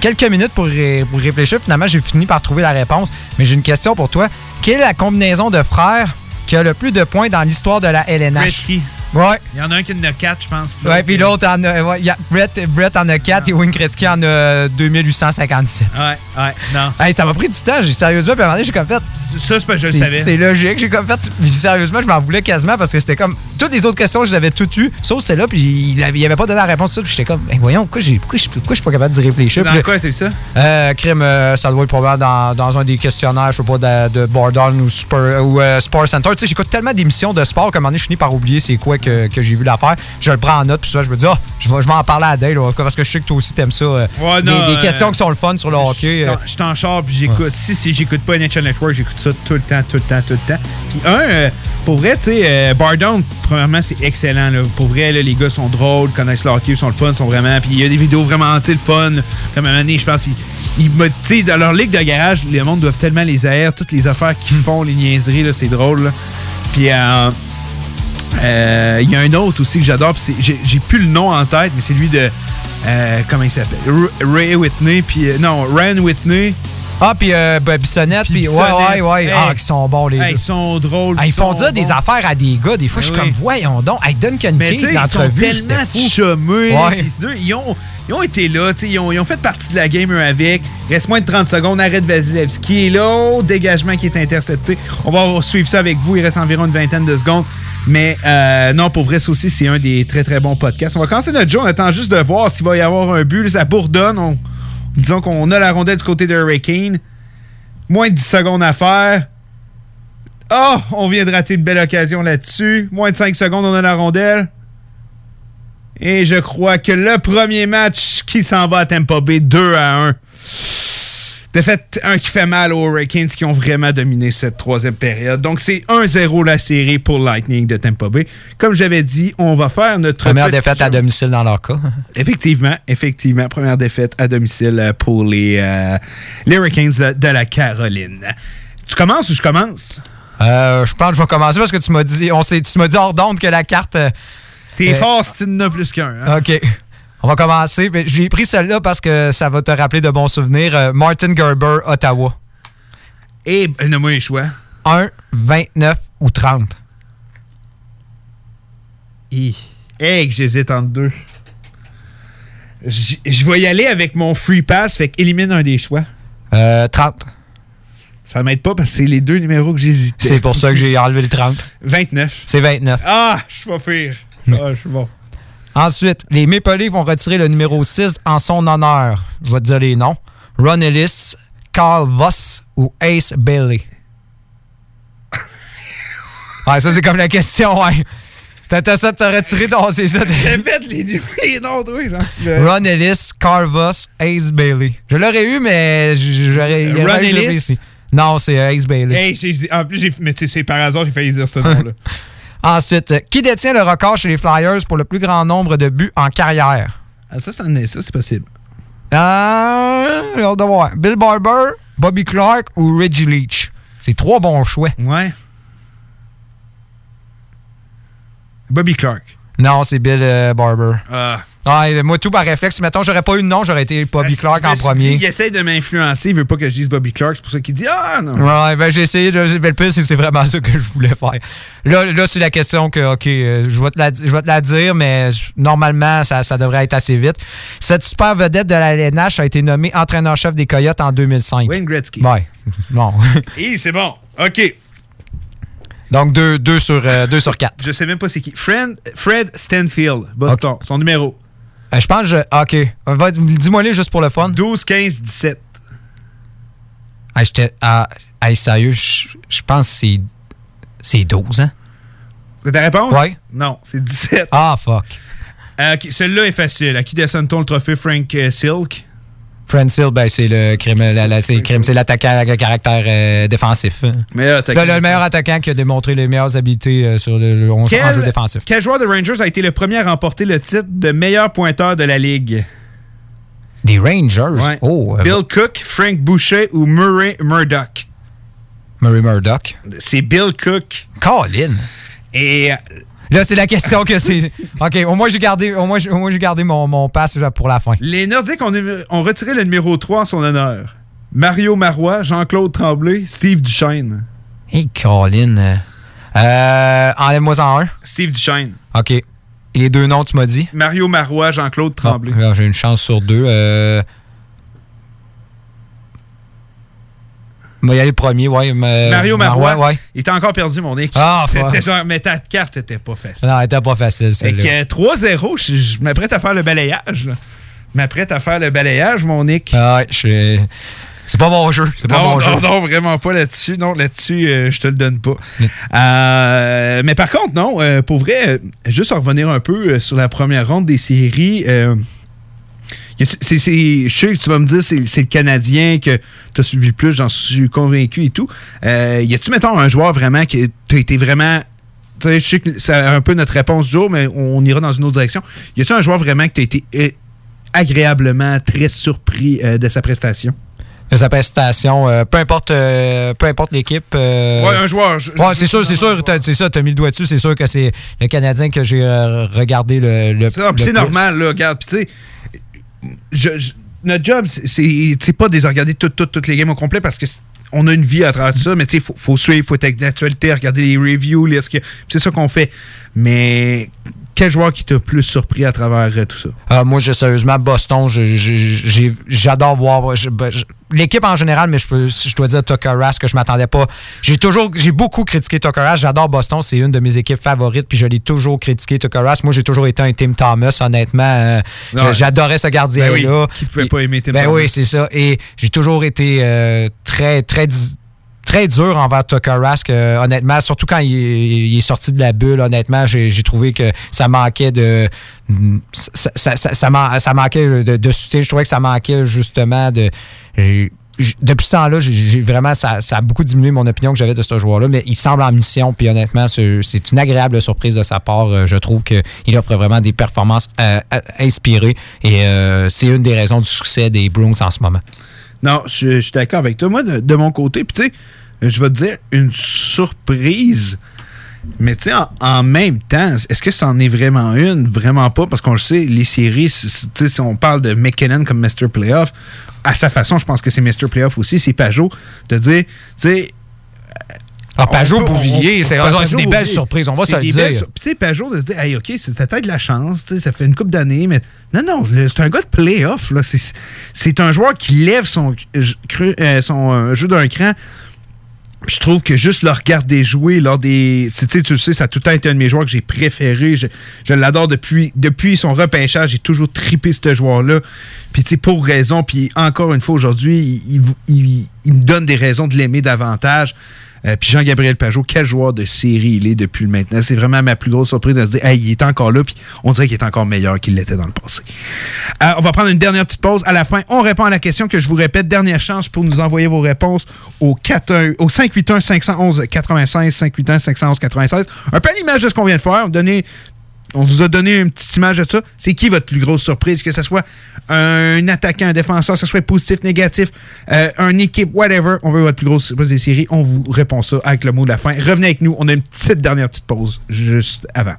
quelques minutes pour, ré- pour réfléchir. Finalement, j'ai fini par trouver la réponse. Mais j'ai une question pour toi. Quelle est la combinaison de frères qui a le plus de points dans l'histoire de la LNH? Ouais.
Il y en a un qui en a 4, je pense.
Ouais, puis l'autre en a. ouais, y a- Brett, Brett en a 4 et Wayne Gretzky en a 2857.
Ouais, ouais, non.
Hey, ça m'a pris du temps, j'ai sérieusement, puis à un moment donné, j'ai comme fait.
Ça, c'est parce que je le savais.
C'est logique, j'ai comme fait. Sérieusement, je m'en voulais quasiment parce que c'était comme. Toutes les autres questions, je les avais toutes eues, sauf celle-là, puis il, il avait pas donné la réponse tout, puis j'étais comme, ben voyons, pourquoi, j'ai- pourquoi, je, pourquoi je suis pas capable d'y réfléchir?
Dans
Puis
quoi t'as eu ça?
euh, crime, euh, ça doit être probablement dans, dans un des questionnaires, je sais pas, de, de Bordon ou, Spur, ou euh, Sport Center. Tu sais, j'écoute tellement d'émissions de sport qu'à un moment donné, je finis par oublier c'est quoi que, que j'ai vu l'affaire. Je le prends en note, puis ça, je me dis, ah, je vais, je vais en parler à Dale, parce que je sais que toi aussi t'aimes ça. euh,
Ouais,
des,
non,
des
euh,
questions qui sont le fun sur le hockey. euh.
Je t'en char puis j'écoute. Si, si j'écoute pas NHL Network, j'écoute ça tout le temps, tout le temps, tout le temps. Puis un, euh, pour vrai, tu sais, Bardon, premièrement, c'est excellent. Là. Pour vrai, là, les gars sont drôles, connaissent le hockey, sont le fun, sont vraiment. Puis il y a des vidéos vraiment, tu le fun. Comme à donné, je pense, ils, ils dans leur ligue de garage, les mondes doivent tellement les haïr, toutes les affaires qu'ils font, les niaiseries, là, c'est drôle. là. Puis euh, il y a un autre aussi que j'adore, j'ai plus le nom en tête, mais c'est lui de. euh, comment il s'appelle? Ray Whitney, puis. euh, non, Ryan Whitney,
Ah, puis euh, Bissonnette, puis ouais, ouais, ouais.
Hey.
Ah, qui sont bons, les
Hey,
deux.
ils sont drôles.
Ah, ils font dire des affaires à des gars. Des fois, je suis comme, voyons donc. Hey, Duncan King,
sais, ils sont
l'entrevue,
tellement.
Ouais.
deux, Ils ont, ils ont été là, tu sais, ils ont, ils ont fait partie de la game eux avec. Reste moins de 30 secondes, arrête Vasilevski. Au dégagement qui est intercepté. On va suivre ça avec vous. Il reste environ une vingtaine de secondes. Mais euh, non, pour vrai, ça aussi, c'est un des très très bons podcasts. On va commencer notre jeu. On attend juste de voir s'il va y avoir un but. Ça bourdonne. On- disons qu'on a la rondelle du côté de Hurricane. Moins de 10 secondes à faire. Oh, on vient de rater une belle occasion là-dessus. Moins de 5 secondes, on a la rondelle. Et je crois que le premier match qui s'en va à Tampa Bay, 2 à 1. Défaite 1 qui fait mal aux Hurricanes qui ont vraiment dominé cette troisième période. Donc c'est 1-0 la série pour Lightning de Tampa Bay. Comme j'avais dit, on va faire notre
Première défaite à domicile dans leur cas.
Effectivement, effectivement. Première défaite à domicile euh, pour les, euh, les Hurricanes de, la Caroline. Tu commences ou je commence?
Euh, je pense que je vais commencer parce que tu m'as dit, on tu m'as dit hors d'onde que la carte. euh,
T'es fort si tu en as plus qu'un. hein?
OK. On va commencer. Mais J'ai pris celle-là parce que ça va te rappeler de bons souvenirs. Euh, Martin Gerber, Ottawa.
Et ben, donne-moi un choix.
1, 29 ou 30.
Hi. Hey, que j'hésite entre deux. Je vais y aller avec mon free pass, fait qu'élimine un des choix.
Euh, 30.
Ça m'aide pas parce que c'est les deux numéros que j'hésitais.
C'est pour ça que j'ai *laughs* enlevé le 30.
29.
C'est 29.
Ah, je suis pas pire. Ah, je suis bon.
Ensuite, les Maple Leafs vont retirer le numéro 6 en son honneur. Je vais te dire les noms. Ron Ellis, Carl Voss ou Ace Bailey? *laughs* Ouais, ça c'est comme la question, ouais. T'as t'as ça de te retirer ton... C'est ça. t'as-
Répète les, les noms, toi, genre.
Ron Ellis, Carl Voss, Ace Bailey. Je l'aurais eu, mais j'aurais...
Ron Ellis?
ici. Non, c'est euh, Ace Bailey.
Hey, en plus, mais tu sais, c'est par hasard, j'ai failli dire ce *laughs* nom-là.
Ensuite, euh, qui détient le record chez les Flyers pour le plus grand nombre de buts en carrière?
Ah, ça, c'est, possible.
Euh, j'ai hâte de voir. Bill Barber, Bobby Clark ou Reggie Leach? C'est trois bons choix.
Ouais. Bobby Clark.
Non, c'est Bill euh, Barber.
Ah.
Ouais, moi, tout par réflexe. Mettons, j'aurais pas eu de nom, j'aurais été Bobby Clark
Je
en
suis
premier.
Il essaie de m'influencer, il veut pas que je dise Bobby Clark, c'est pour ça qu'il dit Ah non.
Ouais, ben j'ai essayé de. ben, le pire, c'est c'est vraiment ça que je voulais faire. Là, là c'est la question que, OK, euh, je vais te la, je vais te la dire, mais je- normalement, ça, ça devrait être assez vite. Cette super vedette de la LNH a été nommée entraîneur-chef des Coyotes en 2005.
Wayne Gretzky.
Ouais. *laughs* Bon.
Et c'est bon. OK.
Donc, 2 deux, sur, 2 sur 4.
Je sais même pas c'est qui. Fred, Fred Stanfield, Boston. Son numéro.
Je pense que je. OK. Va- Dis-moi les juste pour le fun.
12, 15, 17.
Ah, j'étais. Ah, sérieux, je pense que c'est. C'est 12, hein?
C'est ta réponse?
Ouais.
Non, c'est 17.
Ah, fuck.
Euh, ok, Celui-là est facile. À qui descend-on le trophée Frank euh, Silk?
Frank Hill, ben, c'est le crime, c'est l'attaquant à caractère euh, défensif.
Meilleur.
Le, le meilleur attaquant qui a démontré les meilleures habiletés euh, sur le, le- en jeu
Quel,
défensif.
quel joueur de Rangers a été le premier à remporter le titre de meilleur pointeur de la Ligue?
Des Rangers?
Ouais.
Oh, euh,
Bill Cook, Frank Boucher ou Murray Murdoch?
Murray Murdoch.
C'est Bill Cook.
Colin.
Et
Là, c'est la question que c'est. OK, au moins j'ai gardé, au moins, au gardé mon, mon pass pour la fin.
les Nordiques ont, ont retiré le numéro 3 en son honneur. Mario Marois, Jean-Claude Tremblay, Steve Duchesne.
Hey, Colin. euh, Euh, Enlève-moi en un.
Steve Duchesne.
OK. Et les deux noms, tu m'as dit?
Mario Marois, Jean-Claude Tremblay.
Bon, là, j'ai une chance sur deux. Euh... Va y aller le premier, ouais. mais-
Mario Marois,
ouais.
il était encore perdu, mon Nick.
Ah.
C'était genre, mais ta carte était pas facile.
Non, elle était pas facile,
Fait
celle-là.
que euh, 3-0, je, je m'apprête à faire le balayage. là. Je m'apprête à faire le balayage, mon Nick.
Ah ouais, je C'est pas mon jeu. C'est pas
non,
mon jeu.
non, non, vraiment pas là-dessus. Non, là-dessus, euh, je te le donne pas. Euh, mais par contre, non, euh, pour vrai, euh, juste en revenir un peu euh, sur la première ronde des séries, euh, c'est, je sais que tu vas me dire c'est, c'est le Canadien que tu as suivi le plus, j'en suis convaincu et tout. Euh, y a-tu, mettons, un joueur vraiment qui t'a été vraiment. Tu sais, je sais que c'est un peu notre réponse du jour, mais on ira dans une autre direction. Y a-tu un joueur vraiment que tu été euh, agréablement très surpris euh, de sa prestation?
De sa prestation, euh, peu importe, euh, peu importe l'équipe. euh,
Ouais, un joueur. je-
Ouais, c'est sûr, c'est sûr, c'est ça, t'as mis le doigt dessus, c'est sûr que c'est le Canadien que j'ai regardé le, le, le
c'est normal, là, regarde. Puis tu sais, je- je- notre job, c'est- pas de les regarder toutes, les games au complet parce que on a une vie à travers tout ça, mais tu sais, faut, faut suivre, faut être avec l'actualité, regarder les reviews, que- C'est ça qu'on fait. Mais quel joueur qui t'a plus surpris à travers euh, tout ça?
Ah, moi, j'ai sérieusement, Boston, je- je- j'adore voir. je- ben, je- L'équipe en général, mais je, peux, je dois dire Tucker Rask, que je m'attendais pas. J'ai toujours, j'ai beaucoup critiqué Tucker Rask. J'adore Boston, c'est une de mes équipes favorites, puis je l'ai toujours critiqué Tucker Rask. Moi, j'ai toujours été un Tim Thomas, honnêtement. Euh, J'adorais ce gardien-là.
Ben oui, qui pouvait pas aimer Tim
Ben
Thomas?
oui, c'est ça. Et j'ai toujours été euh, très, très très dur envers Tucker Rask, euh, honnêtement. Surtout quand il, est- sorti de la bulle, honnêtement, j'ai trouvé que ça manquait de. Ça, ça- ça- ça man- ça manquait de, de soutien. Je trouvais que ça manquait justement de. Depuis ce temps-là, j'ai- vraiment ça, a beaucoup diminué mon opinion que j'avais de ce joueur-là, mais il semble en mission, puis honnêtement, c'est une agréable surprise de sa part. Euh, Je trouve qu'il offre vraiment des performances euh, inspirées et c'est une des raisons du succès des Bruins en ce moment.
Non, je, je suis d'accord avec toi. Moi, de, de mon côté, puis tu sais, je vais te dire une surprise. Mais tu sais, en, en même temps, est-ce que c'en est vraiment une? Vraiment pas, parce qu'on le sait, les séries, si on parle de McKinnon comme Mr. Playoff, à sa façon, je pense que c'est Mr. Playoff aussi, c'est Pajot, de dire, tu sais...
Ah, Pajot,
peut-
Bouvillier,
on-
c'est- des belles surprises, on va se le dire.
Puis tu sais, Pajot, de se dire, hey, OK, c'est peut-être de la chance, ça fait une coupe d'années, mais non, non, c'est un gars de playoff, là. C'est- C'est un joueur qui lève son, cru- euh, son euh, jeu d'un cran. Je trouve que juste le regarder jouer lors des. Tu sais, tu le sais, ça a tout le temps été un de mes joueurs que j'ai préféré. Je, l'adore depuis, depuis son repêchage. J'ai toujours tripé ce joueur-là. Puis, tu sais, pour raison. Puis, encore une fois, aujourd'hui, il- il me donne des raisons de l'aimer davantage. Euh, puis Jean-Gabriel Pajot, quel joueur de série il est depuis le maintenant. C'est vraiment ma plus grosse surprise de se dire, hey, il est encore là, puis on dirait qu'il est encore meilleur qu'il l'était dans le passé. Euh, on va prendre une dernière petite pause. À la fin, on répond à la question que je vous répète. Dernière chance pour nous envoyer vos réponses au, 41 au 581 511 96 581 511 96. Un peu à l'image de ce qu'on vient de faire. Donner on vous a donné une petite image de ça. C'est qui votre plus grosse surprise? Que ce soit un attaquant, un défenseur, que ce soit positif, négatif, euh, un équipe, whatever. On veut votre plus grosse surprise des séries. On vous répond ça avec le mot de la fin. Revenez avec nous. On a une petite dernière petite pause juste avant.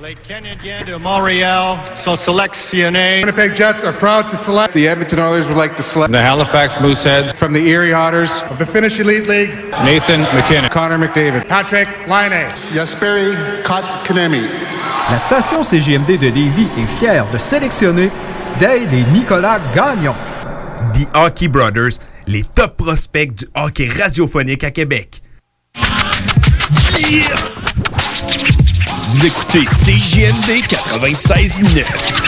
Les Canadiens de Montréal sont sélectionnés. Winnipeg Jets are proud to select. The Edmonton Oilers would like to select. The Halifax Mooseheads. From the Erie Otters. Of the Finnish Elite League. Nathan McKinnon. Connor McDavid. Patrick Laine. Jesperi Kotkaniemi.
La station CGMD de Lévis est fière de sélectionner Dale et Nicolas Gagnon.
The Hockey Brothers, les top prospects du hockey radiophonique à Québec.
Vous écoutez CJMD 96.9.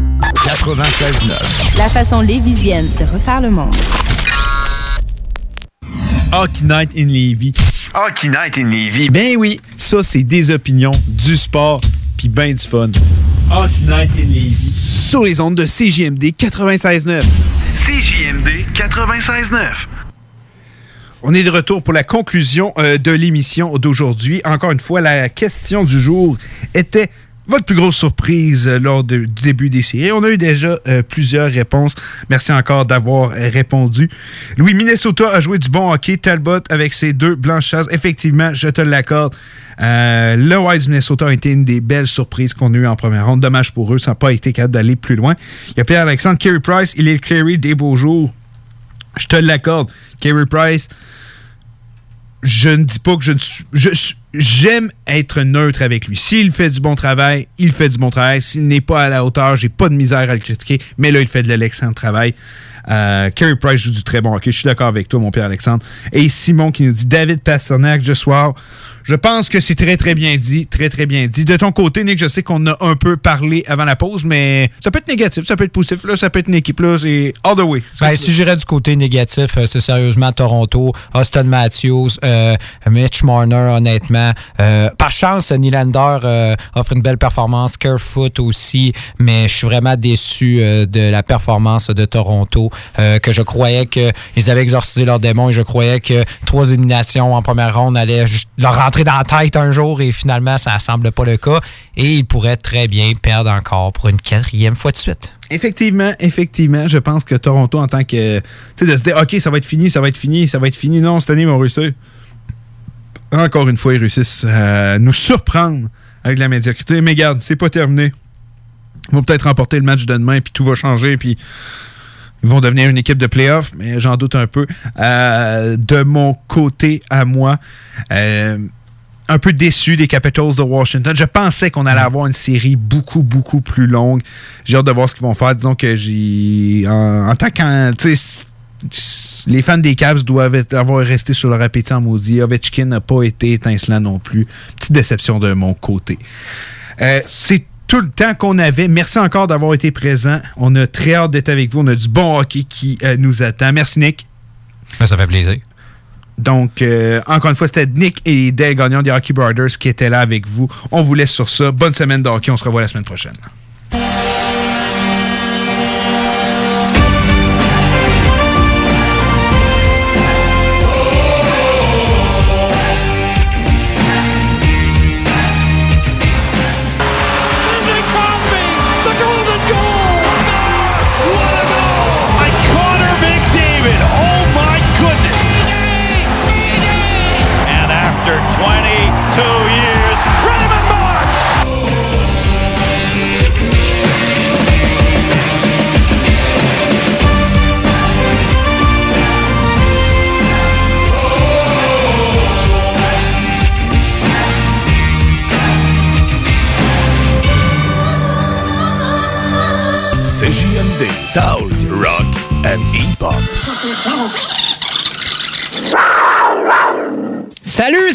96.9.
La façon lévisienne de refaire le monde.
Hockey Night in Levy.
Hockey Night in Levy.
Ben oui, ça c'est des opinions, du sport, puis ben du fun. Hockey Night in Levy. Sur les ondes de CJMD 96.9.
CJMD 96.9.
On est de retour pour la conclusion euh, de l'émission d'aujourd'hui. Encore une fois, la question du jour était votre plus grosse surprise euh, lors du début des séries? On a eu déjà euh, plusieurs réponses. Merci encore d'avoir euh, répondu. Louis, Minnesota a joué du bon hockey. Talbot avec ses deux blanchasses. Effectivement, je te l'accorde. Euh, le Wild Minnesota a été une des belles surprises qu'on a eues en première ronde. Dommage pour eux, ça n'a pas été capable d'aller plus loin. Il y a Pierre-Alexandre, Kerry Price, il est le Kerry des beaux jours. Je te l'accorde. Kerry Price, je ne dis pas que je ne suis. je- J'aime être neutre avec lui. S'il fait du bon travail, il fait du bon travail. S'il n'est pas à la hauteur, j'ai pas de misère à le critiquer. Mais là, il fait de l'excellent travail. Euh, Carey Price joue du très bon hockey. Je suis d'accord avec toi, mon Pierre-Alexandre. Et Simon qui nous dit David Pasternak, ce soir. Je pense que c'est très, très bien dit. Très, très bien dit. De ton côté, Nick, je sais qu'on a un peu parlé avant la pause, mais ça peut être négatif, ça peut être positif. Là, ça peut être une équipe. Là, c'est all the way.
Ben, si j'irais du côté négatif, euh, c'est sérieusement Toronto, Austin Matthews, euh, Mitch Marner, honnêtement. Euh, par chance, Nylander offre une belle performance, Kerfoot aussi, mais je suis vraiment déçu de la performance de Toronto, que je croyais qu'ils avaient exorcisé leurs démons et je croyais que trois éliminations en première ronde allaient juste leur dans la tête un jour et finalement, ça ne semble pas le cas. Et ils pourraient très bien perdre encore pour une quatrième fois de suite.
Effectivement, effectivement, je pense que Toronto, en tant que. Tu sais, de se dire, OK, ça va être fini, ça va être fini, ça va être fini. Non, cette année, ils vont réussir. Encore une fois, ils réussissent à nous surprendre avec la médiocrité. Mais regarde, c'est pas terminé. Ils vont peut-être remporter le match de demain, puis tout va changer, puis ils vont devenir une équipe de playoff, mais j'en doute un peu. Euh, de mon côté à moi, euh, un peu déçu des Capitals de Washington. Je pensais qu'on allait avoir une série beaucoup, beaucoup plus longue. J'ai hâte de voir ce qu'ils vont faire. Disons que j'ai. En, en tant s- Les fans des Cavs doivent être- avoir resté sur leur appétit en maudit. Ovechkin n'a pas été étincelant non plus. Petite déception de mon côté. Euh, C'est tout le temps qu'on avait. Merci encore d'avoir été présent. On a très hâte d'être avec vous. On a du bon hockey qui euh, nous attend. Merci, Nick.
Ça fait plaisir.
Donc, euh, encore une fois, c'était Nick et Dale Gagnon des Hockey Brothers qui étaient là avec vous. On vous laisse sur ça. Bonne semaine de hockey. On se revoit la semaine prochaine.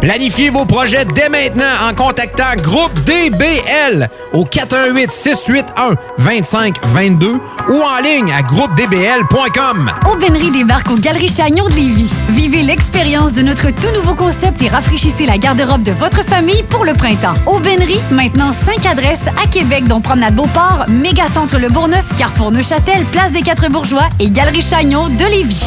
Planifiez vos projets dès maintenant en contactant Groupe DBL au 418 681 2522 ou en ligne à groupedbl.com.
Aubainerie débarque aux Galeries Chagnon de Lévis. Vivez l'expérience de notre tout nouveau concept et rafraîchissez la garde-robe de votre famille pour le printemps. Aubainerie, maintenant 5 adresses à Québec, dont Promenade Beauport, Mégacentre Le Bourgneuf, Carrefour Neuchâtel, Place des Quatre Bourgeois et Galerie Chagnon de Lévis.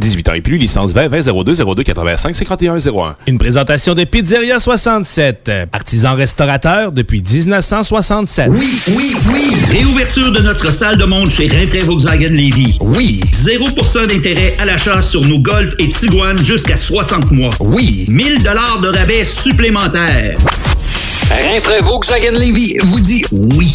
18 ans et plus, licence 20 20 02 02 85 51 01.
Une présentation de Pizzeria 67, artisan restaurateur depuis 1967.
Oui, oui, oui! Réouverture de notre salle de monde chez Rinfrae Volkswagen Levy. Oui! 0% d'intérêt à l'achat sur nos Golf et Tiguan jusqu'à 60 mois. Oui! 1000 dollars de rabais supplémentaires. Rinfrae Volkswagen Levy vous dit oui.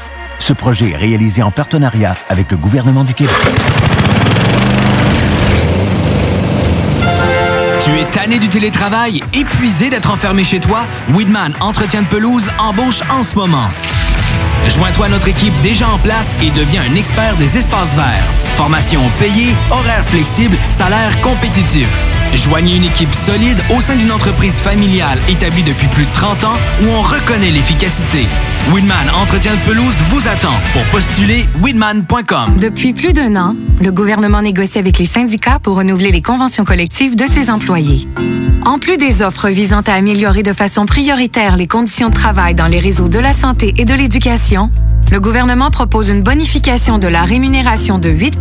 Ce projet est réalisé en partenariat avec le gouvernement du Québec.
Tu es tanné du télétravail, épuisé d'être enfermé chez toi? Weedman Entretien de pelouse embauche en ce moment. Joins-toi à notre équipe déjà en place et deviens un expert des espaces verts. Formation payée, horaires flexibles, salaire compétitif. Joignez une équipe solide au sein d'une entreprise familiale établie depuis plus de 30 ans où on reconnaît l'efficacité. Winman Entretien de pelouse vous attend. Pour postuler, winman.com.
Depuis plus d'un an, le gouvernement négocie avec les syndicats pour renouveler les conventions collectives de ses employés. En plus des offres visant à améliorer de façon prioritaire les conditions de travail dans les réseaux de la santé et de l'éducation, le gouvernement propose une bonification de la rémunération de 8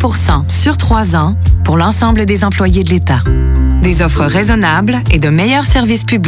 sur trois ans pour l'ensemble des employés de l'État. Des offres raisonnables et de meilleurs services publics